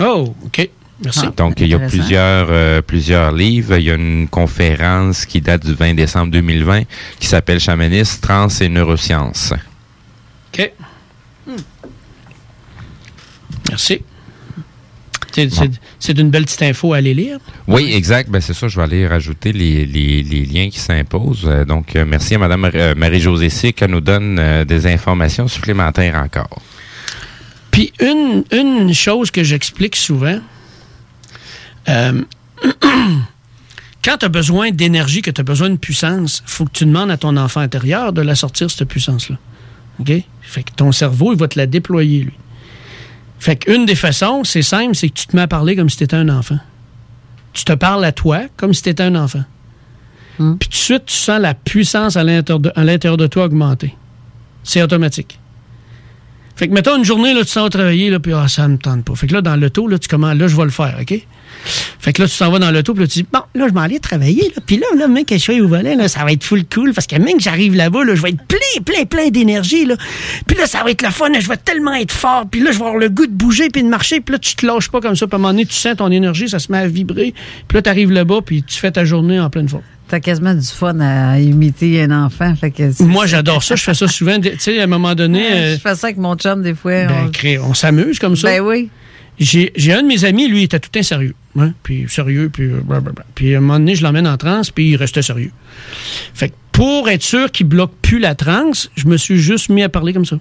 Oh, OK. Merci. Donc, il y a plusieurs, euh, plusieurs livres. Il y a une conférence qui date du 20 décembre 2020 qui s'appelle Chamanisme, Trans et Neurosciences. OK. Merci. C'est- une belle petite info à aller lire. Oui, exact. Ben, c'est ça. Je vais aller rajouter les, les, les liens qui s'imposent. Euh, Donc, euh, merci à Mme Marie-Josée qui nous donne des informations supplémentaires encore. Puis une, une chose que j'explique souvent, euh, quand tu as besoin d'énergie, que tu as besoin de puissance, faut que tu demandes à ton enfant intérieur de la sortir, cette puissance-là. OK? Fait que ton cerveau, il va te la déployer, lui. Fait qu'une des façons, c'est simple, c'est que tu te mets à parler comme si tu étais un enfant. Tu te parles à toi comme si tu étais un enfant. Puis tout de suite, tu sens la puissance à l'intérieur de, toi augmenter. C'est automatique. Fait que, mettons, une journée, là, tu s'en vas travailler, là, puis ah, ça me tente pas. Fait que là, dans l'auto, là, tu commences, là, je vais le faire, OK? Fait que là, tu t'en vas dans l'auto, puis là, tu dis, bon, là, je m'en allais travailler, là, puis là, là, mec, que je suis au volet, là, ça va être full cool, parce que même que j'arrive là-bas, là, je vais être plein, plein, plein d'énergie, là. Puis là, ça va être le fun, là, je vais tellement être fort, puis là, je vais avoir le goût de bouger, puis de marcher, puis là, tu te lâches pas comme ça, puis à un moment donné, tu sens ton énergie, ça se met à vibrer, puis là, tu arrives là-bas, puis tu fais ta journée en pleine forme. T'as quasiment du fun à imiter un enfant. Fait que Moi, j'adore ça, je fais ça souvent, tu sais, à un moment donné... euh, Je fais ça avec mon chum des fois. Ben, on s'amuse comme ça. Ben oui. J'ai un de mes amis, lui, il était tout sérieux. Hein? Puis sérieux, puis euh, blablabla. Puis à un moment donné, je l'emmène en transe, puis il restait sérieux. Fait que pour être sûr qu'il bloque plus la transe, je me suis juste mis à parler comme ça.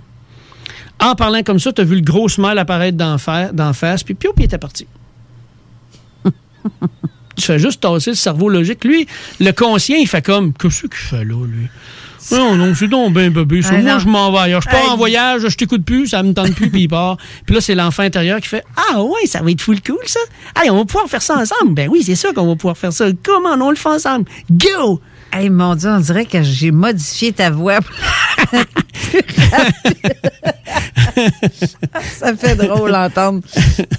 En parlant comme ça, tu as vu le gros smile apparaître d'en fa- d'en face, puis piou, puis il était parti. Tu fais juste tasser le cerveau logique. Lui, le conscient, il fait comme, qu'est-ce qu'il fait là, lui? Non, non, c'est donc ben bébé. ça. Ah, moi, non. je m'en vais ailleurs. Je pars en voyage, je t'écoute plus, ça me tente plus, puis il part. Puis là, c'est l'enfant intérieur qui fait Ah ouais, ça va être full cool, ça. Hey, on va pouvoir faire ça ensemble. Ben oui, c'est sûr qu'on va pouvoir faire ça. Comment on le fait ensemble? Go! Hey, mon Dieu, on dirait que j'ai modifié ta voix. Ça fait drôle à entendre.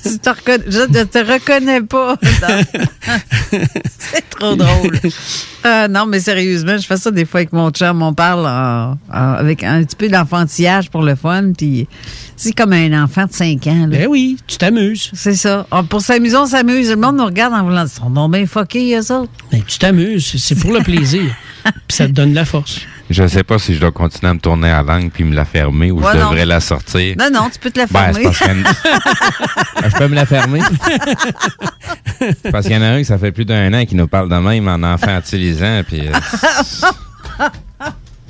Tu te reconna- Je ne te reconnais pas. C'est trop drôle. Euh, non, mais sérieusement, je fais ça des fois avec mon chum. On parle avec un petit peu d'enfantillage pour le fun. Puis c'est comme un enfant de 5 ans. Ben oui, tu t'amuses. C'est ça. Ah, Pour s'amuser, on s'amuse. Le monde nous regarde en voulant. Ils sont donc bien fuckés, eux autres. Ben, tu t'amuses. C'est pour le plaisir. Puis ça te donne de la force. Je sais pas si je dois continuer à me tourner à la langue puis me la fermer ou Ouais, je non. devrais la sortir. Non, non, tu peux te la Ben, fermer. c'est parce qu'il y en- je peux me la fermer. Parce qu'il y en a un qui ça fait plus d'un an qui nous parle de même en enfant utilisant puis euh,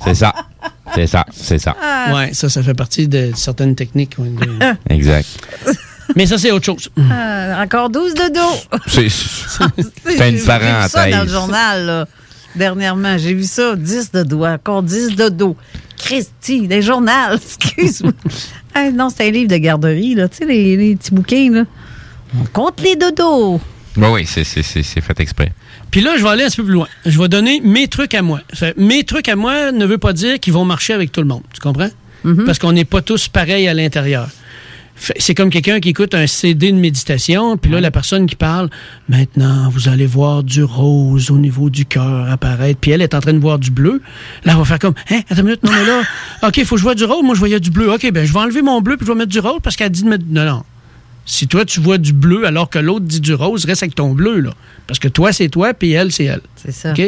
c'est ça. C'est ça, c'est ça. Ah. Ouais, ça, ça fait partie de certaines techniques. ouais, de- Exact. Mais ça, c'est autre chose. Ah, encore 12 de dos. C'est une J'ai vu ça dans le parenthèse. journal, là, dernièrement. J'ai vu ça, 10 de dos, encore 10 de dos. Christy, des journaux, excuse-moi. Ah, non, c'est un livre de garderie, là. Tu sais, les, les petits bouquins, là. On compte les dodos. Ben oui, c'est c'est- fait exprès. Puis là, je vais aller un petit peu plus loin. Je vais donner mes trucs à moi. Mes trucs à moi ne veut pas dire qu'ils vont marcher avec tout le monde. Tu comprends? Parce qu'on n'est pas tous pareils à l'intérieur. C'est comme quelqu'un qui écoute un CD de méditation, puis là, la personne qui parle, maintenant, vous allez voir du rose au niveau du cœur apparaître, puis elle est en train de voir du bleu. Là, elle va faire comme, hein, attends une minute, non, mais là, OK, il faut que je vois du rose, moi, je voyais du bleu. OK, ben, je vais enlever mon bleu, puis je vais mettre du rose, parce qu'elle dit de mettre. Non, non. Si toi, tu vois du bleu alors que l'autre dit du rose, reste avec ton bleu, là. Parce que toi, c'est toi, puis elle, c'est elle. C'est ça. OK?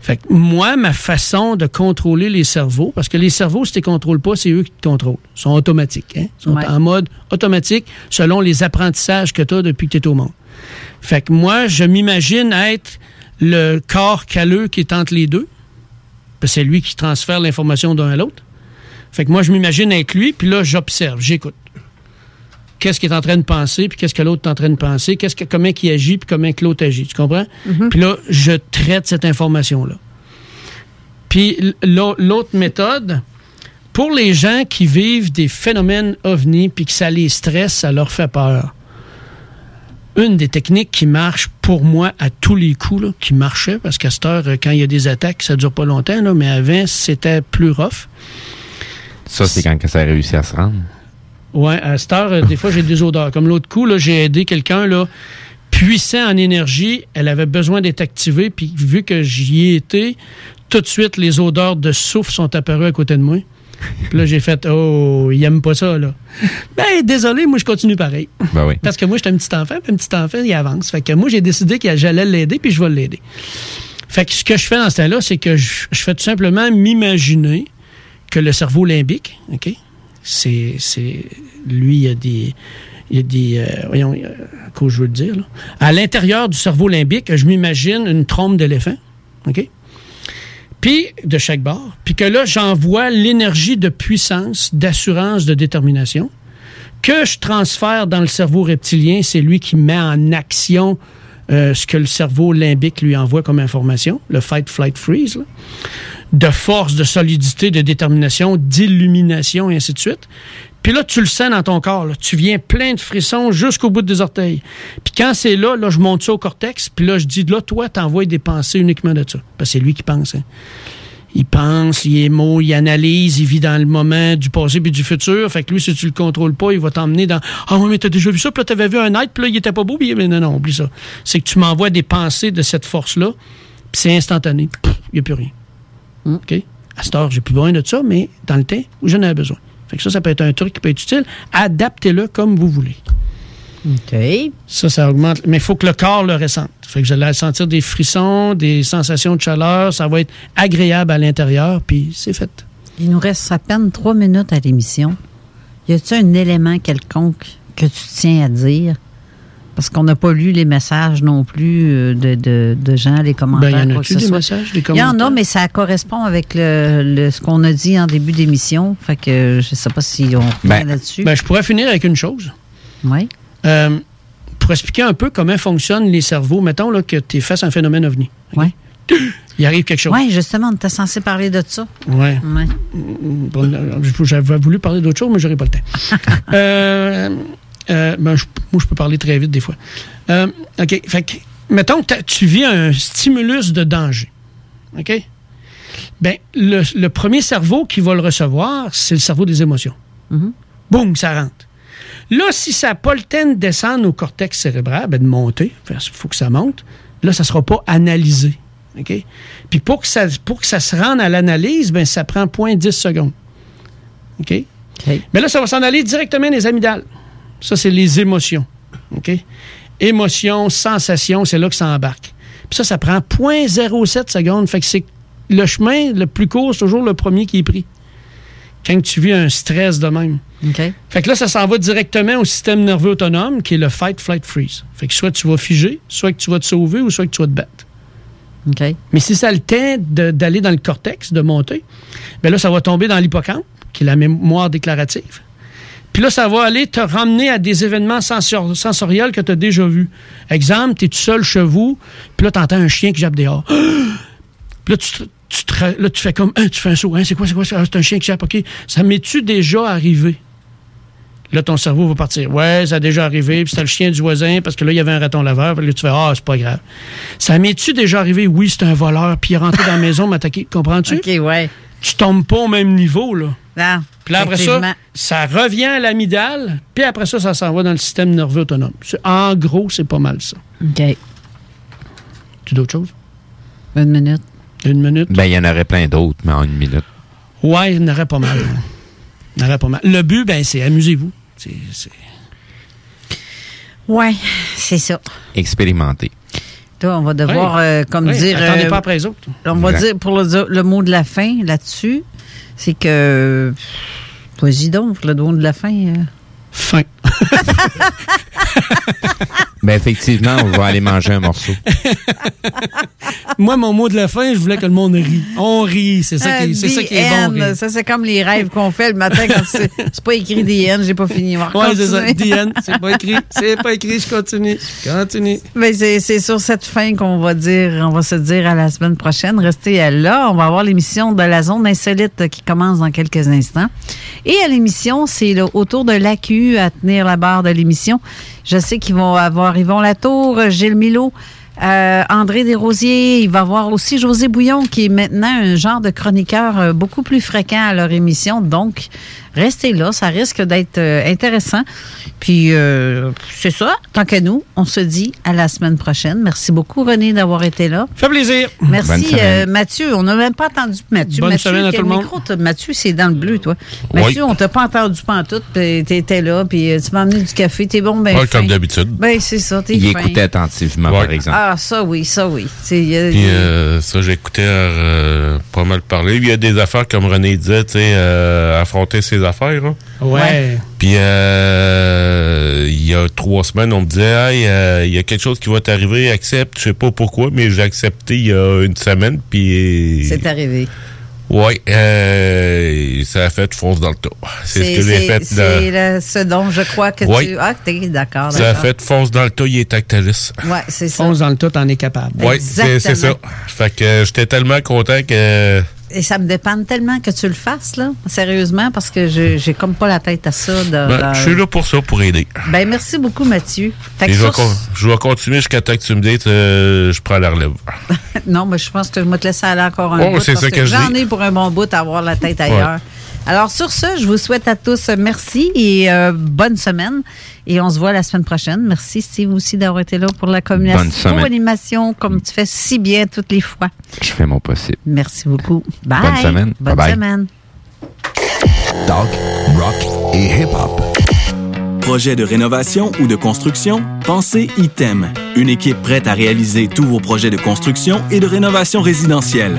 Fait que moi, ma façon de contrôler les cerveaux, parce que les cerveaux, si tu les contrôles pas, c'est eux qui te contrôlent. Ils sont automatiques. Hein? Ils sont Ouais. en mode automatique selon les apprentissages que tu as depuis que tu es au monde. Fait que moi, je m'imagine être le corps calleux qui est entre les deux. Parce que c'est lui qui transfère l'information d'un à l'autre. Fait que moi, je m'imagine être lui, puis là, j'observe, j'écoute. Qu'est-ce qu'il est en train de penser, puis qu'est-ce que l'autre est en train de penser, qu'est-ce que, comment il agit, puis comment que l'autre agit. Tu comprends? Puis là, je traite cette information-là. Puis l'autre méthode, pour les gens qui vivent des phénomènes ovnis, puis que ça les stresse, ça leur fait peur. Une des techniques qui marche pour moi à tous les coups, là, qui marchait, parce qu'à cette heure, quand il y a des attaques, ça dure pas longtemps, là, mais avant, c'était plus rough. Ça, c'est quand que ça a réussi à se rendre. Ouais, à cette heure, des fois, j'ai des odeurs. Comme l'autre coup, là, j'ai aidé quelqu'un, là, puissant en énergie. Elle avait besoin d'être activée, puis vu que j'y ai été, tout de suite, les odeurs de souffle sont apparues à côté de moi. Puis là, j'ai fait, oh, il aime pas ça, là. Ben, désolé, moi, je continue pareil. Ben oui. Parce que moi, j'étais un petit enfant, puis un petit enfant, il avance. Fait que moi, j'ai décidé que j'allais l'aider, puis je vais l'aider. Fait que ce que je fais dans ce temps-là, c'est que je, je fais tout simplement m'imaginer que le cerveau limbique, OK? C'est. lui, il a des. Il y a des. euh, voyons, euh, quoi je veux dire? À l'intérieur du cerveau limbique, je m'imagine une trompe d'éléphant, OK? Puis, de chaque bord. Puis que là, j'envoie l'énergie de puissance, d'assurance, de détermination que je transfère dans le cerveau reptilien. C'est lui qui met en action euh, ce que le cerveau limbique lui envoie comme information, le fight, flight, freeze. De force, de solidité, de détermination, d'illumination, et ainsi de suite. Puis là, tu le sens dans ton corps. Tu viens plein de frissons jusqu'au bout des orteils. Puis quand c'est là, là, je monte ça au cortex. Puis là, je dis, là, toi, t'envoies des pensées uniquement de ça. Parce c'est lui qui pense. hein. Il pense, il émo, il analyse, il vit dans le moment du passé puis du futur. Fait que lui, si tu le contrôles pas, il va t'emmener dans Ah oui, mais t'as déjà vu ça, puis là, t'avais vu un être, puis là, il était pas beau, mais non, non, oublie ça. C'est que tu m'envoies des pensées de cette force-là, puis c'est instantané. Il n'y a plus rien. OK? À cette heure, j'ai plus besoin de ça, mais dans le temps où j'en avais besoin. Fait que ça, ça peut être un truc qui peut être utile. Adaptez-le comme vous voulez. OK. Ça, ça augmente. Mais il faut que le corps le ressente. Fait que vous allez sentir des frissons, des sensations de chaleur. Ça va être agréable à l'intérieur, puis c'est fait. Il nous reste à peine trois minutes à l'émission. Y a-t-il un élément quelconque que tu tiens à dire? Parce qu'on n'a pas lu les messages non plus euh, de, de- de gens, les commentaires. Ben, y en quoi a-tu que ce des soit. messages, des Il y en a, commentaires? mais ça correspond avec le, le- ce qu'on a dit en début d'émission. Fait que je sais pas si on revient Ben, là-dessus. ben, je pourrais finir avec une chose. Oui. Euh, pour expliquer un peu comment fonctionnent les cerveaux, mettons là, que tu es face à un phénomène ovni. Ouais. Il arrive quelque chose. Oui, justement, on était censé parler de ça. Ouais. Ouais. Bon, euh, J'avais voulu parler d'autre chose, mais j'aurais pas le temps. Euh, euh, ben, je- moi, je peux parler très vite des fois. Euh, OK. Fait que, mettons que tu vis un stimulus de danger. OK? Ben, le, le premier cerveau qui va le recevoir, c'est le cerveau des émotions. Boum, ça rentre. Là, si ça n'a pas le temps de descendre au cortex cérébral, ben, de monter, il faut que ça monte, là, ça ne sera pas analysé. OK? Puis pour que ça, pour que ça se rende à l'analyse, ben, ça prend 0.10 secondes. OK? Mais là, ça va s'en aller directement dans les amygdales. Ça, c'est les émotions. OK? Émotions, sensations, c'est là que ça embarque. Puis ça, ça prend 0.07 secondes. Fait que c'est le chemin le plus court, c'est toujours le premier qui est pris. Quand tu vis un stress de même. Fait que là, ça s'en va directement au système nerveux autonome, qui est le fight, flight, freeze. Fait que soit tu vas figer, soit que tu vas te sauver, ou soit que tu vas te battre. Mais si ça a le temps d'aller dans le cortex, de monter, bien là, ça va tomber dans l'hippocampe, qui est la mémoire déclarative. Puis là, ça va aller te ramener à des événements sensor- sensoriels que tu as déjà vus. Exemple, tu es tout seul chez vous, puis là, tu entends un chien qui jappe dehors. Puis là, tu, te- tu, te là, tu fais comme, Hein, tu fais un saut. Hein, c'est quoi, c'est quoi? C'est c'est un chien qui jappe, OK. Ça m'est-tu déjà arrivé? Là, ton cerveau va partir. Ouais, ça a déjà arrivé, puis c'était le chien du voisin, parce que là, il y avait un raton laveur. Puis là, tu fais, ah, c'est pas grave. Ça m'est-tu déjà arrivé? Oui, c'est un voleur, puis il est rentré dans la maison, m'a attaqué. Comprends-tu? OK, ouais. Tu tombes pas au même niveau, là. Non. Puis là, après ça, ça revient à l'amygdale, puis après ça, ça s'en va dans le système nerveux autonome. En gros, c'est pas mal ça. OK. Tu d'autres choses? Une minute. Une minute? Ben, il y en aurait plein d'autres, mais en une minute. Ouais, il y en aurait pas mal. hein. Il y en aurait pas mal. Le but, ben, c'est amusez-vous. C'est- c'est- Ouais, c'est ça. Expérimenter. Toi, on va devoir, euh, comme dire. attendez euh, pas après les autres. On va Exact. dire, pour le, le mot de la fin là-dessus, c'est que. Vas-y donc, le mot de la fin. euh. Fin. Ben, effectivement, on va aller manger un morceau. Moi, mon mot de la fin, je voulais que le monde rit. On rit, c'est ça, qui, c'est ça qui est bon. rire. Ça, c'est comme les rêves qu'on fait le matin quand c'est c'est pas écrit end, j'ai pas fini. Ouais, c'est ça. Diane, c'est pas écrit. C'est pas écrit, je continue. Je continue. Ben, c'est c'est sur cette fin qu'on va dire, on va se dire à la semaine prochaine. Restez là. On va avoir l'émission de la zone insolite qui commence dans quelques instants. Et à l'émission, c'est le- autour de l'AQ à tenir la barre de l'émission. Je sais qu'ils vont avoir Yvon Latour, Gilles Milot, euh, André Desrosiers. Il va avoir aussi José Bouillon, qui est maintenant un genre de chroniqueur euh, beaucoup plus fréquent à leur émission. Donc, restez là. Ça risque d'être euh, intéressant. Puis, euh, c'est ça. Tant qu'à nous, on se dit à la semaine prochaine. Merci beaucoup, René, d'avoir été là. Fait plaisir. Merci, euh, Mathieu. On n'a même pas entendu Mathieu. Bonne Mathieu, semaine à tout le monde. micro? Mathieu, c'est dans le bleu, toi. Oui. Mathieu, on t'a pas entendu pantoute. puis T'étais là, puis tu m'as amené du café. T'es bon, ben Ouais, fin. comme d'habitude. Ben, c'est ça, t'es Il fin. écoutait attentivement, par exemple. Ah, ça oui, ça oui. Puis euh, ça, j'écoutais euh, pas mal parler. Il y a des affaires, comme René disait, tu sais, euh, affronter ses affaires. hein. Ouais. Puis euh, il y a trois semaines, on me disait, hey, euh, il y a quelque chose qui va t'arriver, accepte. Je sais pas pourquoi, mais j'ai accepté il y a une semaine. Puis c'est arrivé. ouais, euh, ça a fait fonce dans le tas. C'est ce que j'ai fait. C'est le- ce dont je crois que Oui. tu. Ah, t'es d'accord. Ça a fait fonce dans le tas, il est tactalis. Ouais, c'est ça. Fonce dans le tout, t'en es capable. Oui, c'est ça. Exactement. Fait que j'étais tellement content que. Et ça me dépend tellement que tu le fasses, là, sérieusement, parce que je j'ai comme pas la tête à ça. de- Ben, dans- je suis là pour ça, pour aider. Ben, merci beaucoup, Mathieu. Fait que Et je, vais sur- con- je vais continuer jusqu'à temps que tu me dises euh, je prends la relève. Non, mais je pense que je vais te laisser aller encore un Oh, bout. c'est parce ça que je J'en ai pour un bon bout à avoir la tête ailleurs. Alors, sur ce, je vous souhaite à tous merci et euh, bonne semaine. Et on se voit la semaine prochaine. Merci, Steve, aussi d'avoir été là pour la Bonne communication, animation, comme tu fais si bien toutes les fois. Je fais mon possible. Merci beaucoup. Bye. Bonne semaine. Bonne Bye-bye. semaine. Talk, rock et hip-hop. Projet de rénovation ou de construction? Pensez ITEM. Une équipe prête à réaliser tous vos projets de construction et de rénovation résidentielle.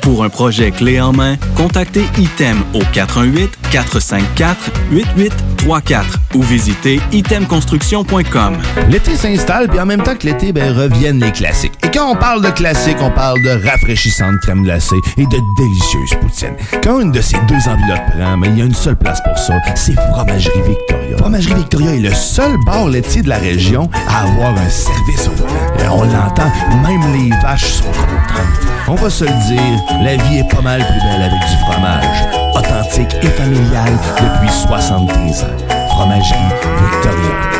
Pour un projet clé en main, contactez ITEM au 418 454 88 34 ou visitez itemconstruction.com. L'été s'installe, puis en même temps que l'été, ben, reviennent les classiques. Et quand on parle de classiques, on parle de rafraîchissante crème glacée et de délicieuses poutines. Quand une de ces deux enveloppes prend, mais il y a une seule place pour ça, c'est Fromagerie Victoria. Fromagerie Victoria est le seul bar laitier de la région à avoir un service au volant. On l'entend, même les vaches sont contentes. On va se le dire, la vie est pas mal plus belle avec du fromage. Authentique et familial depuis 73 ans. Fromagerie Victoria.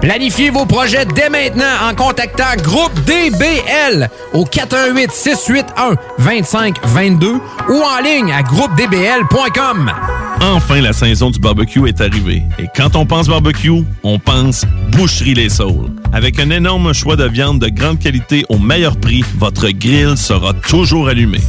Planifiez vos projets dès maintenant en contactant Groupe DBL au 418 681 2522 ou en ligne à groupedbl.com. Enfin, la saison du barbecue est arrivée. Et quand on pense barbecue, on pense Boucherie Les Saules. Avec un énorme choix de viande de grande qualité au meilleur prix, votre grill sera toujours allumé.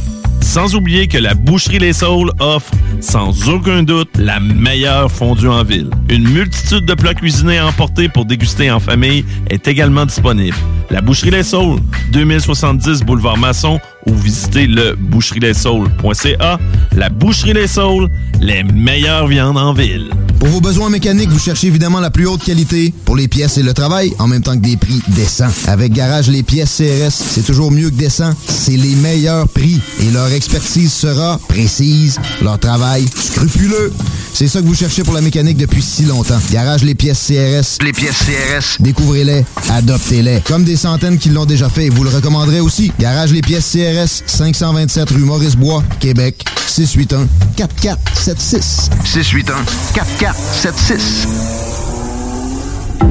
Sans oublier que la Boucherie Les Saules offre, sans aucun doute, la meilleure fondue en ville. Une multitude de plats cuisinés à emporter pour déguster en famille est également disponible. La Boucherie Les Saules, 2070 Boulevard Masson ou visitez le boucherieslessaules.ca. La Boucherie Les Saules, les meilleures viandes en ville. Pour vos besoins mécaniques, vous cherchez évidemment la plus haute qualité pour les pièces et le travail, en même temps que des prix décents. Avec Garage Les Pièces CRS, c'est toujours mieux que décent. C'est les meilleurs prix et leur expertise sera précise, leur travail scrupuleux. C'est ça que vous cherchez pour la mécanique depuis si longtemps. Garage Les Pièces CRS. Les pièces CRS. Découvrez-les, adoptez-les. Comme des centaines qui l'ont déjà fait, vous le recommanderez aussi. Garage Les Pièces CRS, 527 rue Maurice-Bois, Québec, 681 4476. 681 4476.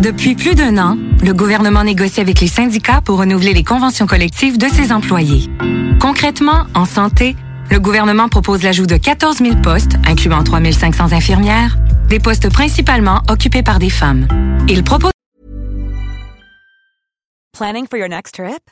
Depuis plus d'un an, le gouvernement négocie avec les syndicats pour renouveler les conventions collectives de ses employés. Concrètement, en santé, le gouvernement propose l'ajout de 14 000 postes, incluant 3 500 infirmières, des postes principalement occupés par des femmes. Il propose Planning for your next trip?